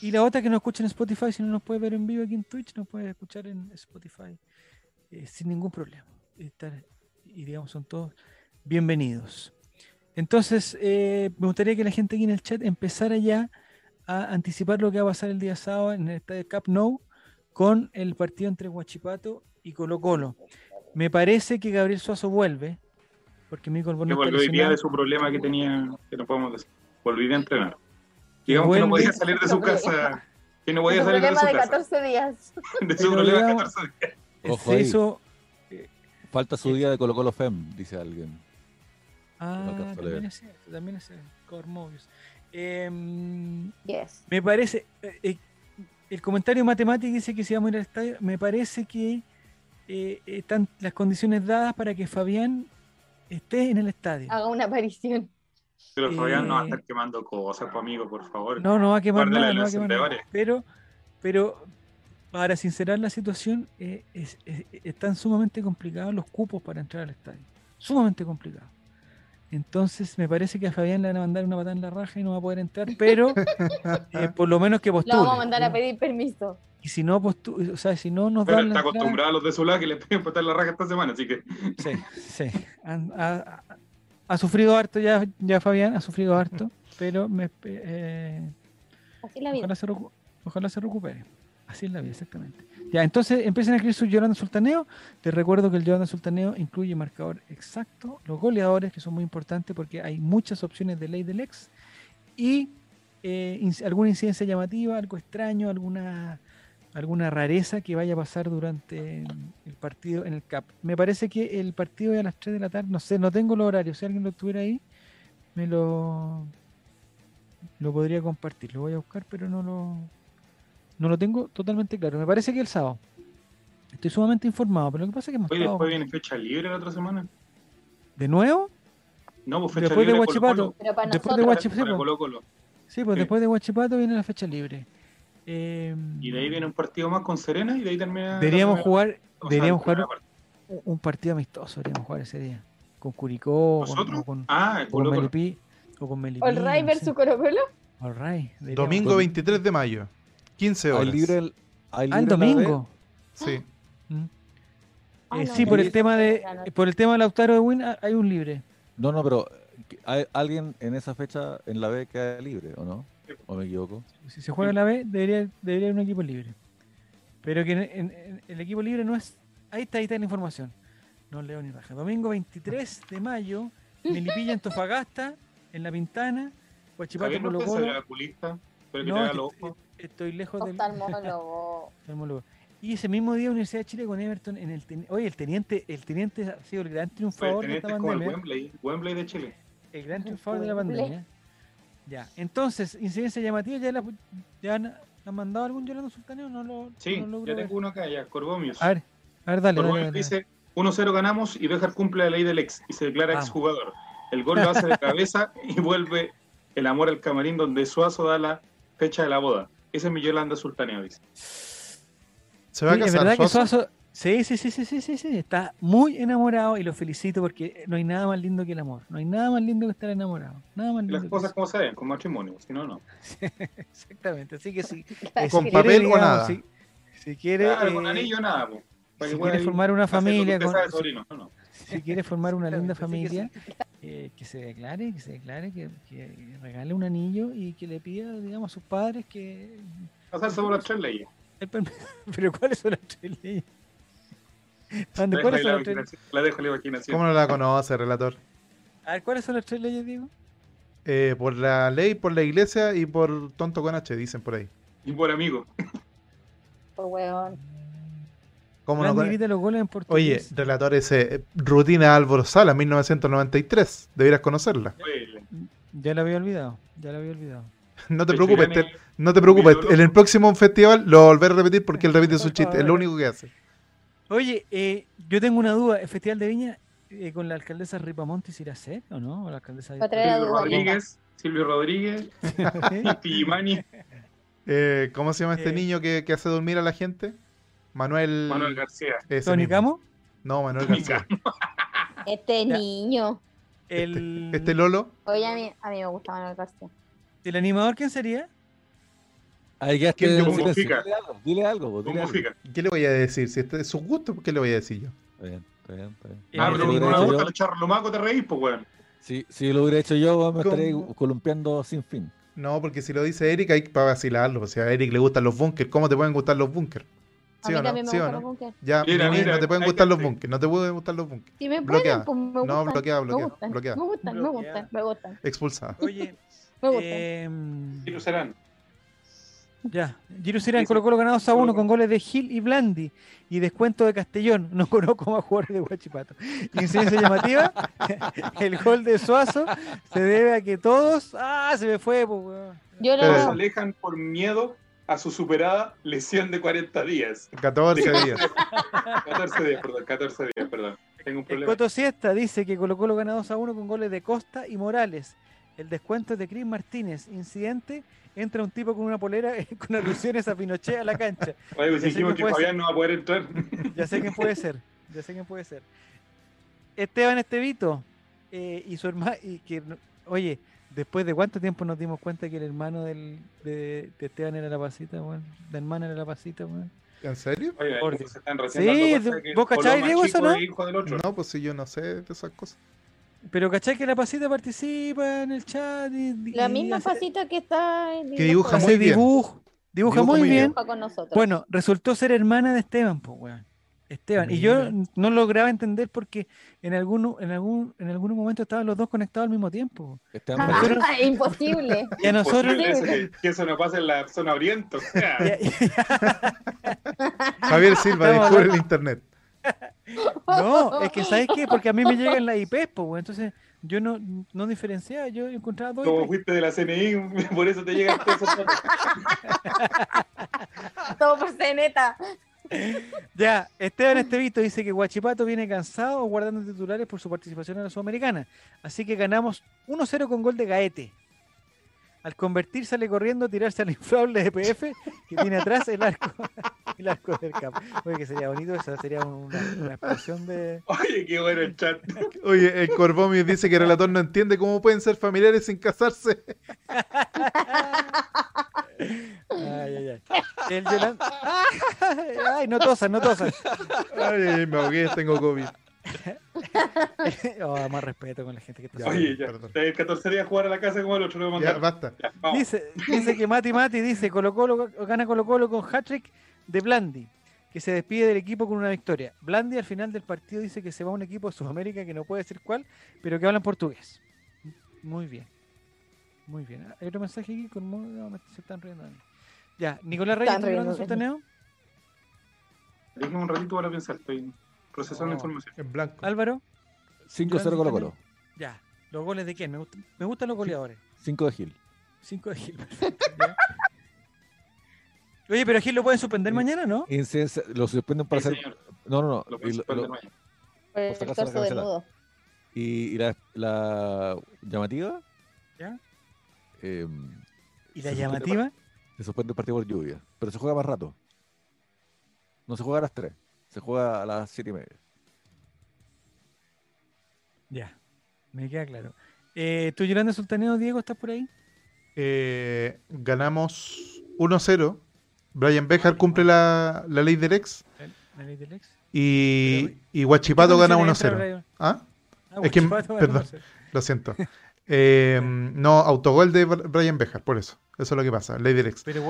y la otra que nos escuchen en Spotify, si no nos puede ver en vivo aquí en Twitch, nos puede escuchar en Spotify eh, sin ningún problema. Estar- y digamos, son todos bienvenidos. Entonces, eh, me gustaría que la gente aquí en el chat empezara ya a anticipar lo que va a pasar el día sábado en el estadio Cap Nou con el partido entre Huachipato y Colo Colo. Me parece que Gabriel Suazo vuelve, porque
Que volvió hoy día
lesionado.
de su problema que tenía, que no podemos decir. Volví a entrenar. Digamos que no podía salir de su casa. Que no podía
Un
salir de
problema
su
de
casa.
14 días.
De su problema de
digamos-
14 días.
Eh,
Ojo
se
ahí.
hizo.
Falta su día de Colo Colo Fem, dice alguien.
Ah, también es cierto, también es cierto. Em,
Yes.
me parece. eh, eh, el comentario matemático dice que si vamos a ir al estadio, me parece que eh, están las condiciones dadas para que Fabián esté en el estadio.
Haga una aparición.
Pero Fabián no va a estar quemando cosas, pues, amigo, por favor.
No, no va a quemar nada, no va a quemar nada. Pero, pero para sincerar la situación, eh, es- es- están sumamente complicados los cupos para entrar al estadio. Sumamente complicados. Entonces, me parece que a Fabián le van a mandar una patada en la raja y no va a poder entrar, pero eh, por lo menos que
Lo
postule.
vamos a mandar a pedir permiso.
Y si no postule, o sea, si no nos
Pero
dan la
está
entrada-
acostumbrado a los de su lado que le pueden botar la raja esta semana, así que
Sí, sí. Ha, ha- ha sufrido harto ya, ya Fabián, ha sufrido harto, pero me, eh,
Así la vida.
Ojalá se, recu- ojalá se recupere. Así es la vida, exactamente. Ya, entonces empiecen a escribir su Yolanda Sultaneo. Les recuerdo que el Yolanda Sultaneo incluye marcador exacto, los goleadores, que son muy importantes porque hay muchas opciones de ley del ex, y eh, alguna incidencia llamativa, algo extraño, alguna, alguna rareza que vaya a pasar durante el partido en el CAP. Me parece que el partido es a las 3 de la tarde, no sé, no tengo los horarios. Si alguien lo tuviera ahí, me lo, lo podría compartir. Lo voy a buscar, pero no lo, no lo tengo totalmente claro. Me parece que el sábado. Estoy sumamente informado, pero lo que pasa es que hemos
hoy
estado-
después viene fecha libre la otra semana.
¿De nuevo?
No, pues fecha
Después de
libre
para
Después de
nosotros,
Guachi- sí,
Para
po.
Colo-Colo.
Sí, pues
Sí.
después de Huachipato viene la fecha libre. Eh,
Y de ahí viene un partido más con Serena y de ahí termina.
deberíamos jugar,
o sea,
deberíamos jugar un partido amistoso, deberíamos jugar ese día. Con Curicó, con,
¿Nosotros?
o con,
Ah,
o con
Colo-Colo.
Melipí. O con Melipí.
All Right
no
versus
sé.
Colo Colo.
All right, deberíamos-
Domingo 23 de mayo, 15
Hay
horas.
libre el, hay
Ah, el domingo.
Sí.
Mm.
Ah,
Eh,
no,
sí,
no,
por
no,
el tema de por el tema de Lautaro de Win hay un libre.
No, no, pero ¿que- ¿hay alguien en esa fecha en la B queda libre o no? ¿O me equivoco?
Si se juega en la B, debería, debería haber un equipo libre. Pero que en, en- en- el equipo libre no es. Ahí está, ahí está la información. No leo ni raja. Domingo 23 de mayo, Melipilla Antofagasta, en La Pintana, Huachipato Colo Colo.
salir a oculista, pero que
No, estoy lejos del
Oftalmólogo.
oftalmólogo. Y ese mismo día Universidad de Chile con Everton en el teni- Oye, el teniente, el teniente ha sido el gran
el
triunfador de esta
como el
pandemia.
Wembley, Wembley de Chile.
El gran triunfador de la pandemia. Ya, entonces, incidencia llamativa, ¿ya, la, ya han, han mandado algún Yolanda Sultaneo? No lo,
Sí,
no
tengo uno acá, ya, Corbomius.
A ver, a ver, dale, dale,
Corbomius
dale.
dice 1-0 ganamos y Bejar cumple la ley del ex y se declara
Vamos.
exjugador. El gol lo hace de cabeza y vuelve el amor al camarín donde Suazo da la fecha de la boda. Ese es mi Yolanda Sultaneo, dice.
¿Se va a
Sí, es verdad que
Suazo?
Sí, sí, sí, sí, sí, sí, sí, está muy enamorado y lo felicito porque no hay nada más lindo que el amor. No hay nada más lindo que estar enamorado. Nada más lindo
las cosas como se ven, con matrimonio, si no, no.
Exactamente, así que eh,
Con
si
papel
quiere,
o
digamos,
nada.
Si, si quiere,
Claro, con
eh,
anillo nada. Para
si quiere
ahí
formar una familia, con-
sabe,
si-
sobrino. No, no.
si quiere formar una linda familia, eh, que se declare, que se declare, que, que regale un anillo y que le pida, digamos, a sus padres que
Pasarse por las tres leyes.
Pero ¿cuáles son las tres leyes? ¿Dónde-
La dejo
¿Cuáles son
la
las tres?
la dejo en la imaginación.
¿Cómo no la conoce, relator?
A ver, ¿cuáles son las tres leyes, Diego?
Eh, por la ley, por la iglesia y por tonto con H, dicen por ahí.
Y por amigo.
Por huevón.
¿Cómo no con-
los goles en
Oye,
portugués.
relator ese, eh, rutina Álvaro Sala, 1993. Deberías conocerla.
Oye,
Ya la había olvidado, ya la había olvidado.
No te preocupes, te- no te preocupes. En el próximo festival lo volveré a repetir porque él repite su chiste. Es lo único que hace.
Oye, eh, yo tengo una duda. ¿El Festival de Viña eh, con la alcaldesa Ripamontes irá a ser o no? ¿O la alcaldesa
a
Silvio Rodríguez, Silvio Rodríguez, Pillimani,
Eh, ¿Cómo se llama este
Eh.
niño que, que hace dormir a la gente? Manuel.
Manuel García.
ese
¿Tony
mismo.
Camo?
No, Manuel García.
Este niño.
El,
Este Lolo.
Oye, a mí, a mí me gusta Manuel García.
¿El animador quién sería?
Ahí ya
¿Quién
silencio.
Fica?
Dile algo, dile algo, dile algo.
fica.
¿Qué le voy a decir? Si este es su gusto, ¿qué le voy a decir yo?
Está bien, está bien, está bien.
Eh,
Ah, pero
lo
no me gusta los charros lomacos, te reís, pues, weón.
si, si lo hubiera hecho yo, me estaré
¿Cómo?
columpiando sin fin.
No, porque si lo dice Eric hay para vacilarlo. O sea, a Eric le gustan los bunkers. ¿Cómo te pueden gustar los bunkers?
A
¿Sí
mí
o no?
también me
¿Sí o
gustan
no?
los bunkers.
Ya,
Mira, mira,
no te pueden gustar los bunkers. No te pueden gustar los bunkers.
Si me pueden, pues me
No,
gustan.
bloqueada,
me gustan,
bloqueada.
Me gustan, me gustan, me gustan.
Expulsada.
Oye,
Me gustan.
serán.
ya. Giro Sirán
Dice-
Colo ganados a uno con goles de Gil y Blandi y descuento de Castellón. No conozco más jugadores de Guachipato. Incidencia llamativa. El gol de Suazo se debe a que todos. ¡Ah! Se me fue, pues.
Yo
se alejan por miedo a su superada lesión de 40 días.
14 días.
14 días, perdón, 14 días, perdón. Tengo un
El
problema.
Coto Siesta dice que Colo Colo gana 2 a 1 con goles de Costa y Morales. El descuento es de Cris Martínez. Incidente, entra un tipo con una polera con alusiones a Pinochet a la cancha.
Oye, pues
Ya sé
dijimos
que
Fabián no va a poder entrar.
Ya sé quién puede ser. Ya sé quién puede ser. Esteban Estevito eh, y su hermano. Y que, no- oye, después de cuánto tiempo nos dimos cuenta que el hermano del, de, de Esteban era la pasita, weón. La hermana era la pasita, weón.
¿En serio?
Oye,
Por
se están
Sí, ¿vos
más
Diego, eso no?
es hijo del otro.
No, pues si yo no sé de esas cosas.
Pero ¿cachai que la pasita participa en el chat? Y, y-
La
y
misma
hace-
pasita que está en
Que dibuja
hace
muy bien.
dibujo. Dibuja,
Dibuja
muy bien.
bien.
con nosotros.
Bueno, resultó ser hermana de Esteban, pues, weón. Esteban. Y yo no lograba entender porque en algún, en algún, en algún momento estaban los dos conectados al mismo tiempo.
Esteban
Ah,
nosotros-
imposible.
Y a nosotros.
Eso, que, que eso no pasa en la zona oriente. o sea,
Javier Silva, descubre el internet.
No, es que ¿sabes qué? Porque a mí me llegan las IPs, pues. Entonces yo no, no diferenciaba, yo encontraba dos
como
IPs.
fuiste de la CNI, por eso te llegan todos esos.
Todo por ceneta.
Ya, Esteban Estevito dice que Guachipato viene cansado guardando titulares por su participación en la Sudamericana. Así que ganamos 1-0 con gol de Gaete. Al convertir sale corriendo a tirarse al inflable de PF que tiene atrás el arco, el arco del campo. Oye, que sería bonito eso, sería una, una explosión de...
Oye, qué bueno el chat.
Oye, el Corbomi dice que el relator no entiende cómo pueden ser familiares sin casarse.
Ay, ay, ay. El Yolan- Ay, no tosan, no tosan.
Ay, me ahogué, tengo COVID.
Oh, más respeto con la gente que está
Ya,
Oye, ya.
perdón.
El 14 días a jugar a la casa como el otro lo
Ya, basta.
Ya.
Dice, dice que Mati Mati dice Colo Colo gana Colo Colo con hat-trick de Blandi, que se despide del equipo con una victoria. Blandi al final del partido dice que se va a un equipo de Sudamérica que no puede decir cuál, pero que hablan portugués. Muy bien. Muy bien. Hay otro mensaje aquí con se están riendo de mí. Ya, Nicolás Reyes, ¿estás
mí.
Sultaneo?
Déjame un ratito para pensar, estoy procesando
No.
información.
En blanco.
Álvaro,
5-0 Colo Colo.
ya. ¿Los goles de quién? Me, gustan- me gustan los goleadores.
5 de Gil.
5 de Gil. Oye, pero Gil lo pueden suspender mañana, ¿no?
Lo suspenden para
Sí,
hacer.
señor,
No, no, no.
lo
Y, lo-
suspender
lo-
mañana.
Por el
Por si acaso la
desnudo.
y, y la, la llamativa.
¿Ya?
eh,
¿Y la llamativa?
Se suspende el partido por lluvia. Pero se juega más rato. No se juega a las 3. Se juega a las 7 y media.
Ya, me queda claro. Eh, ¿Tú, Yolanda Sultaneo, Diego, estás por ahí?
Eh, ganamos 1-0. Brian Bejar cumple la, la ley del ex.
La ley del ex.
Y, y Guachipato gana 1-0. ¿Ah?
Ah,
Es que- perdón.
1-0.
Lo siento. Eh, no, autogol de Br- Brian Bejar, por eso. Eso es lo que pasa. Ley del ex.
Pero,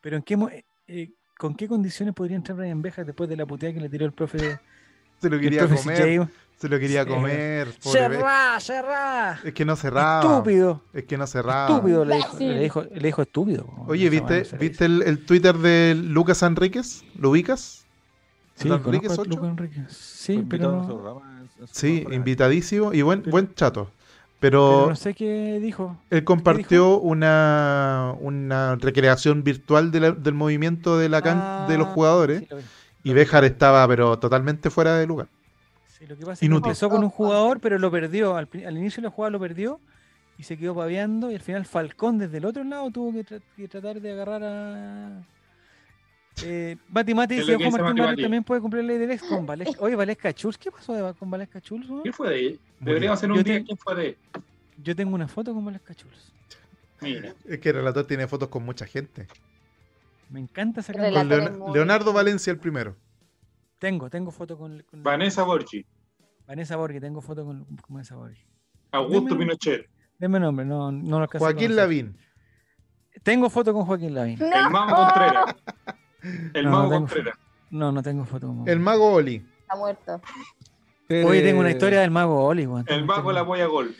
pero ¿en qué mo- eh, ¿con qué condiciones podría entrar Brian Bejar después de la puteada que le tiró el profe, de,
Se lo quería comer.
CJ?
Se lo quería
Sí.
comer.
¡Cerrá, cerrá!
Es que no cerraba.
Estúpido,
Es que no cerraba.
estúpido, le dijo, le dijo, le dijo estúpido.
Oye, ¿viste, ¿viste el, el Twitter de Lucas Enríquez? ¿Lo ubicas?
Sí. Lucas Enríquez. Sí, pero
Sí, invitadísimo y buen,
Pero-
buen chato.
Pero
Pero
no sé qué dijo.
él compartió una, una recreación virtual de la- del movimiento de, la can- de los
Ah,
jugadores
sí, lo vi.
y Bejar estaba pero totalmente fuera de lugar.
Sí, lo que pasa es que
Inútil.
empezó con un jugador, pero lo perdió. Al, al inicio de la jugada lo perdió y se quedó paveando. Y al final Falcón desde el otro lado tuvo que, tra- que tratar de agarrar a. Eh, Mati Mati
¿Qué es
decía
lo que
Juan
dice
Martín
Mati
Barrio
Mati?
también puede cumplir la ley del ex con Valesca. Oye, Valesca Chulz, ¿qué pasó de- con Valesca Chulz?
¿Quién fue de él? Deberíamos hacer un
Yo
día
te-
quién fue de él.
Yo tengo una foto con Valesca Chulz.
Mira.
Es que el relator tiene fotos con mucha gente.
Me encanta sacar
Leon-
muy-
Leonardo Valencia el primero.
Tengo, tengo foto con, con
Vanessa Borgi.
Vanessa Borghi, tengo foto con, con Vanessa Borghi.
Augusto
Dime-
Pinochet.
Deme nombre, no, no lo
Joaquín. Lavín.
Tengo foto con Joaquín Lavín.
El
No,
mago Contreras. El
No,
mago
no tengo
Contreras.
No, no tengo foto con
El mago Oli.
está muerto.
Hoy tengo una
Eh,
historia del mago Oli.
El mago la polla gol.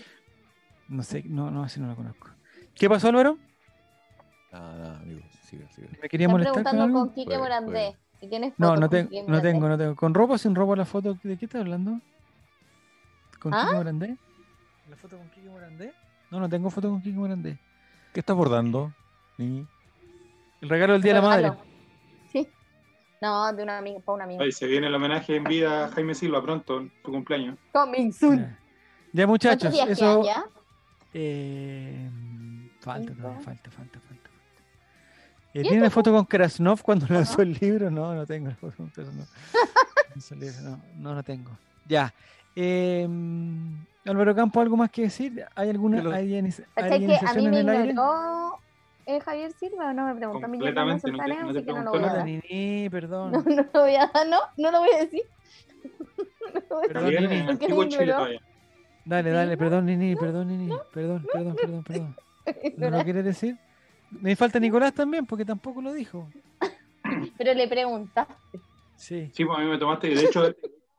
No sé, no, no, así no lo conozco. ¿Qué pasó, Álvaro?
Nada, nada, amigo. Sigue, sigue.
¿Me quería molestar con
preguntando Quique Morandé. ¿Y tienes
No, no,
Quique
no tengo, no tengo. ¿Con ropa o sin ropa la foto? ¿De qué estás hablando? ¿Con
¿Ah?
Kike Morandé? ¿La foto con Kike Morandé? No, no tengo foto con Kike Morandé.
¿Qué estás bordando, Niñi?
El regalo del Día de la Madre.
No, de una amiga, para una amiga.
Ahí se viene el homenaje en vida a Jaime Silva pronto, en su cumpleaños.
Coming soon.
Ya, Ya, muchachos,
¿Cuántos días
eso...
quedan ya?
Eh, falta, todavía, falta, falta, falta. Eh, ¿Tiene la foto con Krasnov cuando lanzó el libro? No, no tengo la foto con Krasnov. No, no, no tengo. Ya. Eh, Álvaro Campo, ¿algo más que decir? ¿Hay alguna hay
¿Cachai que a mí me
el aire?
Ignoró eh, Javier Silva o no me preguntó a mí qué
Completamente,
son
no te-
tareas,
no te
así que no lo
preguntó
voy a dar.
Nini, perdón.
No, no lo voy a dar, no, no lo voy a decir. No lo voy a
Perdón,
decir.
En
Nini.
el
¿Por qué
antiguo Chile todavía.
Dale, dale, perdón, Nini, perdón, Nini. Perdón, perdón, perdón, perdón. ¿No lo quieres decir? Me falta Nicolás también, porque tampoco lo dijo.
Pero le preguntaste.
Sí.
Sí, pues a mí me tomaste, de hecho,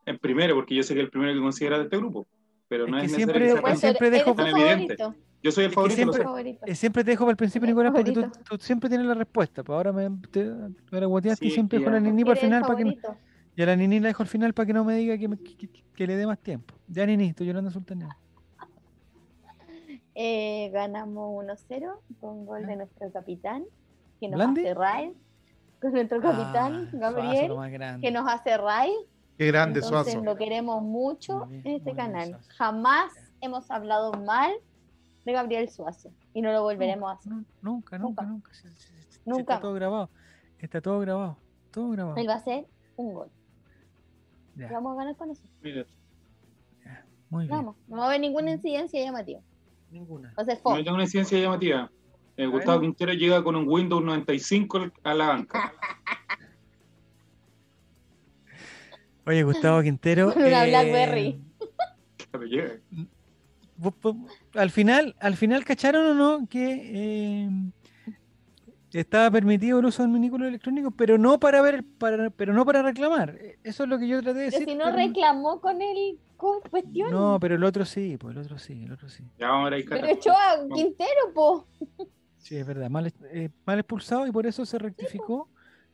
en primero, porque yo sé que el primero que considera de este grupo. Pero
Es
no
que
es
siempre-
necesario que
Pues
sea
siempre dejo-
Tan evidente.
favorito.
Yo soy el favorito,
siempre-
favorito.
Eh, siempre te dejo para el principio,
Mi
Nicolás, porque tú,
favorito.
tú siempre tienes la respuesta. Pues ahora me te, ahora guateaste y siempre dejo la
ya-
Nini para el
el
final para que no-
favorito.
y a la Nini la dejo al final para que no me diga que, me- que, que- que le dé más tiempo. Ya Nini, estoy llorando sultaneo.
Eh, ganamos 1-0 con gol de nuestro capitán, que nos
¿Blandi?
hace raid. Con nuestro capitán,
Ah,
Gabriel,
Suazo, más grande.
que nos hace raid.
Qué grande
Entonces
Suazo.
lo queremos mucho
bien,
en este
bien,
canal. Jamás hemos hablado mal de Gabriel Suazo y no lo volveremos a hacer.
No, nunca, nunca, nunca.
Nunca.
Está todo grabado. Está todo grabado. Todo grabado.
Él va a hacer un gol.
Ya,
vamos a ganar con eso.
Mira,
muy bien.
Vamos. No va a haber ninguna incidencia llamativa.
Ninguna.
No
fome.
tengo una incidencia llamativa. Eh, Gustavo
ver.
Quintero llega con un Windows 95 a la banca.
Oye, Gustavo Quintero.
Con una
eh,
Blackberry.
Al final, al final cacharon o no que eh, estaba permitido el uso del minículo electrónico, pero no para ver, para, pero no para reclamar. Eso es lo que yo traté de
Pero
decir.
si no
pero-
reclamó con el cu- cuestión.
No, pero el otro sí, pues el otro sí, el otro sí.
Ya vamos a ahí.
pero echó a Quintero, po.
Sí, es verdad, mal, eh, mal expulsado y por eso se rectificó.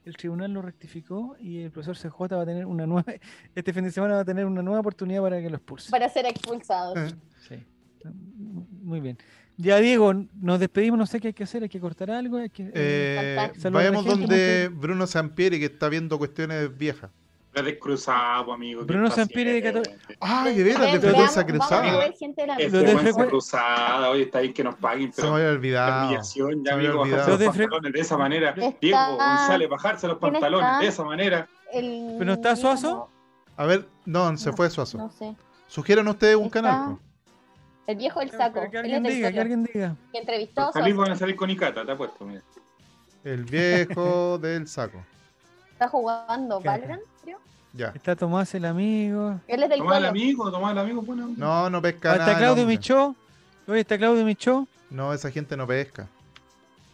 El tribunal lo rectificó y el profesor CJ va a tener una nueva, este fin de semana va a tener una nueva oportunidad para que lo expulse.
Para ser expulsados.
Eh,
Sí. Muy bien. Ya Diego, nos despedimos, no sé qué hay que hacer, hay que cortar algo, hay que... eh,
eh,
la
vayamos
gente,
donde Bruno Sampieri, que está viendo cuestiones viejas.
La descruzado, amigo.
Bruno Sampieri de. Cato-
Ay, de veras, de frecuencia
vamos a
cruzada.
ver gente de la
Este
Lo de
vergüenza
frecu-
cruzada, oye, está ahí que nos paguen,
Se me
pero
había
la
olvidado.
humillación,
Se
ya amigo, bajarse los
de fre-
pantalones de esa manera.
Está-
Diego González, bajarse los
¿Quién
pantalones
está?
de esa manera.
El
¿Pero no está Suazo?
A ver, no, se
No,
fue Suazo.
No sé.
Sugieran ustedes un
Está-
canal.
El viejo del saco.
que alguien diga, que alguien diga.
que entrevistó
van a salir con Icata, te apuesto. Mira.
El viejo del saco.
Está jugando. Valorant, creo.
Ya.
Está Tomás el amigo.
Él es del
Tomás el amigo, Tomás el amigo, bueno.
No, no pesca
Ah,
nada.
está Claudio
hombre.
Michó. Oye, está Claudio Michó.
No, esa gente no pesca.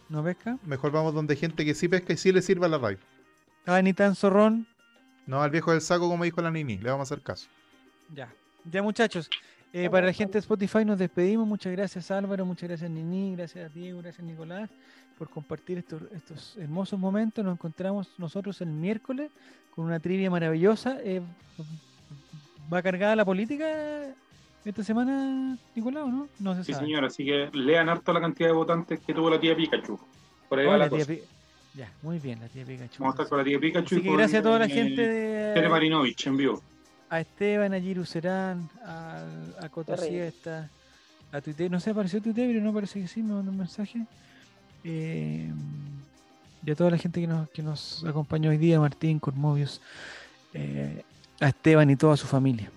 ¿No pesca?
Mejor vamos donde hay gente que sí pesca y sí le sirva la radio.
Ah, ni tan zorrón.
No, al viejo del saco, como dijo la Nini, le vamos a hacer caso.
Ya. Ya, muchachos. Eh, para la gente de Spotify nos despedimos. Muchas gracias Álvaro, muchas gracias Nini, gracias Diego, gracias Nicolás por compartir estos, estos hermosos momentos. Nos encontramos nosotros el miércoles con una trivia maravillosa. Eh, ¿Va cargada la política esta semana, Nicolás, o no? No se
Sí,
sabe.
señor, así que lean harto la cantidad de votantes que tuvo la tía Pikachu. Por ahí
Oh,
va
la
la
tía
cosa.
Pi- Ya, muy bien, la tía Pikachu.
Vamos a estar con la tía Pikachu
Así
y
que gracias a toda la gente
Tere
de,
Marinovich en vivo.
A Esteban, a Giru Serán, a, a Coto. Siesta, a Tuite, no sé, apareció Tuite, pero no parece que sí, me mandó un mensaje. Eh, y a toda la gente que nos, que nos acompañó hoy día, Martín, Cormovius, eh, a Esteban y toda su familia,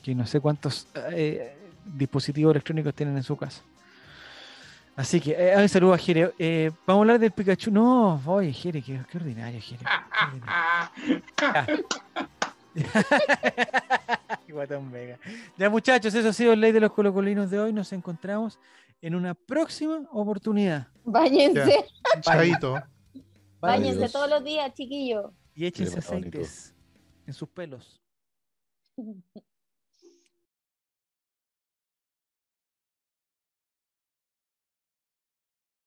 que no sé cuántos eh, dispositivos electrónicos tienen en su casa. Así que, eh, un saludo a Jere. Eh, vamos a hablar del Pikachu. No, oye, Jere, qué, qué ordinario, Jere. qué ordinario. Guatón Vega. Ya muchachos, eso ha sido el ley de los colocolinos de hoy. Nos encontramos en una próxima oportunidad.
Báñense.
Chaito.
Báñense todos los días, chiquillos.
Y échense aceites en sus pelos.